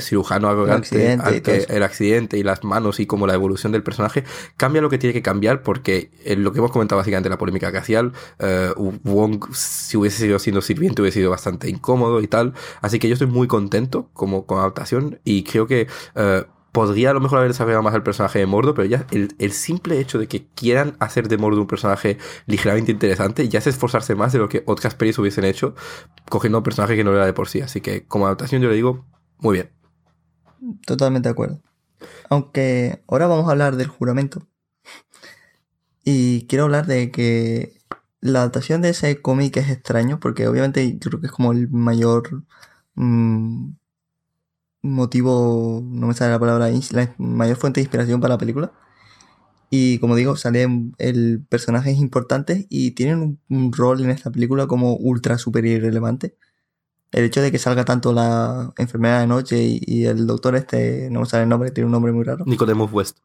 Speaker 1: cirujano arrogante, el accidente, el accidente y las manos y como la evolución del personaje, cambia lo que tiene que cambiar porque en lo que hemos comentado básicamente la polémica racial, uh, Wong si hubiese sido siendo sirviente hubiese sido bastante incómodo y tal, así que yo estoy muy contento como con adaptación y creo que uh, podría a lo mejor haber desarrollado más el personaje de Mordo, pero ya el, el, simple hecho de que quieran hacer de Mordo un personaje ligeramente interesante ya es esforzarse más de lo que otras pelis hubiesen hecho cogiendo un personaje que no era de por sí. Así que como adaptación yo le digo, muy bien.
Speaker 2: Totalmente de acuerdo. Aunque ahora vamos a hablar del juramento. Y quiero hablar de que la adaptación de ese cómic es extraño, porque obviamente creo que es como el mayor mmm, motivo, no me sale la palabra, la mayor fuente de inspiración para la película. Y como digo, salen el personajes importantes y tienen un, un rol en esta película como ultra super irrelevante el hecho de que salga tanto la enfermera de noche y, el doctor este, no me sale el nombre, tiene un nombre muy raro.
Speaker 1: Nicodemus West.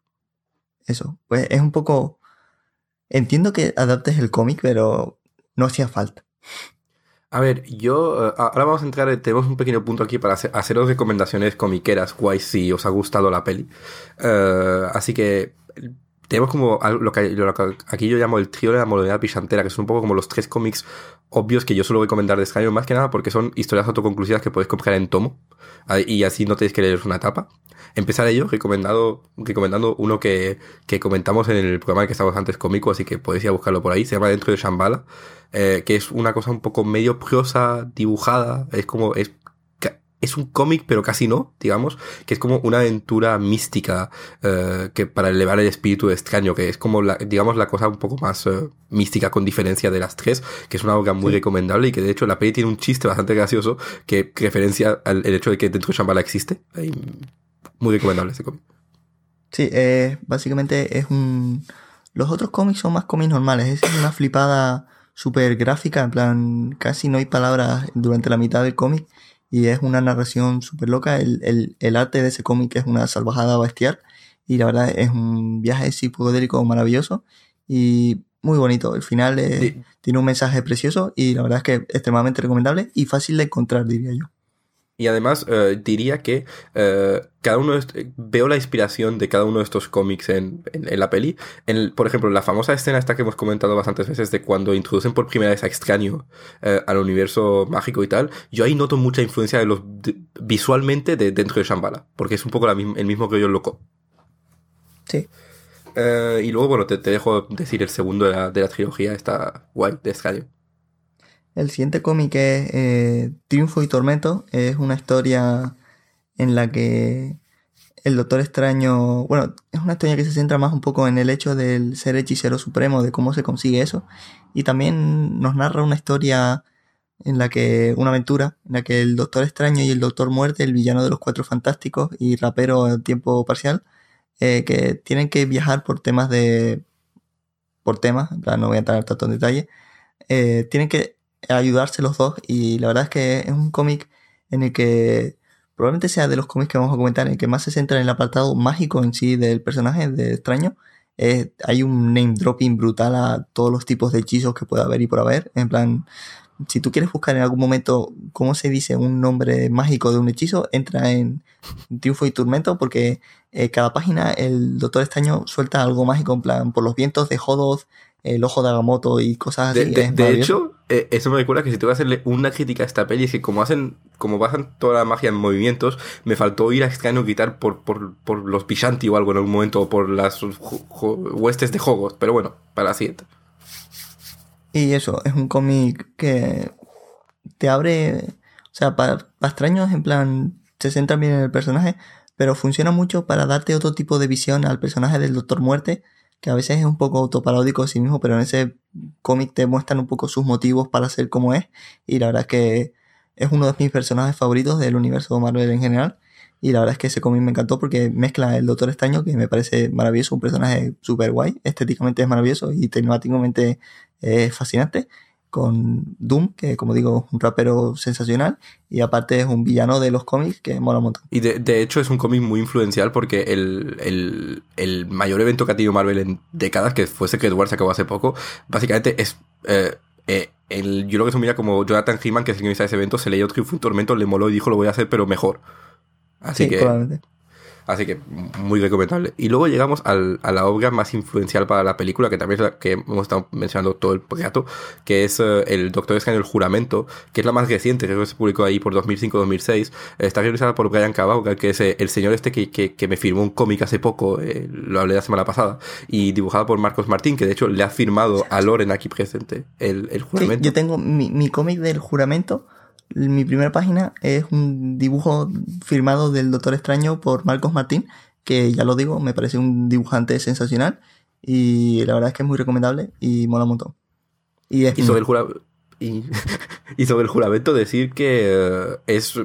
Speaker 2: Eso, pues es un poco... Entiendo que adaptes el cómic, pero no hacía falta.
Speaker 1: A ver, yo eh, ahora vamos a entrar, tenemos un pequeño punto aquí para hacer, haceros recomendaciones comiqueras, guay si os ha gustado la peli. Uh, así que tenemos como lo que, aquí yo llamo el trío de la modalidad pichantera, que son un poco como los tres cómics obvios que yo suelo recomendar de Skyrim, más que nada porque son historias autoconclusivas que podéis comprar en tomo y así no tenéis que leer una etapa. Empezar ello recomendado, recomendando uno que, que comentamos en el programa que estábamos antes cómico, así que podéis ir a buscarlo por ahí. Se llama Dentro de Shambhala, eh, que es una cosa un poco medio prosa, dibujada, es como, es es un cómic, pero casi no, digamos, que es como una aventura mística eh, que para elevar el espíritu extraño, que es como, la, digamos, la cosa un poco más eh, mística con diferencia de las tres, que es una obra muy recomendable y que de hecho la peli tiene un chiste bastante gracioso que referencia al el hecho de que dentro de Shambhala existe. Muy recomendable ese cómic.
Speaker 2: Sí, eh, básicamente es un... Los otros cómics son más cómics normales, es una flipada súper gráfica, en plan, casi no hay palabras durante la mitad del cómic y es una narración súper loca. El, el, arte de ese cómic es una salvajada bestial y la verdad es un viaje psicodélico maravilloso y muy bonito. El final tiene un mensaje precioso y la verdad es que es extremadamente recomendable y fácil de encontrar, diría yo.
Speaker 1: Y además eh, diría que eh, cada uno veo la inspiración de cada uno de estos cómics en, en, la peli. En por ejemplo, la famosa escena esta que hemos comentado bastantes veces de cuando introducen por primera vez a Extraño eh, al universo mágico y tal, yo ahí noto mucha influencia de los visualmente de dentro de Shambhala, porque es un poco la, el mismo que yo loco.
Speaker 2: Sí.
Speaker 1: y luego, bueno, te, te, dejo decir el segundo de la, de la trilogía, esta guay de Extraño.
Speaker 2: El siguiente cómic es eh, Triunfo y Tormento. Es una historia en la que el Doctor Extraño, bueno, es una historia que se centra más un poco en el hecho del ser hechicero supremo, de cómo se consigue eso. Y también nos narra una historia en la que, una aventura, en la que el Doctor Extraño y el Doctor Muerte, el villano de los Cuatro Fantásticos y rapero a tiempo parcial, eh, que tienen que viajar por temas de... por temas, en plan no voy a entrar tanto en detalle, eh, tienen que ayudarse los dos y la verdad es que es un cómic en el que probablemente sea de los cómics que vamos a comentar en el que más se centra en el apartado mágico en sí del personaje de extraño. Hay un name dropping brutal a todos los tipos de hechizos que pueda haber y por haber. En plan si tú quieres buscar en algún momento cómo se dice un nombre mágico de un hechizo, entra en Triunfo y Tormento porque eh, cada página el Doctor Extraño suelta algo mágico en plan por los vientos de Jodoth, el ojo de Agamotto y cosas
Speaker 1: así. De, hecho, eh, eso me recuerda que si tengo que hacerle una crítica a esta peli es que como hacen, como basan toda la magia en movimientos, me faltó ir a extraño quitar por, por, por los Pishanti o algo en algún momento, o por las huestes de Jogos, pero bueno, para la siguiente.
Speaker 2: Y eso, es un cómic que te abre, o sea, para, para extraños en plan, se centra bien en el personaje, pero funciona mucho para darte otro tipo de visión al personaje del Doctor Muerte, que a veces es un poco autoparódico de sí mismo, pero en ese cómic te muestran un poco sus motivos para ser como es. Y la verdad es que es uno de mis personajes favoritos del universo Marvel en general. Y la verdad es que ese cómic me encantó porque mezcla el Doctor Extraño, que me parece maravilloso, un personaje súper guay, estéticamente es maravilloso y temáticamente es fascinante con Doom, que como digo, es un rapero sensacional, y aparte es un villano de los cómics que mola un montón.
Speaker 1: Y de, hecho es un cómic muy influencial porque el, mayor evento que ha tenido Marvel en décadas, que fue Secret Wars, se acabó hace poco, básicamente es... Eh, eh, el, yo lo que se mira como Jonathan Heeman, que es el que ese evento, se leyó Triunfo un Tormento, le moló y dijo lo voy a hacer pero mejor. Así que... Así que muy recomendable. Y luego llegamos al, a la obra más influencial para la película, que también es la que hemos estado mencionando todo el rato, que es eh, el Doctor Strange el Juramento, que es la más reciente, creo que se publicó ahí por 2005-2006. está realizada por Brian Cabauga, que es eh, el señor este que, que, me firmó un cómic hace poco, eh, lo hablé la semana pasada, y dibujada por Marcos Martín, que de hecho le ha firmado a Loren aquí presente el, el Juramento.
Speaker 2: yo tengo mi, mi cómic del Juramento mi primera página es un dibujo firmado del Doctor Extraño por Marcos Martín, que ya lo digo, me parece un dibujante sensacional y la verdad es que es muy recomendable y mola un montón.
Speaker 1: Y, sobre, el y sobre el juramento decir que eh, es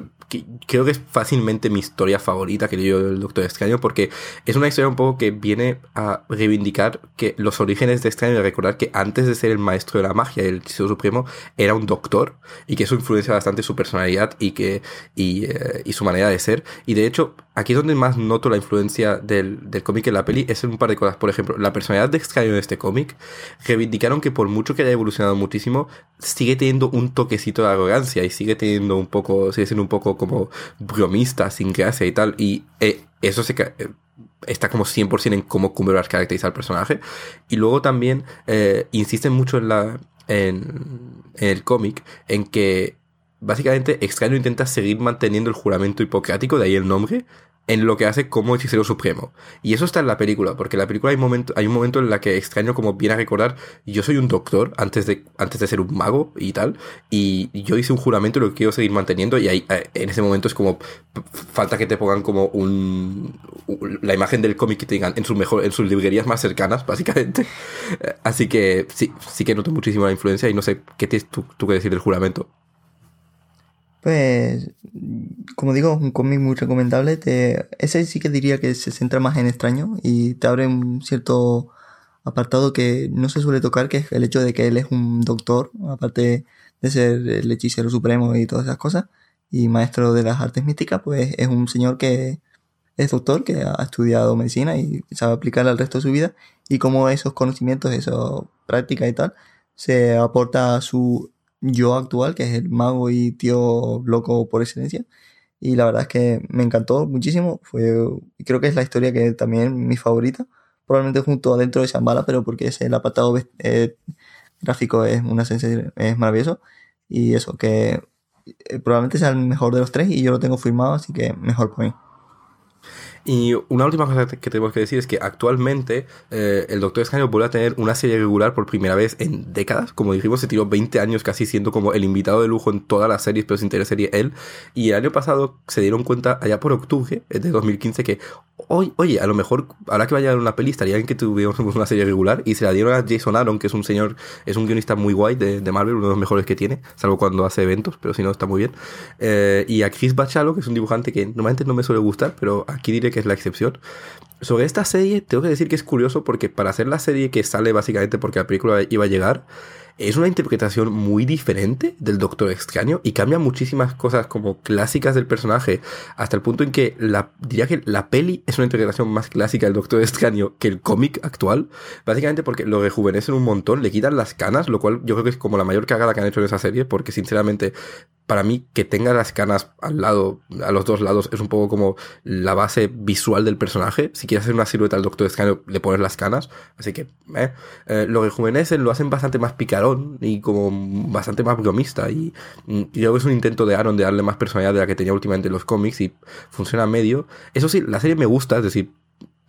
Speaker 1: creo que es fácilmente mi historia favorita que yo el Doctor Extraño porque es una historia un poco que viene a reivindicar que los orígenes de Extraño y recordar que antes de ser el maestro de la magia y el hechicero supremo era un doctor y que eso influencia bastante su personalidad y que eh, y su manera de ser. Y de hecho aquí es donde más noto la influencia del, del cómic en la peli es en un par de cosas. Por ejemplo la personalidad de Extraño en este cómic reivindicaron que por mucho que haya evolucionado muchísimo sigue teniendo un toquecito de arrogancia y sigue teniendo un poco sigue siendo un poco como bromista, sin gracia y tal. Y eh, eso eh, está como 100% en cómo Cumberbatch caracteriza al personaje. Y luego también eh, insisten mucho en, la, en, en el cómic en que básicamente Extraño intenta seguir manteniendo el juramento hipocrático, de ahí el nombre, en lo que hace como hechicero supremo. Y eso está en la película, porque en la película hay, momento, hay un momento en la que extraño como viene a recordar, yo soy un doctor antes de, antes de ser un mago y tal, y yo hice un juramento y lo quiero seguir manteniendo, y ahí eh, en ese momento es como, falta que te pongan como un, la imagen del cómic que tengan en sus, mejor, en sus librerías más cercanas, básicamente. Así que sí, sí que noto muchísimo la influencia y no sé qué tienes tú, tú que decir del juramento.
Speaker 2: Pues, como digo, un cómic muy recomendable. Te, ese sí que diría que se centra más en extraño y te abre un cierto apartado que no se suele tocar, que es el hecho de que él es un doctor, aparte de ser el hechicero supremo y todas esas cosas, y maestro de las artes místicas, pues es un señor que es doctor, que ha estudiado medicina y sabe aplicarla al resto de su vida, y como esos conocimientos, esa práctica y tal, se aporta a su yo actual, que es el mago y tío loco por excelencia. Y la verdad es que me encantó muchísimo. Fue, creo que es la historia que también mi favorita. Probablemente junto adentro de Shambhala, pero porque es el apartado eh, gráfico es una sensación, es maravilloso. Y eso, que eh, probablemente sea el mejor de los tres y yo lo tengo firmado, así que mejor por mí.
Speaker 1: Y una última cosa que tenemos que decir es que actualmente eh, el Doctor Extraño vuelve a tener una serie regular por primera vez en décadas. Como dijimos, se tiró 20 años casi siendo como el invitado de lujo en todas las series, pero sin tener serie él. Y el año pasado se dieron cuenta, allá por octubre de 2015, que oye, oye, a lo mejor ahora que vaya a una peli estaría bien que tuviéramos una serie regular. Y se la dieron a Jason Aaron, que es un señor, es un guionista muy guay de, de Marvel, uno de los mejores que tiene, salvo cuando hace eventos, pero si no está muy bien. Eh, y a Chris Bachalo, que es un dibujante que normalmente no me suele gustar, pero aquí diré que es la excepción. Sobre esta serie, tengo que decir que es curioso porque para hacer la serie que sale básicamente porque la película iba a llegar, es una interpretación muy diferente del Doctor Extraño y cambia muchísimas cosas como clásicas del personaje, hasta el punto en que diría que la peli es una interpretación más clásica del Doctor Extraño que el cómic actual, básicamente porque lo rejuvenecen un montón, le quitan las canas, lo cual yo creo que es como la mayor cagada que han hecho en esa serie, porque sinceramente para mí que tenga las canas al lado, a los dos lados, es un poco como la base visual del personaje. Si quieres hacer una silueta al Doctor Extraño, le pones las canas. Así que, eh, eh lo rejuvenecen, lo hacen bastante más picarón y como bastante más bromista. Y, y, creo que es un intento de Aaron de darle más personalidad de la que tenía últimamente en los cómics y funciona medio. Eso sí, la serie me gusta, es decir,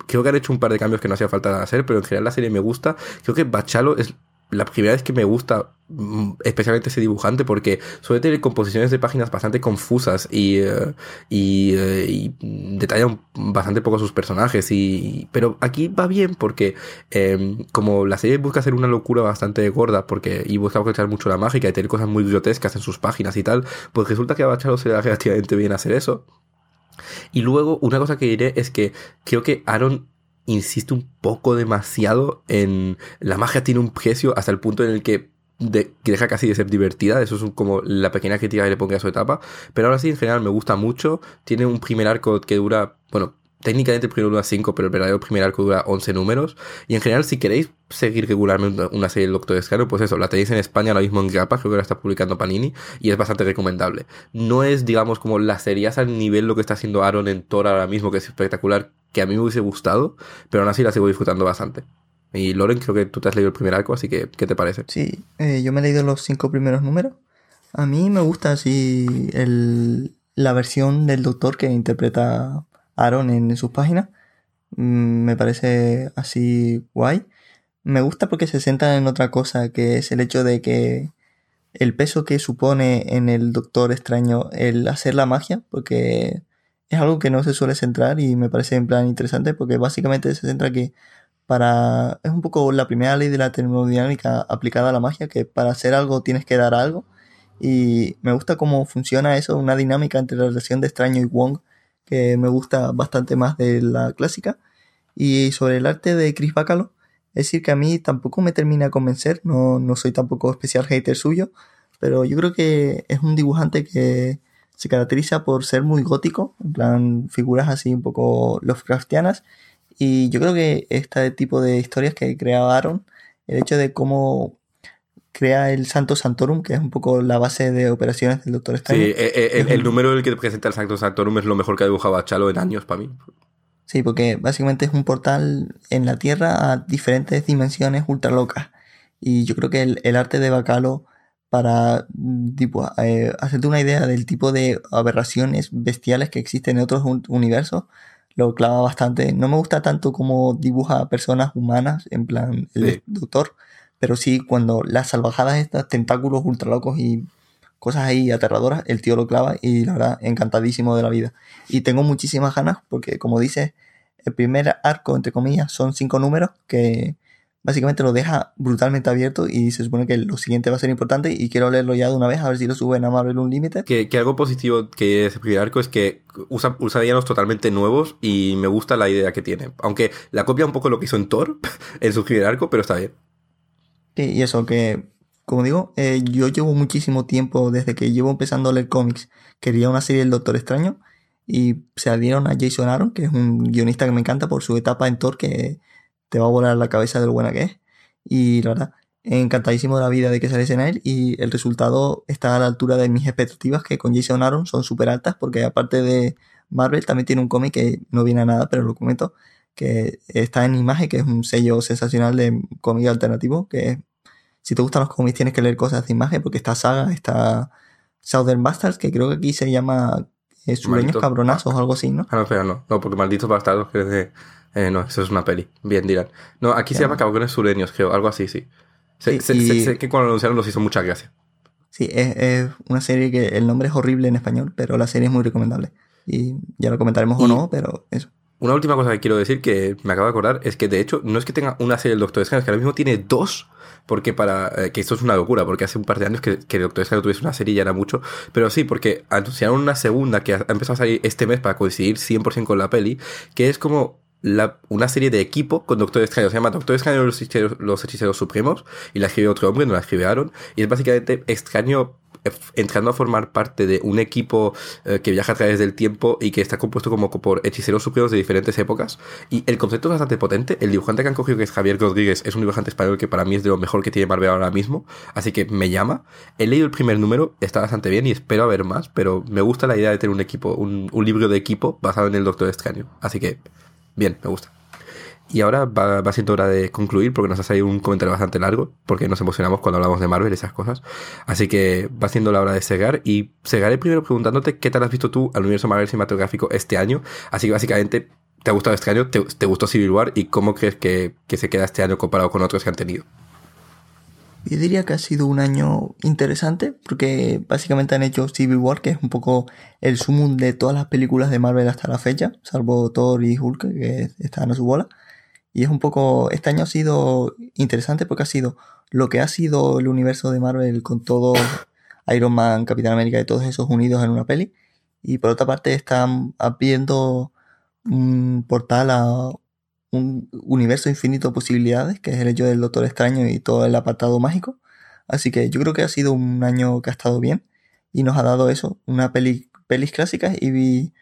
Speaker 1: creo que han hecho un par de cambios que no hacía falta hacer, pero en general la serie me gusta. Creo que Bachalo es la primera vez que me gusta mm, especialmente ese dibujante porque suele tener composiciones de páginas bastante confusas y, eh, y, eh, y detallan bastante poco sus personajes. Y pero aquí va bien porque em, como la serie busca hacer una locura bastante gorda porque y busca aprovechar mucho la mágica y tener cosas muy grotescas en sus páginas y tal pues resulta que a Bacharo se le da relativamente bien hacer eso. Y luego una cosa que diré es que creo que Aaron insiste un poco demasiado en la magia tiene un precio hasta el punto en el que, de, que deja casi de ser divertida. Eso es como la pequeña crítica que le pongo a su etapa. Pero ahora sí, en general, me gusta mucho. Tiene un primer arco que dura, bueno, técnicamente el primero dura 5, pero el verdadero primer arco dura 11 números. Y en general, si queréis seguir regularmente una serie del Doctor Extraño, pues eso, la tenéis en España ahora mismo en Grapa, creo que la está publicando Panini, y es bastante recomendable. No es, digamos, como la serie al nivel lo que está haciendo Aaron en Thor ahora mismo, que es espectacular, que a mí me hubiese gustado, pero aún así la sigo disfrutando bastante. Y Loren, creo que tú te has leído el primer arco, así que, ¿qué te parece?
Speaker 2: Sí, eh, yo me he leído los cinco primeros números. A mí me gusta así el, la versión del doctor que interpreta Aaron en sus páginas. Mm, me parece así guay. Me gusta porque se centra en otra cosa, que es el hecho de que el peso que supone en el Doctor Extraño el hacer la magia, porque es algo que no se suele centrar y me parece en plan interesante porque básicamente se centra que para es un poco la primera ley de la termodinámica aplicada a la magia que para hacer algo tienes que dar algo y me gusta cómo funciona eso una dinámica entre la relación de extraño y Wong que me gusta bastante más de la clásica. Y sobre el arte de Chris Bacalo es decir que a mí tampoco me termina de convencer no, no soy tampoco especial hater suyo pero yo creo que es un dibujante que se caracteriza por ser muy gótico, en plan figuras así un poco Lovecraftianas. Y yo creo que este tipo de historias que crea Aaron, el hecho de cómo crea el Santo Santorum, que es un poco la base de operaciones del Doctor Strange.
Speaker 1: Sí, eh, eh, el, el, número en el que presenta el Santo Santorum es lo mejor que ha dibujado a Chalo en años para mí.
Speaker 2: Sí, porque básicamente es un portal en la Tierra a diferentes dimensiones ultra locas. Y yo creo que el, el arte de Bacalo para tipo, eh, hacerte una idea del tipo de aberraciones bestiales que existen en otros universos, lo clava bastante. No me gusta tanto como dibuja personas humanas, en plan el doctor, pero sí cuando las salvajadas estas, tentáculos ultra locos y cosas ahí aterradoras, el tío lo clava y la verdad, encantadísimo de la vida. Y tengo muchísimas ganas porque, como dices, el primer arco, entre comillas, son cinco números que básicamente lo deja brutalmente abierto y se supone que lo siguiente va a ser importante y quiero leerlo ya de una vez a ver si lo suben a Marvel Unlimited.
Speaker 1: Que, que algo positivo que ese primer arco es que usa, usa villanos totalmente nuevos y me gusta la idea que tiene. Aunque la copia un poco lo que hizo en Thor en su primer arco, pero está bien.
Speaker 2: Sí, y eso que, como digo, eh, yo llevo muchísimo tiempo desde que llevo empezando a leer cómics. Quería una serie del Doctor Extraño y se adhieron a Jason Aaron, que es un guionista que me encanta por su etapa en Thor, que te va a volar la cabeza de lo buena que es. Y la verdad, encantadísimo de la vida de que saliese en él y el resultado está a la altura de mis expectativas que con Jason Aaron son súper altas porque aparte de Marvel también tiene un cómic que no viene a nada, pero lo comento, que está en imagen, que es un sello sensacional de cómic alternativo, que si te gustan los cómics tienes que leer cosas de imagen porque está Saga, está Southern Bastards, que creo que aquí se llama eh, Sureños Cabronazos o algo así, ¿no?
Speaker 1: Ah, no, no, no, porque Malditos Bastardos, que es de eh, no, eso es una peli. Bien, dirán. No, aquí se llama Cabrones Sureños, creo. Algo así, sí. Sé, que cuando lo anunciaron nos hizo mucha gracia.
Speaker 2: Sí, es, una serie que el nombre es horrible en español, pero la serie es muy recomendable. Y ya lo comentaremos o no, pero eso.
Speaker 1: Una última cosa que quiero decir que me acabo de acordar es que de hecho no es que tenga una serie del Doctor Strange, que ahora mismo tiene dos, porque para. Eh, que esto es una locura, porque hace un par de años que, el Doctor Strange tuviese una serie ya era mucho, pero sí, porque anunciaron una segunda que ha empezado a salir este mes para coincidir 100% con la peli, que es como una serie de equipo con Doctor Extraño. Se llama Doctor Extraño los hechiceros, los hechiceros supremos y la escribe otro hombre, no la escribe Aaron. Y es básicamente extraño entrando a formar parte de un equipo eh, que viaja a través del tiempo y que está compuesto como por hechiceros supremos de diferentes épocas. Y el concepto es bastante potente. El dibujante que han cogido, que es Javier Rodríguez, es un dibujante español que para mí es de lo mejor que tiene Marvel ahora mismo. Así que me llama. He leído el primer número, está bastante bien y espero ver más, pero me gusta la idea de tener un equipo, un, un libro de equipo basado en el Doctor Extraño. Así que Bien, me gusta. Y ahora va, siendo hora de concluir porque nos ha salido un comentario bastante largo, porque nos emocionamos cuando hablamos de Marvel y esas cosas. Así que va siendo la hora de cegar y cegaré primero preguntándote qué tal has visto tú al universo Marvel cinematográfico este año. Así que básicamente, ¿te ha gustado este año? ¿Te, gustó Civil War? ¿Y cómo crees que, que, se queda este año comparado con otros que han tenido?
Speaker 2: Yo diría que ha sido un año interesante porque básicamente han hecho Civil War, que es un poco el sumum de todas las películas de Marvel hasta la fecha, salvo Thor y Hulk, que están a su bola. Y es un poco, este año ha sido interesante porque ha sido lo que ha sido el universo de Marvel con todo Iron Man, Capitán América y todos esos unidos en una peli. Y por otra parte están abriendo un portal a un universo infinito de posibilidades, que es el hecho del Doctor Extraño y todo el apartado mágico. Así que yo creo que ha sido un año que ha estado bien y nos ha dado eso, una peli, pelis clásicas y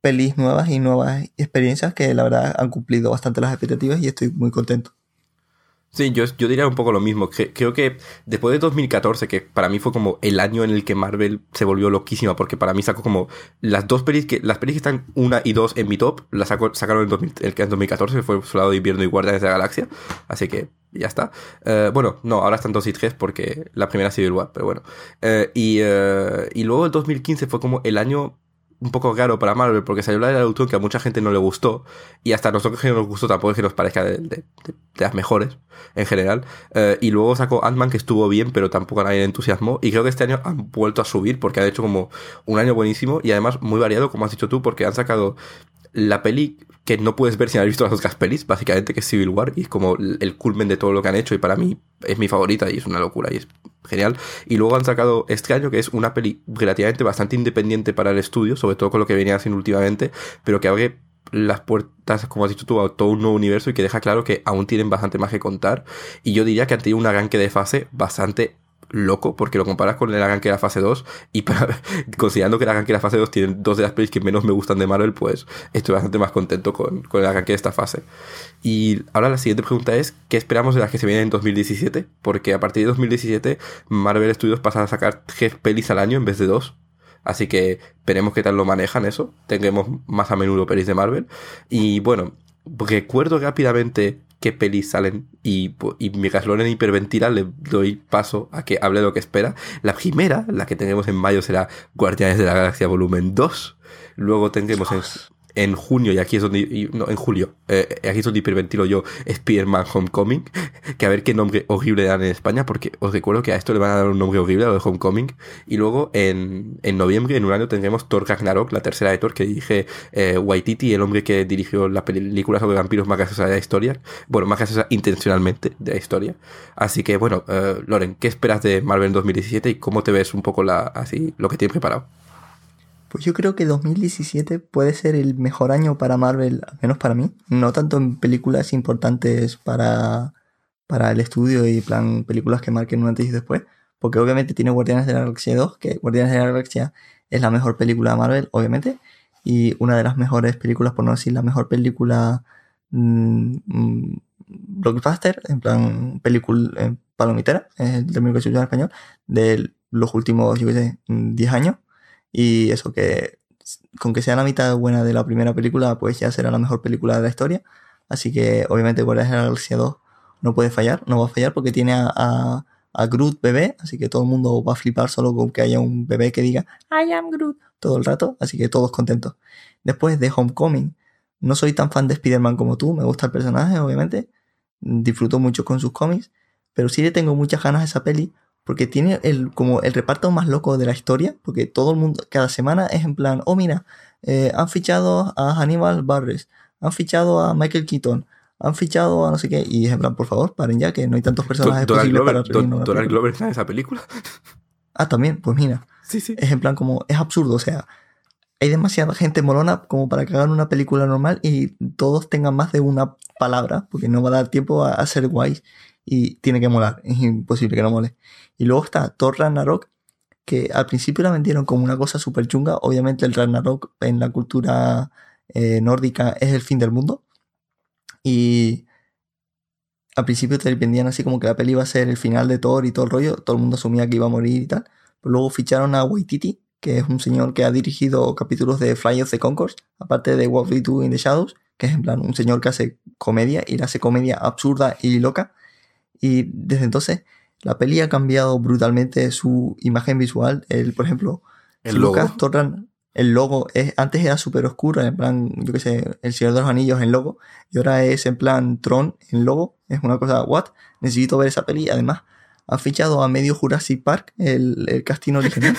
Speaker 2: pelis nuevas y nuevas experiencias que la verdad han cumplido bastante las expectativas y estoy muy contento.
Speaker 1: Sí, yo, yo diría un poco lo mismo. creo que después de 2014, que para mí fue como el año en el que Marvel se volvió loquísima, porque para mí sacó como las dos pelis que, las pelis que están una y dos en mi top, las sacaron en, 2000, el en 2014, fue Soldado de Invierno y Guardianes de la Galaxia. Así que ya está. Eh, bueno, no, ahora están dos y tres porque la primera Civil War, pero bueno. Eh, y, eh, y luego el 2015 fue como el año un poco raro para Marvel porque salió la de Ultron que a mucha gente no le gustó y hasta a nosotros que no nos gustó tampoco es que nos parezca de, las mejores en general. Eh, y luego sacó Ant-Man que estuvo bien pero tampoco a nadie le entusiasmó y creo que este año han vuelto a subir porque han hecho como un año buenísimo y además muy variado como has dicho tú porque han sacado la peli que no puedes ver sin haber visto las otras pelis, básicamente, que es Civil War, y es como el culmen de todo lo que han hecho, y para mí es mi favorita, y es una locura, y es genial. Y luego han sacado este año, que es una peli relativamente bastante independiente para el estudio, sobre todo con lo que venía haciendo últimamente, pero que abre las puertas, como has dicho tú, a todo un nuevo universo y que deja claro que aún tienen bastante más que contar. Y yo diría que han tenido un arranque de fase bastante loco porque lo comparas con el arranque de la fase 2 y considerando que el arranque de la fase 2 tiene dos de las pelis que menos me gustan de Marvel, pues estoy bastante más contento con, con, el arranque de esta fase. Y ahora la siguiente pregunta es, ¿qué esperamos de las que se vienen en 2017? Porque a partir de 2017 Marvel Studios pasa a sacar tres pelis al año en vez de dos. Así que veremos qué tal lo manejan eso. Tendremos más a menudo pelis de Marvel. Y bueno, recuerdo rápidamente qué pelis salen y, y mientras Loren hiperventila le doy paso a que hable lo que espera. La primera, la que tenemos en mayo, será Guardianes de la Galaxia Volumen 2. Luego tendremos en, en junio, y aquí es donde, no, en julio, eh, aquí es donde hiperventilo yo, Spider-Man Homecoming, que a ver qué nombre horrible dan en España, porque os recuerdo que a esto le van a dar un nombre horrible, a lo de Homecoming, y luego en, en noviembre, en un año, tendremos Thor Ragnarok, la tercera de Thor, que dirige eh, Waititi, el hombre que dirigió la película sobre vampiros más graciosa de la historia, bueno, más graciosa intencionalmente de la historia. Así que, bueno, eh, Loren, ¿qué esperas de Marvel en 2017 y cómo te ves un poco la, así, lo que tiene preparado?
Speaker 2: Pues yo creo que 2017 puede ser el mejor año para Marvel, al menos para mí. No tanto en películas importantes para, para el estudio y plan películas que marquen un antes y después. Porque obviamente tiene Guardianes de la Galaxia 2, que Guardianes de la Galaxia es la mejor película de Marvel, obviamente. Y una de las mejores películas, por no decir la mejor película mmm, blockbuster, en plan película eh, palomitera, es el término que se usa en español, de los últimos, yo qué sé, 10 años. Y eso que con que sea la mitad buena de la primera película, pues ya será la mejor película de la historia. Así que obviamente Guardianes de la Galaxia 2 no puede fallar, no va a fallar porque tiene a, a, Groot bebé, así que todo el mundo va a flipar solo con que haya un bebé que diga I am Groot todo el rato, así que todos contentos. Después de Homecoming, no soy tan fan de Spider-Man como tú, me gusta el personaje, obviamente, disfruto mucho con sus cómics, pero sí le tengo muchas ganas a esa peli porque tiene el, como el reparto más loco de la historia, porque todo el mundo, cada semana es en plan, oh mira, eh, han fichado a Hannibal Barres, han fichado a Michael Keaton, han fichado a no sé qué, y es en plan, por favor, paren ya, que no hay tantos personajes
Speaker 1: Donald Glover, para Donald Glover está en esa película.
Speaker 2: Ah, también, pues mira.
Speaker 1: Sí, sí.
Speaker 2: Es en plan como, es absurdo, o sea, hay demasiada gente molona como para que hagan una película normal y todos tengan más de una palabra, porque no va a dar tiempo a, a ser guays y tiene que molar, es imposible que no mole. Y luego está Thor Ragnarok, que al principio la vendieron como una cosa súper chunga. Obviamente el Ragnarok en la cultura eh, nórdica es el fin del mundo. Y al principio te vendían así como que la peli iba a ser el final de Thor y todo el rollo. Todo el mundo asumía que iba a morir y tal. Pero luego ficharon a Waititi, que es un señor que ha dirigido capítulos de Fly of the Concourse, aparte de What We Do in the Shadows, que es en plan un señor que hace comedia y la hace comedia absurda y loca. Y desde entonces la peli ha cambiado brutalmente su imagen visual. El, por ejemplo,
Speaker 1: el logo.
Speaker 2: el logo es, antes era súper oscuro, en plan, yo qué sé, el Señor de los Anillos en logo, y ahora es en plan Tron en logo. Es una cosa, what? Necesito ver esa peli. Además, ha fichado a medio Jurassic Park, el, el casting original.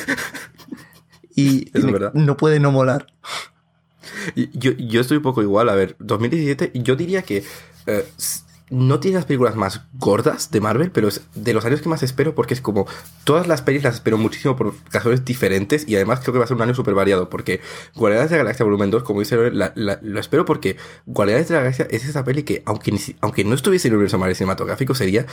Speaker 2: y
Speaker 1: es verdad.
Speaker 2: no puede no molar.
Speaker 1: Yo, yo estoy un poco igual, a ver, 2017, yo diría que eh, no tiene las películas más gordas de Marvel, pero es de los años que más espero porque es como todas las pelis las espero muchísimo por razones diferentes y además creo que va a ser un año súper variado porque Guardianes de la Galaxia Volumen 2, como dice lo espero porque Guardianes de la Galaxia es esa peli que aunque, aunque no estuviese en el universo Marvel cinematográfico sería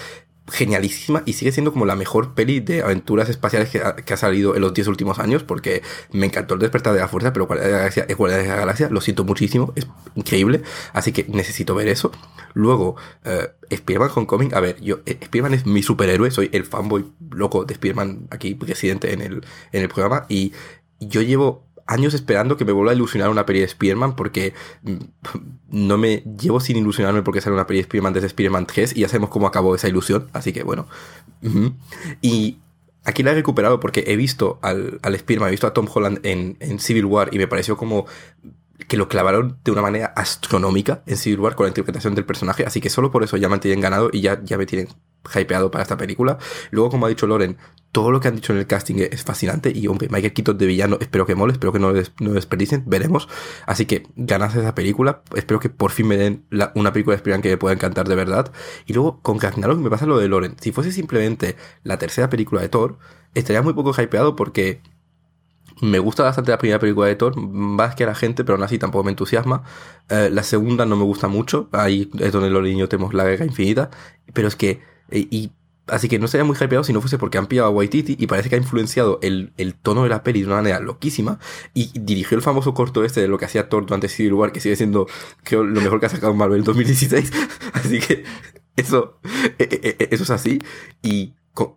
Speaker 1: genialísima y sigue siendo como la mejor peli de aventuras espaciales que ha, que ha salido en los 10 últimos años porque me encantó el despertar de la fuerza, pero Guardianes de la Galaxia es Guardianes de la Galaxia, lo siento muchísimo, es increíble, así que necesito ver eso. Luego, eh, Spider-Man Homecoming, a ver, yo, eh, Spider-Man es mi superhéroe, soy el fanboy loco de Spider-Man aquí presidente en el, en el programa y yo llevo años esperando que me vuelva a ilusionar una peli de Spider-Man porque mm, no me llevo sin ilusionarme porque sale una peli de Spider-Man desde Spider-Man 3 y ya sabemos cómo acabó esa ilusión, así que bueno. Y aquí la he recuperado porque he visto al, al he visto a Tom Holland en Civil War y me pareció como que lo clavaron de una manera astronómica en Civil con la interpretación del personaje, así que solo por eso ya me tienen ganado y ya, ya me tienen hypeado para esta película. Luego, como ha dicho Loren, todo lo que han dicho en el casting es fascinante y, hombre, Michael Keaton de villano, espero que mole, espero que no lo no veremos. Así que ganas de esa película, espero que por fin me den una película de Spider-Man que me pueda encantar de verdad. Y luego, con Ragnarok me pasa lo de Loren. Si fuese simplemente la tercera película de Thor, estaría muy poco hypeado porque me gusta bastante la primera película de Thor, más que a la gente, pero aún así tampoco me entusiasma. Eh, la segunda no me gusta mucho, ahí es donde los niños tenemos la guerra infinita, pero es que, eh, y así que no sería muy hypeado si no fuese porque han pillado a Waititi y parece que ha influenciado el, el tono de la peli de una manera loquísima y dirigió el famoso corto este de lo que hacía Thor durante Civil War, que sigue siendo, creo, lo mejor que ha sacado Marvel en 2016, así que eso, eh, eh, eh, eso es así y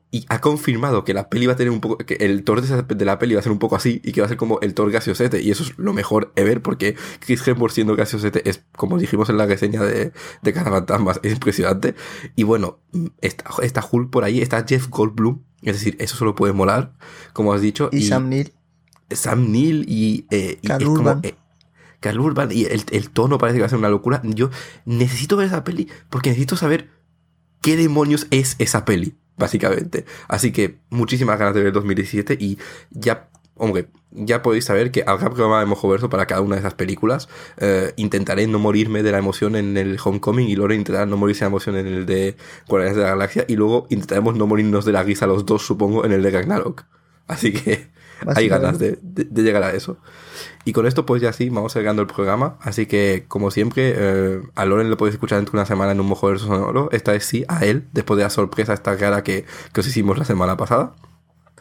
Speaker 1: y ha confirmado que la peli va a tener un poco, que el Thor de, la peli va a ser un poco así y que va a ser como el Thor gaseosete y eso es lo mejor ever porque Chris Hemsworth siendo gaseosete es, como dijimos en la reseña de, de Cazafantasmas, es impresionante y bueno, está, está Hulk por ahí, está Jeff Goldblum, es decir, eso solo puede molar, como has dicho,
Speaker 2: Y, Sam Neill.
Speaker 1: Sam Neill y, eh, y
Speaker 2: Karl
Speaker 1: es como,
Speaker 2: Urban.
Speaker 1: eh, Karl Urban y el, el tono parece que va a ser una locura. Yo necesito ver esa peli porque necesito saber qué demonios es esa peli, básicamente. Así que muchísimas ganas de ver el 2017 y ya, hombre, ya podéis saber que habrá programa de Mojoverso para cada una de esas películas. Eh, intentaré no morirme de la emoción en el Homecoming y luego intentará no morirse de la emoción en el de Guardianes de la Galaxia y luego intentaremos no morirnos de la risa los dos, supongo, en el de Ragnarok. Así que hay ganas de, de- de llegar a eso. Y con esto, pues ya sí, vamos llegando el programa. Así que, como siempre, eh, a Loren lo podéis escuchar dentro de una semana en un mojo verso sonoro. Esta es sí, a él, después de la sorpresa esta cara que, que os hicimos la semana pasada.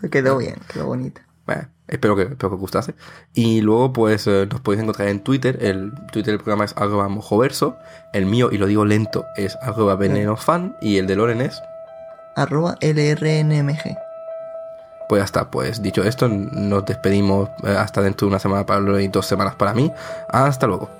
Speaker 2: Pero quedó bien, quedó bonita.
Speaker 1: Bueno, espero que, espero que os gustase. Y luego, pues, eh, nos podéis encontrar en Twitter. El Twitter del programa es arroba mojoverso. El mío, y lo digo lento, es arroba venenofan. Y el de Loren es...
Speaker 2: Arroba LRNMG.
Speaker 1: Pues ya está, pues dicho esto, nos despedimos eh, hasta dentro de una semana para Pablo y dos semanas para mí. Hasta luego.